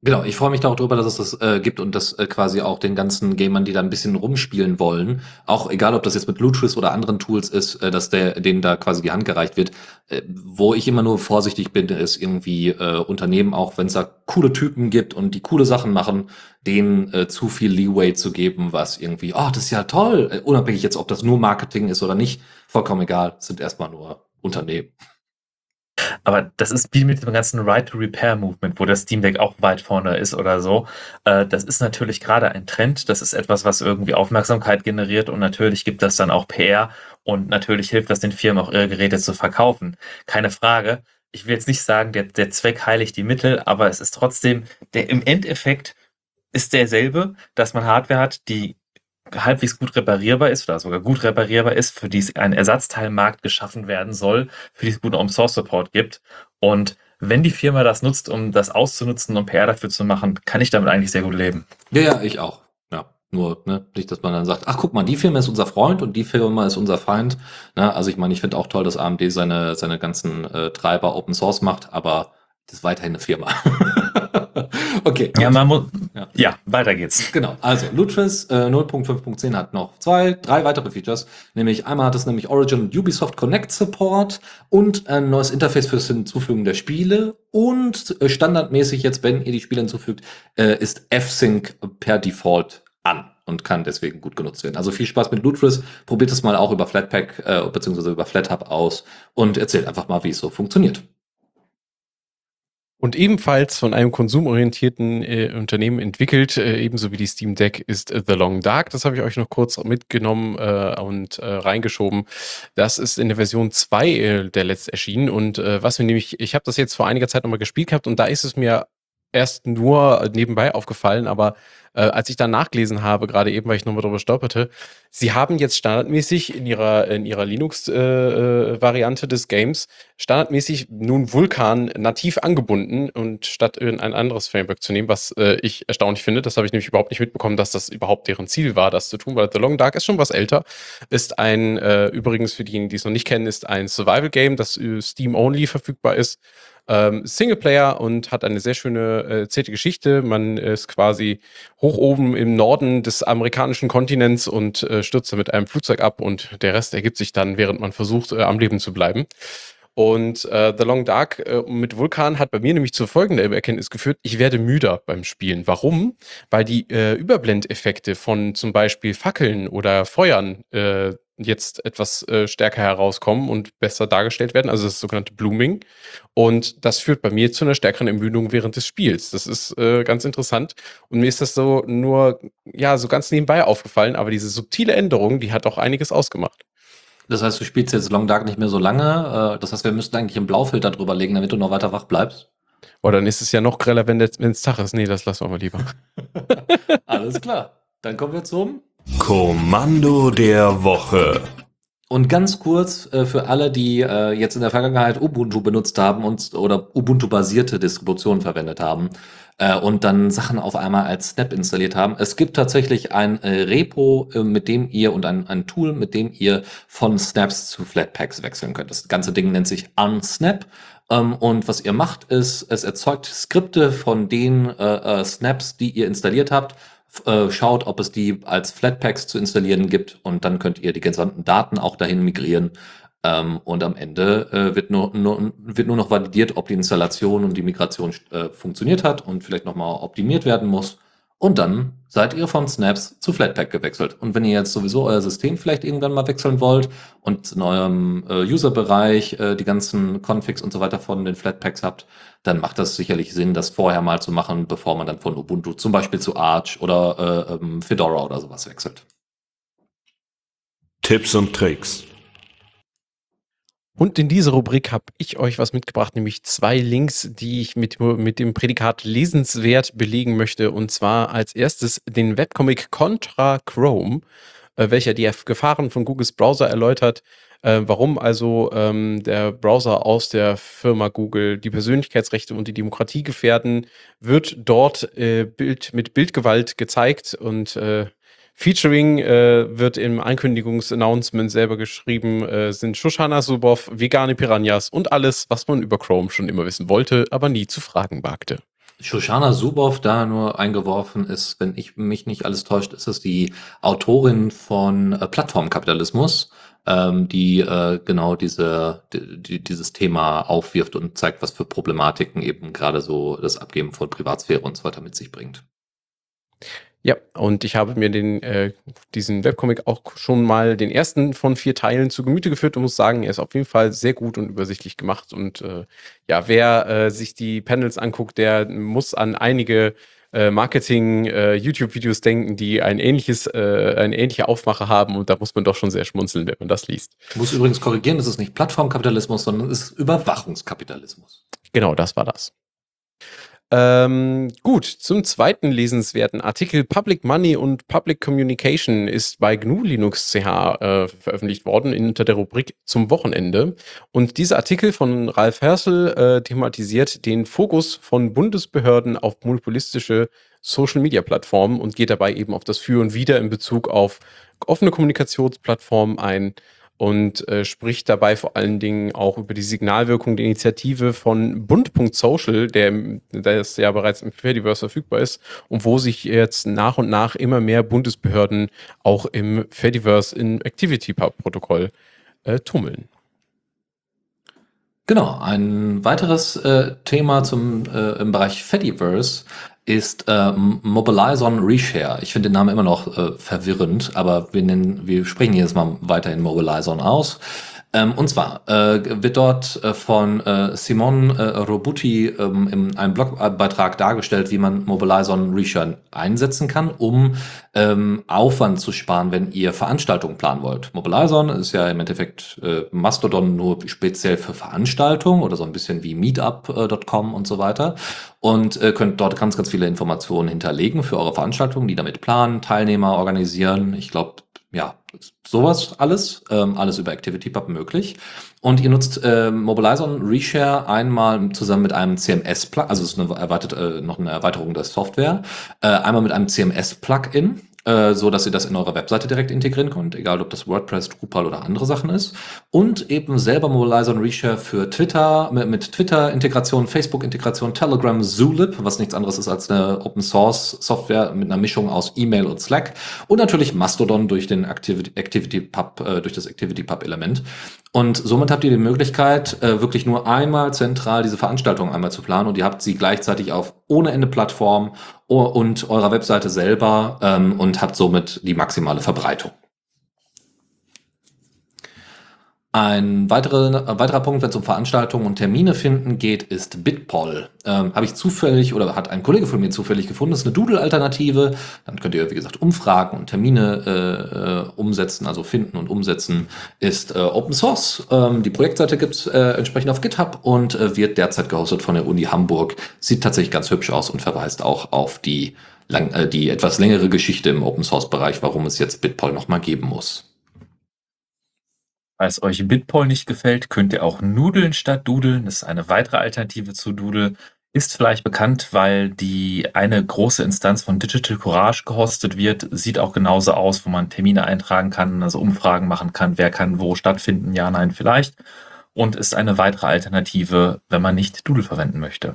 Genau, ich freue mich auch drüber, dass es das äh, gibt und das äh, quasi auch den ganzen Gamern, die da ein bisschen rumspielen wollen, auch egal, ob das jetzt mit Lutris oder anderen Tools ist, äh, dass der denen da quasi die Hand gereicht wird. Äh, wo ich immer nur vorsichtig bin, ist irgendwie äh, Unternehmen, auch wenn es da coole Typen gibt und die coole Sachen machen, denen äh, zu viel Leeway zu geben, was irgendwie, oh, das ist ja toll, äh, unabhängig jetzt, ob das nur Marketing ist oder nicht, vollkommen egal, sind erstmal nur Unternehmen. Aber das ist wie mit dem ganzen Right-to-Repair-Movement, wo das Steam Deck auch weit vorne ist oder so. Äh, das ist natürlich gerade ein Trend. Das ist etwas, was irgendwie Aufmerksamkeit generiert und natürlich gibt das dann auch PR und natürlich hilft das den Firmen auch ihre Geräte zu verkaufen. Keine Frage. Ich will jetzt nicht sagen, der, der Zweck heiligt die Mittel, aber es ist trotzdem, der im Endeffekt ist derselbe, dass man Hardware hat, die halbwegs gut reparierbar ist oder sogar gut reparierbar ist, für die ein Ersatzteilmarkt geschaffen werden soll, für die es guten Open Source Support gibt. Und wenn die Firma das nutzt, um das auszunutzen und PR dafür zu machen, kann ich damit eigentlich sehr gut leben. Ja, ja, ich auch. Ja, nur ne, nicht, dass man dann sagt, ach guck mal, die Firma ist unser Freund und die Firma ist unser Feind. Ne, also ich meine, ich finde auch toll, dass AMD seine, seine ganzen äh, Treiber Open Source macht, aber das ist weiterhin eine Firma. (laughs) okay. Ja, man muss. Ja. ja. weiter geht's. Genau. Also, Lutris äh, 0.5.10 hat noch zwei, drei weitere Features. Nämlich einmal hat es nämlich Origin und Ubisoft Connect Support und ein neues Interface fürs Hinzufügen der Spiele. Und äh, standardmäßig jetzt, wenn ihr die Spiele hinzufügt, äh, ist F-Sync per Default an und kann deswegen gut genutzt werden. Also viel Spaß mit Lutris. Probiert es mal auch über Flatpak äh, bzw. über FlatHub aus und erzählt einfach mal, wie es so funktioniert. Und ebenfalls von einem konsumorientierten äh, Unternehmen entwickelt, äh, ebenso wie die Steam Deck, ist The Long Dark. Das habe ich euch noch kurz mitgenommen äh, und äh, reingeschoben. Das ist in der Version 2 äh, der letzt erschienen. Und äh, was mir nämlich, ich habe das jetzt vor einiger Zeit nochmal gespielt gehabt und da ist es mir erst nur nebenbei aufgefallen, aber äh, als ich dann nachgelesen habe, gerade eben, weil ich nochmal drüber stolperte, sie haben jetzt standardmäßig in ihrer, in ihrer Linux-Variante äh, äh des Games standardmäßig nun Vulkan nativ angebunden und statt ein anderes Framework zu nehmen, was äh, ich erstaunlich finde. Das habe ich nämlich überhaupt nicht mitbekommen, dass das überhaupt deren Ziel war, das zu tun, weil The Long Dark ist schon was älter. Ist ein, äh, übrigens für diejenigen, die es noch nicht kennen, ist ein Survival-Game, das Steam-only verfügbar ist ähm, Singleplayer und hat eine sehr schöne äh, erzählte Geschichte. Man ist quasi hoch oben im Norden des amerikanischen Kontinents und äh, stürzt mit einem Flugzeug ab und der Rest ergibt sich dann, während man versucht, äh, am Leben zu bleiben. Und äh, The Long Dark äh, mit Vulkan hat bei mir nämlich zur folgenden Erkenntnis geführt, ich werde müder beim Spielen. Warum? Weil die äh, Überblendeffekte von zum Beispiel Fackeln oder Feuern äh, jetzt etwas äh, stärker herauskommen und besser dargestellt werden, also das sogenannte Blooming. Und das führt bei mir zu einer stärkeren Ermüdung während des Spiels. Das ist äh, ganz interessant. Und mir ist das so nur, ja, so ganz nebenbei aufgefallen, aber diese subtile Änderung, die hat auch einiges ausgemacht. Das heißt, du spielst jetzt Long Dark nicht mehr so lange. Äh, das heißt, wir müssten eigentlich einen Blaufilter drüber legen, damit du noch weiter wach bleibst. Oh, dann ist es ja noch greller, wenn es Tag ist. Nee, das lassen wir mal lieber. (laughs) Alles klar. Dann kommen wir zum Kommando der Woche. Und ganz kurz äh, für alle, die äh, jetzt in der Vergangenheit Ubuntu benutzt haben und oder Ubuntu-basierte Distributionen verwendet haben äh, und dann Sachen auf einmal als Snap installiert haben. Es gibt tatsächlich ein äh, Repo, äh, mit dem ihr und ein, ein Tool, mit dem ihr von Snaps zu Flatpaks wechseln könnt. Das ganze Ding nennt sich Unsnap. Ähm, und was ihr macht, ist, es erzeugt Skripte von den äh, Snaps, die ihr installiert habt äh, schaut, ob es die als Flatpaks zu installieren gibt und dann könnt ihr die gesamten Daten auch dahin migrieren. Ähm, und am Ende äh, wird, nur, nur, wird nur noch validiert, ob die Installation und die Migration äh, funktioniert hat und vielleicht nochmal optimiert werden muss. Und dann seid ihr von Snaps zu Flatpak gewechselt. Und wenn ihr jetzt sowieso euer System vielleicht irgendwann mal wechseln wollt und in eurem äh, User-Bereich äh, die ganzen Configs und so weiter von den Flatpaks habt, dann macht das sicherlich Sinn, das vorher mal zu machen, bevor man dann von Ubuntu zum Beispiel zu Arch oder äh, ähm, Fedora oder sowas wechselt. Tipps und Tricks. Und in dieser Rubrik habe ich euch was mitgebracht, nämlich zwei Links, die ich mit, mit dem Prädikat lesenswert belegen möchte. Und zwar als erstes den Webcomic Contra Chrome, äh, welcher die Gefahren von Googles Browser erläutert. Äh, warum also ähm, der Browser aus der Firma Google die Persönlichkeitsrechte und die Demokratie gefährden, wird dort äh, Bild, mit Bildgewalt gezeigt und äh, Featuring äh, wird im Ankündigungsannouncement selber geschrieben, äh, sind Shoshana Subov, vegane Piranhas und alles, was man über Chrome schon immer wissen wollte, aber nie zu fragen wagte. Shoshana Subov da nur eingeworfen ist, wenn ich mich nicht alles täuscht, ist es die Autorin von äh, Plattformkapitalismus, ähm, die äh, genau diese, die, dieses Thema aufwirft und zeigt, was für Problematiken eben gerade so das Abgeben von Privatsphäre und so weiter mit sich bringt. Ja, und ich habe mir den, äh, diesen Webcomic auch schon mal den ersten von vier Teilen zu Gemüte geführt und muss sagen, er ist auf jeden Fall sehr gut und übersichtlich gemacht. Und äh, ja, wer äh, sich die Panels anguckt, der muss an einige äh, Marketing-YouTube-Videos äh, denken, die ein ähnliches, äh, eine ähnliche Aufmache haben. Und da muss man doch schon sehr schmunzeln, wenn man das liest. Ich muss übrigens korrigieren, das ist nicht Plattformkapitalismus, sondern es ist Überwachungskapitalismus. Genau, das war das. Ähm, gut, zum zweiten lesenswerten Artikel Public Money und Public Communication ist bei GNU Linux CH äh, veröffentlicht worden unter der Rubrik zum Wochenende. Und dieser Artikel von Ralf Hersel äh, thematisiert den Fokus von Bundesbehörden auf monopolistische Social-Media-Plattformen und geht dabei eben auf das Für und Wider in Bezug auf offene Kommunikationsplattformen ein und äh, spricht dabei vor allen Dingen auch über die Signalwirkung der Initiative von Bund.social, der, der ja bereits im Fediverse verfügbar ist und wo sich jetzt nach und nach immer mehr Bundesbehörden auch im Fediverse in ActivityPub-Protokoll äh, tummeln. Genau, ein weiteres äh, Thema zum, äh, im Bereich Fediverse ist äh, Mobilizon Reshare. Ich finde den Namen immer noch äh, verwirrend, aber wir, nennen, wir sprechen jedes Mal weiterhin Mobilizon aus. Ähm, und zwar äh, wird dort äh, von äh, Simon äh, Robuti ähm, in einem Blogbeitrag dargestellt, wie man Mobilizon Reshare einsetzen kann, um ähm, Aufwand zu sparen, wenn ihr Veranstaltungen planen wollt. Mobilizon ist ja im Endeffekt äh, Mastodon nur speziell für Veranstaltungen oder so ein bisschen wie Meetup.com und so weiter. Und äh, könnt dort ganz, ganz viele Informationen hinterlegen für eure Veranstaltungen, die damit planen, Teilnehmer organisieren. Ich glaube, ja, sowas alles, ähm, alles über ActivityPub möglich. Und ihr nutzt äh, Mobilizon Reshare einmal zusammen mit einem CMS-Plugin, also es ist eine erweitert, äh, noch eine Erweiterung der Software, äh, einmal mit einem CMS-Plugin äh, so dass ihr das in eurer Webseite direkt integrieren könnt, egal ob das WordPress, Drupal oder andere Sachen ist. Und eben selber Mobilizer und Reshare für Twitter, mit, mit Twitter-Integration, Facebook-Integration, Telegram, Zulip, was nichts anderes ist als eine Open-Source-Software mit einer Mischung aus E-Mail und Slack. Und natürlich Mastodon durch den Activity, Activity Pub, äh, durch das Activity Pub-Element. Und somit habt ihr die Möglichkeit, äh, wirklich nur einmal zentral diese Veranstaltung einmal zu planen und ihr habt sie gleichzeitig auf ohne Ende Plattform und eurer Webseite selber ähm, und habt somit die maximale Verbreitung. Ein weiterer, ein weiterer Punkt, wenn es um Veranstaltungen und Termine finden geht, ist Bitpoll. Ähm, Habe ich zufällig oder hat ein Kollege von mir zufällig gefunden. Das ist eine Doodle-Alternative. Dann könnt ihr, wie gesagt, Umfragen und Termine äh, äh, umsetzen, also finden und umsetzen. Ist äh, Open Source. Ähm, die Projektseite gibt's äh, entsprechend auf GitHub und äh, wird derzeit gehostet von der Uni Hamburg. Sieht tatsächlich ganz hübsch aus und verweist auch auf die, lang, äh, die etwas längere Geschichte im Open Source-Bereich, warum es jetzt Bitpoll nochmal geben muss. Falls euch Bitpoll nicht gefällt, könnt ihr auch Nudeln statt Dudeln. Das ist eine weitere Alternative zu Doodle. Ist vielleicht bekannt, weil die eine große Instanz von Digital Courage gehostet wird. Sieht auch genauso aus, wo man Termine eintragen kann, also Umfragen machen kann, wer kann wo stattfinden, ja, nein, vielleicht. Und ist eine weitere Alternative, wenn man nicht Doodle verwenden möchte.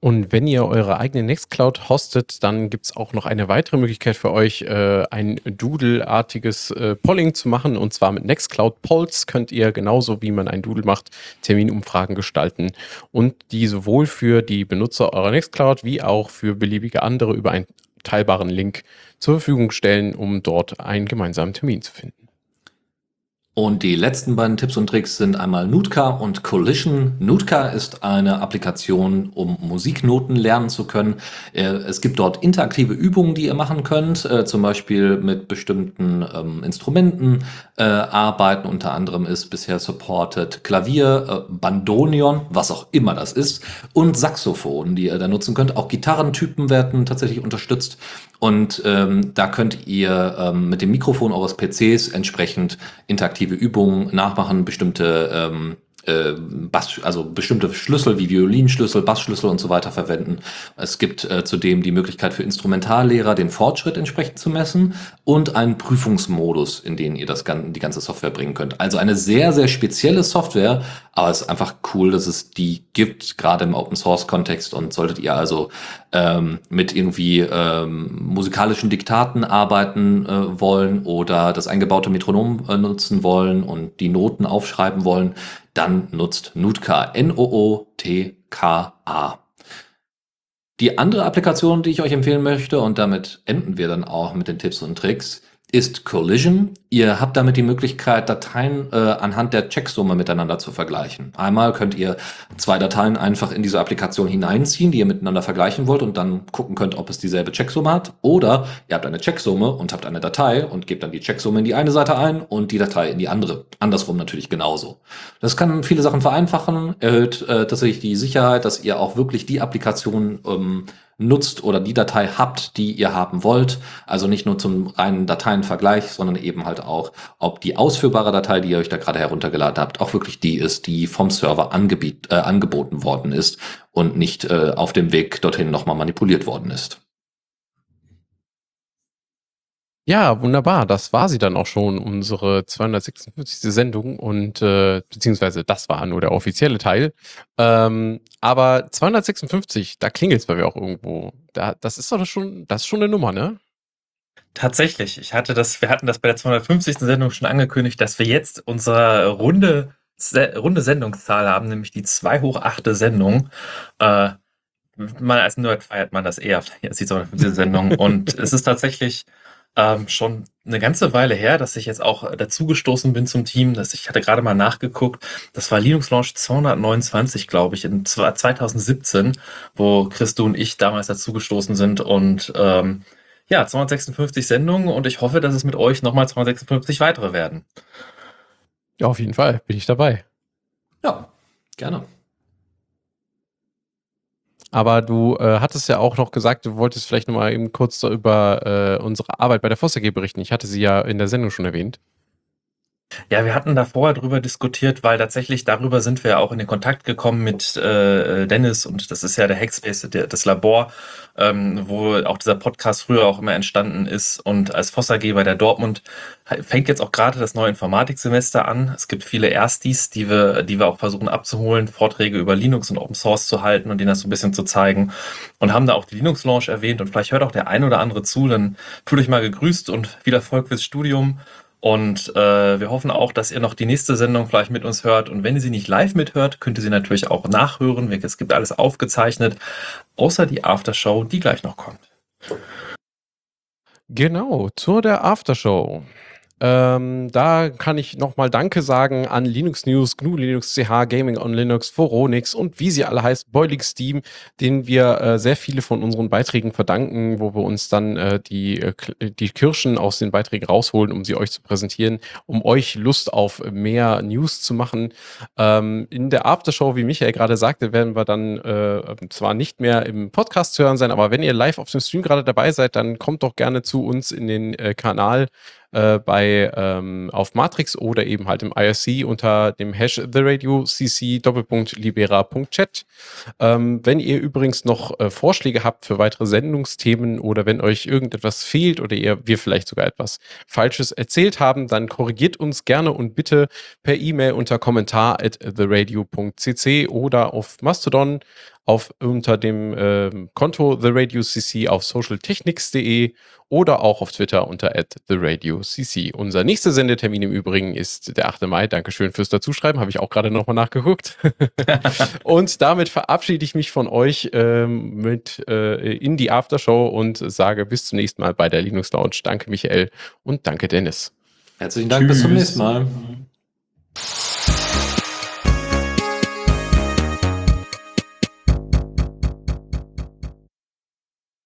Und wenn ihr eure eigene Nextcloud hostet, dann gibt es auch noch eine weitere Möglichkeit für euch, äh, ein Doodle-artiges äh, Polling zu machen. Und zwar mit Nextcloud Polls könnt ihr genauso wie man ein Doodle macht, Terminumfragen gestalten und die sowohl für die Benutzer eurer Nextcloud wie auch für beliebige andere über einen teilbaren Link zur Verfügung stellen, um dort einen gemeinsamen Termin zu finden. Und die letzten beiden Tipps und Tricks sind einmal Nutka und Collision. Nutka ist eine Applikation, um Musiknoten lernen zu können. Äh, es gibt dort interaktive Übungen, die ihr machen könnt, äh, zum Beispiel mit bestimmten ähm, Instrumenten äh, arbeiten. Unter anderem ist bisher supported Klavier, Bandonion, was auch immer das ist, und Saxophon, die ihr da nutzen könnt. Auch Gitarrentypen werden tatsächlich unterstützt. Und ähm, da könnt ihr ähm, mit dem Mikrofon eures PCs entsprechend interaktive Übungen nachmachen, bestimmte ähm, äh, Bass, also bestimmte Schlüssel wie Violinschlüssel, Bassschlüssel und so weiter verwenden. Es gibt äh, zudem die Möglichkeit für Instrumentallehrer, den Fortschritt entsprechend zu messen und einen Prüfungsmodus, in den ihr das, die ganze Software bringen könnt. Also eine sehr, sehr spezielle Software, aber es ist einfach cool, dass es die gibt, gerade im Open Source Kontext und solltet ihr also ähm, mit irgendwie ähm, musikalischen Diktaten arbeiten äh, wollen oder das eingebaute Metronom äh, nutzen wollen und die Noten aufschreiben wollen, dann nutzt Nutka. N-O-O-T-K-A. Die andere Applikation, die ich euch empfehlen möchte, und damit enden wir dann auch mit den Tipps und Tricks, ist Collision. Ihr habt damit die Möglichkeit, Dateien äh, anhand der Checksumme miteinander zu vergleichen. Einmal könnt ihr zwei Dateien einfach in diese Applikation hineinziehen, die ihr miteinander vergleichen wollt und dann gucken könnt, ob es dieselbe Checksumme hat. Oder ihr habt eine Checksumme und habt eine Datei und gebt dann die Checksumme in die eine Seite ein und die Datei in die andere. Andersrum natürlich genauso. Das kann viele Sachen vereinfachen, erhöht äh, tatsächlich die Sicherheit, dass ihr auch wirklich die Applikation ähm, nutzt oder die Datei habt, die ihr haben wollt. Also nicht nur zum reinen Dateienvergleich, sondern eben halt auch, ob die ausführbare Datei, die ihr euch da gerade heruntergeladen habt, auch wirklich die ist, die vom Server angebiet, äh, angeboten worden ist und nicht äh, auf dem Weg dorthin nochmal manipuliert worden ist. Ja, wunderbar. Das war sie dann auch schon, unsere 256. Sendung und äh, beziehungsweise das war nur der offizielle Teil. Ähm, aber 256, da klingelt es bei mir auch irgendwo. Da, das ist doch schon, das ist schon eine Nummer, ne? Tatsächlich. Ich hatte das, wir hatten das bei der 250. Sendung schon angekündigt, dass wir jetzt unsere runde, se runde Sendungszahl haben, nämlich die 2 hoch 8. Sendung. Äh, man als Nerd feiert man das eher als die 250. Sendung. Und es ist tatsächlich ähm, schon eine ganze Weile her, dass ich jetzt auch dazugestoßen bin zum Team. Dass ich hatte gerade mal nachgeguckt. Das war Linux Launch 229, glaube ich, in 2017, wo Christo und ich damals dazugestoßen sind. Und ähm, ja, 256 Sendungen und ich hoffe, dass es mit euch nochmal 256 weitere werden. Ja, auf jeden Fall bin ich dabei. Ja, gerne. Aber du äh, hattest ja auch noch gesagt, du wolltest vielleicht noch mal eben kurz über äh, unsere Arbeit bei der VOSAG berichten. Ich hatte sie ja in der Sendung schon erwähnt. Ja, wir hatten da vorher drüber diskutiert, weil tatsächlich darüber sind wir auch in den Kontakt gekommen mit äh, Dennis und das ist ja der Hackspace, der, das Labor, ähm, wo auch dieser Podcast früher auch immer entstanden ist. Und als VOSAG bei der Dortmund fängt jetzt auch gerade das neue Informatiksemester an. Es gibt viele Erstis, die wir, die wir auch versuchen abzuholen, Vorträge über Linux und Open Source zu halten und denen das so ein bisschen zu zeigen. Und haben da auch die Linux Launch erwähnt und vielleicht hört auch der ein oder andere zu, dann fühlt euch mal gegrüßt und viel Erfolg fürs Studium. Und äh, wir hoffen auch, dass ihr noch die nächste Sendung vielleicht mit uns hört. Und wenn ihr sie nicht live mithört, könnt ihr sie natürlich auch nachhören. Es gibt alles aufgezeichnet, außer die Aftershow, die gleich noch kommt. Genau, zur der Aftershow. Ähm, da kann ich nochmal Danke sagen an Linux News, GNU Linux CH, Gaming on Linux, Foronix und wie sie alle heißt, Boiling Steam, denen wir äh, sehr viele von unseren Beiträgen verdanken, wo wir uns dann äh, die, äh, die Kirschen aus den Beiträgen rausholen, um sie euch zu präsentieren, um euch Lust auf mehr News zu machen. Ähm, in der Aftershow, wie Michael gerade sagte, werden wir dann äh, zwar nicht mehr im Podcast zu hören sein, aber wenn ihr live auf dem Stream gerade dabei seid, dann kommt doch gerne zu uns in den äh, Kanal äh, bei ähm, auf Matrix oder eben halt im IRC unter dem Hash The Radio CC Doppelpunkt Libera.chat. Ähm, wenn ihr übrigens noch äh, Vorschläge habt für weitere Sendungsthemen oder wenn euch irgendetwas fehlt oder ihr wir vielleicht sogar etwas Falsches erzählt haben, dann korrigiert uns gerne und bitte per E-Mail unter kommentar at theradio.cc oder auf Mastodon auf, unter dem ähm, Konto The Radio CC auf socialtechnics.de oder auch auf Twitter unter @theradiocc. Unser nächster Sendetermin im Übrigen ist der 8. Mai. Dankeschön fürs Dazuschreiben, habe ich auch gerade nochmal nachgeguckt. (laughs) und damit verabschiede ich mich von euch ähm, mit äh, in die Aftershow und sage bis zum nächsten Mal bei der Linux Lounge. Danke Michael und danke Dennis. Herzlichen Dank, bis zum Tschüss. nächsten Mal.